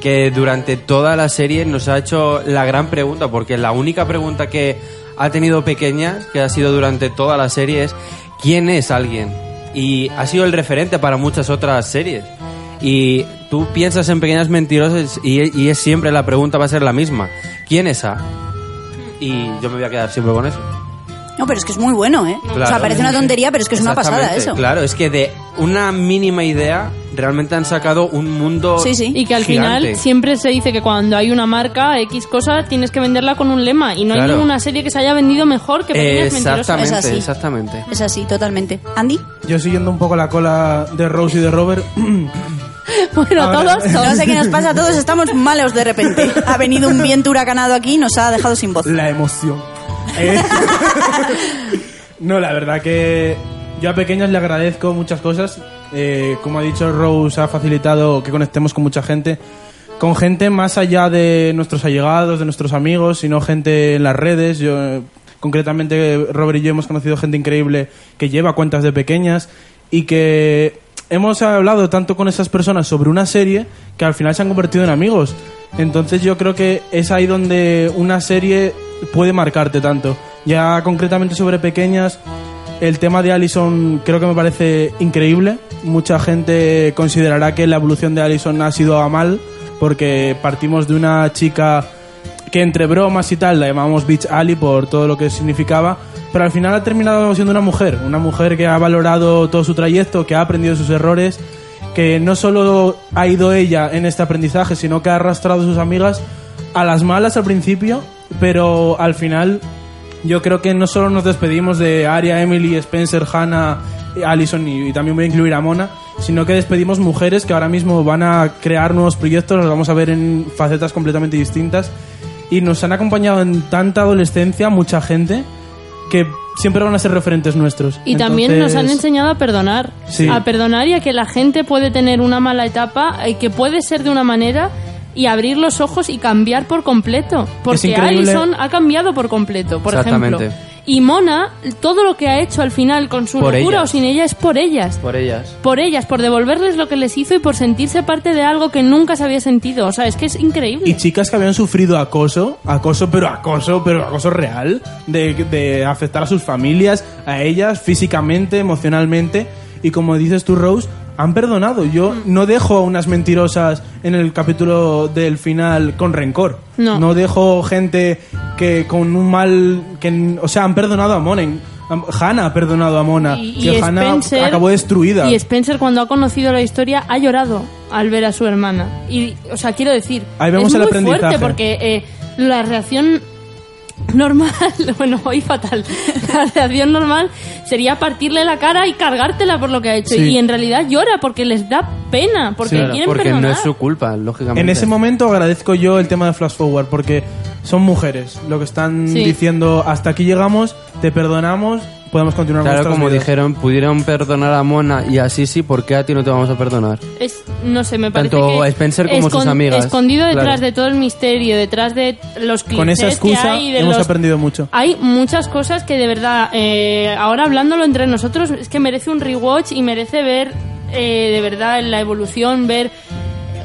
que durante toda la serie nos ha hecho la gran pregunta, porque la única pregunta que ha tenido pequeñas, que ha sido durante toda la serie, es ¿quién es alguien? Y ha sido el referente para muchas otras series. Y tú piensas en pequeñas mentirosas y, y es siempre la pregunta va a ser la misma. ¿Quién es A? Y yo me voy a quedar siempre con eso. No, pero es que es muy bueno, ¿eh? O sea, parece una tontería, pero es que es una pasada eso. Claro, es que de una mínima idea realmente han sacado un mundo Y que al gigante. final siempre se dice que cuando hay una marca, X cosa, tienes que venderla con un lema. Y no hay ninguna serie que se haya vendido mejor que Pequeñas. Exactamente, Es así. exactamente. Es así, totalmente. Andy. Yo siguiendo un poco la cola de Rose y de Robert. Bueno, Ahora- todos, no sé qué nos pasa, todos estamos malos de repente. Ha venido un viento huracanado aquí y nos ha dejado sin voz. La emoción. Eh, no, la verdad que yo a pequeñas le agradezco muchas cosas. Eh, como ha dicho Rose, ha facilitado que conectemos con mucha gente. Con gente más allá de nuestros allegados, de nuestros amigos, sino gente en las redes. Yo, concretamente, Robert y yo hemos conocido gente increíble que lleva cuentas de pequeñas y que hemos hablado tanto con esas personas sobre una serie que al final se han convertido en amigos. Entonces yo creo que es ahí donde una serie puede marcarte tanto. Ya concretamente sobre pequeñas, el tema de Allison creo que me parece increíble. Mucha gente considerará que la evolución de Allison ha sido a mal, porque partimos de una chica que entre bromas y tal la llamamos Beach Ali por todo lo que significaba, pero al final ha terminado siendo una mujer, una mujer que ha valorado todo su trayecto, que ha aprendido sus errores, que no solo ha ido ella en este aprendizaje, sino que ha arrastrado a sus amigas a las malas al principio, pero al final yo creo que no solo nos despedimos de Aria, Emily, Spencer, Hannah, Allison y, y también voy a incluir a Mona, sino que despedimos mujeres que ahora mismo van a crear nuevos proyectos, los vamos a ver en facetas completamente distintas y nos han acompañado en tanta adolescencia mucha gente que siempre van a ser referentes nuestros. Y también nos han Entonces, enseñado a perdonar. Sí. A perdonar y a que la gente puede tener una mala etapa y que puede ser de una manera y abrir los ojos y cambiar por completo. Porque. Allison ha cambiado por completo, por Exactamente. ejemplo. Y Mona, todo lo que ha hecho al final con su Por locura ellas. o sin ella es por ellas. Por ellas. Por ellas, por devolverles lo que les hizo y por sentirse parte de algo que nunca se había sentido. O sea, es que es increíble. Y chicas que habían sufrido acoso, acoso, pero acoso, pero acoso real, de, de afectar a sus familias, a ellas, físicamente, emocionalmente. Y como dices tú, Rose, han perdonado. Yo Mm. no dejo a unas mentirosas en el capítulo del final con rencor. No. dejo gente que con un mal... que O sea, han perdonado a Mona. Am- Hannah ha perdonado a Mona. Y, que y Hannah Spencer, acabó destruida. Y Spencer cuando ha conocido la historia ha llorado al ver a su hermana. Y, o sea, quiero decir, Ahí vemos es el muy aprendizaje. fuerte porque eh, la reacción normal, bueno, hoy fatal, la reacción normal sería partirle la cara y cargártela por lo que ha hecho. Sí. Y en realidad llora porque les da pena, porque Claro, quieren porque perdonar. no es su culpa, lógicamente. En ese momento agradezco yo el tema de Flash Forward porque son mujeres lo que están Sí. diciendo hasta aquí llegamos, te perdonamos, podemos continuar Claro, como vidas". dijeron, pudieron perdonar a Mona y así sí, ¿por qué a ti no te vamos a perdonar? Es, no sé, me parece Tanto que Spencer como sus amigas. Escondido detrás Claro. de todo el misterio, detrás de los clichés Con esa que excusa hay, de hemos los- aprendido mucho. Hay muchas cosas que de verdad, eh, ahora hablándolo entre nosotros, es que merece un rewatch y merece ver eh, de verdad la evolución, ver,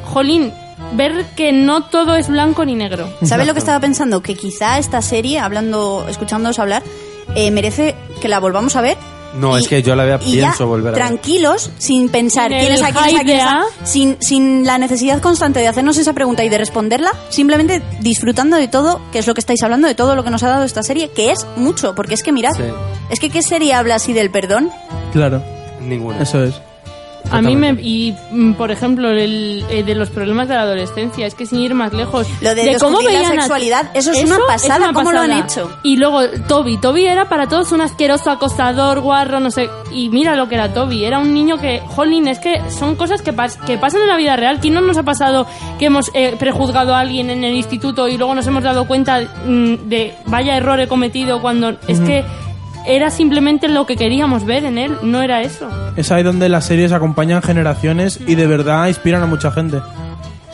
jolín, ver que no todo es blanco ni negro. ¿Sabes lo que estaba pensando? Que quizá esta serie, hablando, escuchándoos hablar, eh, merece que la volvamos a ver. No, Y- es que yo la vea ya, pienso volver a ver. tranquilos, sin pensar quién es el a quién es a hype quién es de a- A. sin, sin la necesidad constante de hacernos esa pregunta y de responderla, simplemente disfrutando de todo, que es lo que estáis hablando, de todo lo que nos ha dado esta serie, que es mucho, porque es que mirad, Sí. es que ¿qué serie habla así del perdón? Claro, Ninguna. eso es. A mí me. Y, mm, por ejemplo, el, eh, de los problemas de la adolescencia, es que sin ir más lejos. Lo de descubrir la veían a- sexualidad, eso es una pasada, ¿cómo lo han hecho? Y luego, Toby. Toby era para todos un asqueroso acosador, guarro, no sé. Y mira lo que era Toby. Era un niño que, jolín, es que son cosas que, pas- que pasan en la vida real. ¿Quién no nos ha pasado que hemos eh, prejuzgado a alguien en el instituto y luego nos hemos dado cuenta mm, de vaya error he cometido cuando. Es que era simplemente lo que queríamos ver en él, no era eso. Es ahí donde las series acompañan generaciones y de verdad inspiran a mucha gente.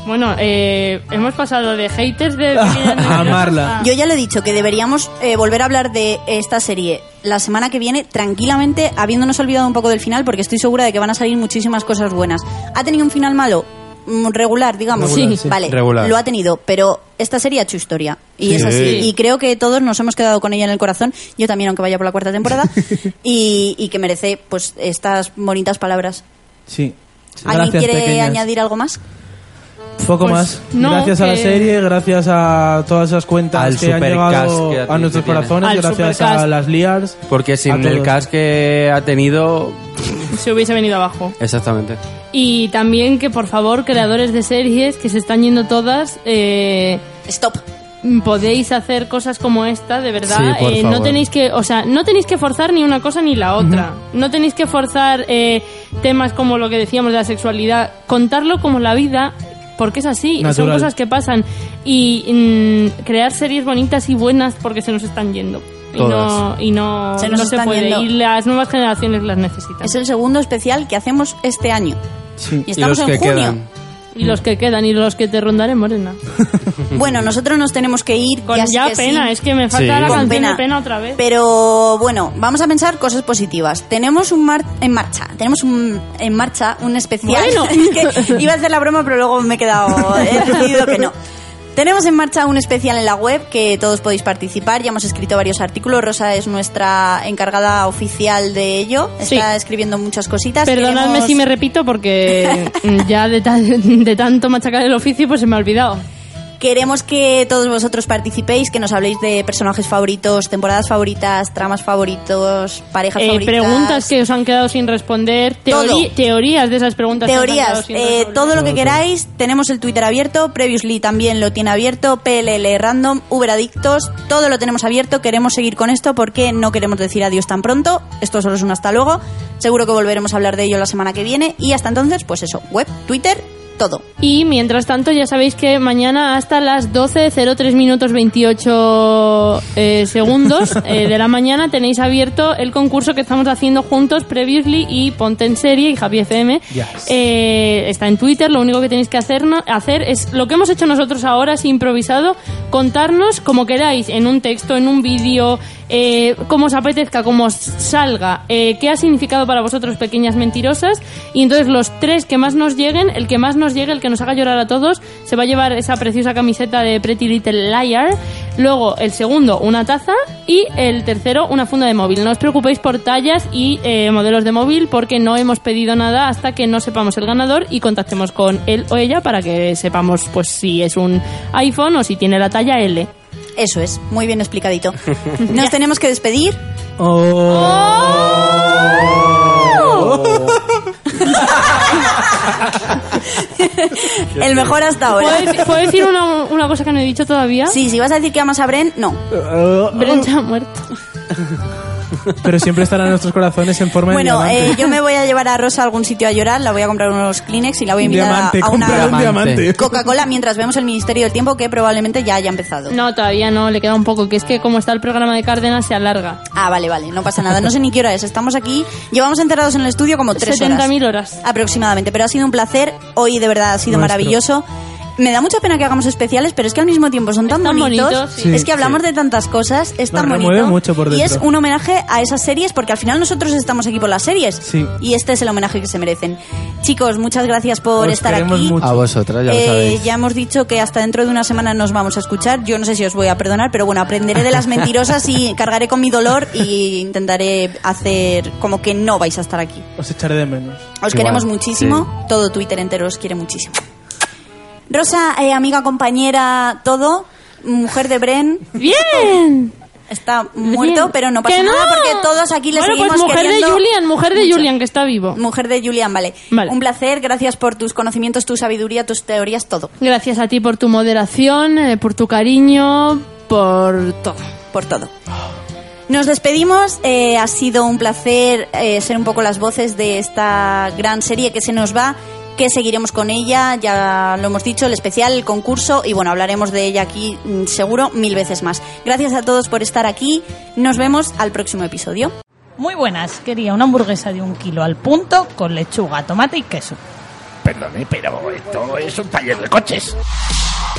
Bueno, eh, hemos pasado de haters de... A amarla. Yo ya lo he dicho, que deberíamos eh, volver a hablar de esta serie la semana que viene, tranquilamente, habiéndonos olvidado un poco del final, porque estoy segura de que van a salir muchísimas cosas buenas. ¿Ha tenido un final malo? Mm, Regular, digamos. Regular, sí. Vale, Regular. lo ha tenido, pero esta serie ha hecho historia. Y Sí. es así. Sí. Y creo que todos nos hemos quedado con ella en el corazón. Yo también, aunque vaya por la cuarta temporada. y, y que merece pues estas bonitas palabras. Sí. ¿Alguien Gracias, quiere pequeñas. añadir algo más? Poco Pues, más. no, gracias a la que- serie, gracias a todas esas cuentas Al que han llegado que a tenido- nuestros que corazones, Al gracias a las Liars. Porque A sin el cast que ha tenido... Se hubiese venido abajo. Exactamente. Y también que, por favor, creadores de series que se están yendo todas... Eh, Stop. Podéis hacer cosas como esta, de verdad. Sí, por Eh, no tenéis que, o sea, no tenéis que forzar ni una cosa ni la otra. No tenéis que forzar eh, temas como lo que decíamos de la sexualidad. Contarlo como la vida, porque es así. Son Natural. cosas que pasan. Y mm, crear series bonitas y buenas porque se nos están yendo. Y no, y no Se nos no se están puede. yendo. Y las nuevas generaciones las necesitan. Es el segundo especial que hacemos este año. Sí. Y Y estamos los en que junio. quedan. Y los que quedan y los que te rondaré, Morena. Bueno, nosotros nos tenemos que ir. Con ya, ya, que pena, sí. es que me falta Sí. la Con canción pena. de pena otra vez. Pero bueno, vamos a pensar cosas positivas. Tenemos un mar en marcha, tenemos un en marcha un especial. Bueno. Es que iba a hacer la broma, pero luego me he quedado, he decidido que no. Tenemos en marcha un especial en la web que todos podéis participar. Ya hemos escrito varios artículos. Rosa es nuestra encargada oficial de ello. Sí. Está escribiendo muchas cositas. Perdonadme Queremos- si me repito porque mm, ya de, ta- de tanto machacar el oficio pues se me ha olvidado. Queremos que todos vosotros participéis, que nos habléis de personajes favoritos, temporadas favoritas, tramas favoritos, parejas Eh, favoritas. preguntas que os han quedado sin responder, teorí- teorías de esas preguntas. que os han quedado Teorías, sin eh, todo lo que queráis. Tenemos el Twitter abierto, Previously también lo tiene abierto, PLL Random, Uber Adictos, todo lo tenemos abierto. Queremos seguir con esto porque no queremos decir adiós tan pronto. Esto solo es un hasta luego. Seguro que volveremos a hablar de ello la semana que viene. Y hasta entonces, pues eso, web, Twitter, todo. Y mientras tanto, ya sabéis que mañana hasta las 12.03 minutos 28 eh, segundos eh, de la mañana tenéis abierto el concurso que estamos haciendo juntos, Previously y Ponte en Serie y Javi FM. Eh, está en Twitter, lo único que tenéis que hacer, hacer es lo que hemos hecho nosotros ahora, así improvisado, contarnos como queráis, en un texto, en un vídeo, eh, como os apetezca, como os salga, eh, qué ha significado para vosotros pequeñas mentirosas. Y entonces los tres que más nos lleguen, el que más nos llegue, el que nos haga llorar a todos, se va a llevar esa preciosa camiseta de Pretty Little Liar. Luego, el segundo, una taza. Y el tercero, una funda de móvil. No os preocupéis por tallas y eh, modelos de móvil porque no hemos pedido nada hasta que no sepamos el ganador y contactemos con él o ella para que sepamos pues si es un iPhone o si tiene la talla L. Eso es, muy bien explicadito. Nos tenemos que despedir. El mejor hasta ahora. ¿Puedo, puedo decir una, una cosa que no he dicho todavía? Sí, si vas a decir que amas a Bren, no. Bren ya ha muerto. Pero siempre estarán en nuestros corazones en forma Bueno, de eh, diamante. yo me voy a llevar a Rosa a algún sitio a llorar, la voy a comprar unos Kleenex y la voy a invitar a- diamante, a una un diamante. Coca-Cola mientras vemos el Ministerio del Tiempo que probablemente ya haya empezado. No, todavía no, le queda un poco, que es que como está el programa de Cárdenas se alarga. Ah, vale, vale, no pasa nada. No sé ni qué hora es. Estamos aquí, llevamos encerrados en el estudio como tres horas. 70.000 horas. Aproximadamente, pero ha sido un placer. Hoy de verdad ha sido Nuestro. maravilloso. Me da mucha pena que hagamos especiales, pero es que al mismo tiempo son tan tan bonitos. bonitos, sí. Es que hablamos de tantas cosas, es Nos tan remueve bonito. mucho por y es un homenaje a esas series, porque al final nosotros estamos aquí por las series. Sí. Y este es el homenaje que se merecen. Chicos, muchas gracias por Os estar aquí. mucho. A vosotras, ya lo Eh, sabéis. ya hemos dicho que hasta dentro de una semana nos vamos a escuchar. Yo no sé si os voy a perdonar, pero bueno, aprenderé de las mentirosas y cargaré con mi dolor y intentaré hacer como que no vais a estar aquí. Os echaré de menos. Os Igual, queremos muchísimo. sí. Todo Twitter entero os quiere muchísimo. Rosa, eh, amiga, compañera, todo. Mujer de Bren. ¡Bien! Está muerto, pero no pasa nada porque todos aquí le bueno, seguimos pues mujer queriendo de Julian, mujer de mucho. Julian, que está vivo. Mujer de Julian, vale. Vale. Un placer, gracias por tus conocimientos, tu sabiduría, tus teorías, todo. Gracias a ti por tu moderación, eh, por tu cariño, por todo. por todo. Nos despedimos, eh, ha sido un placer eh, ser un poco las voces de esta gran serie que se nos va, que seguiremos con ella, ya lo hemos dicho, el especial, el concurso y bueno, hablaremos de ella aquí mm, seguro mil veces más. Gracias a todos por estar aquí, nos vemos al próximo episodio. Muy buenas, quería una hamburguesa de un kilo al punto con lechuga, tomate y queso. Perdone, pero esto es un taller de coches.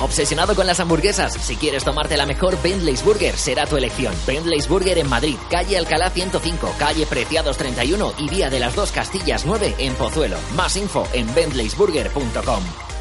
Obsesionado con las hamburguesas, si quieres tomarte la mejor Bentley's Burger será tu elección. Bentley's Burger en Madrid, calle Alcalá 105, calle Preciados 31 y vía de las dos Castillas 9 en Pozuelo. Más info en bentleysburger.com.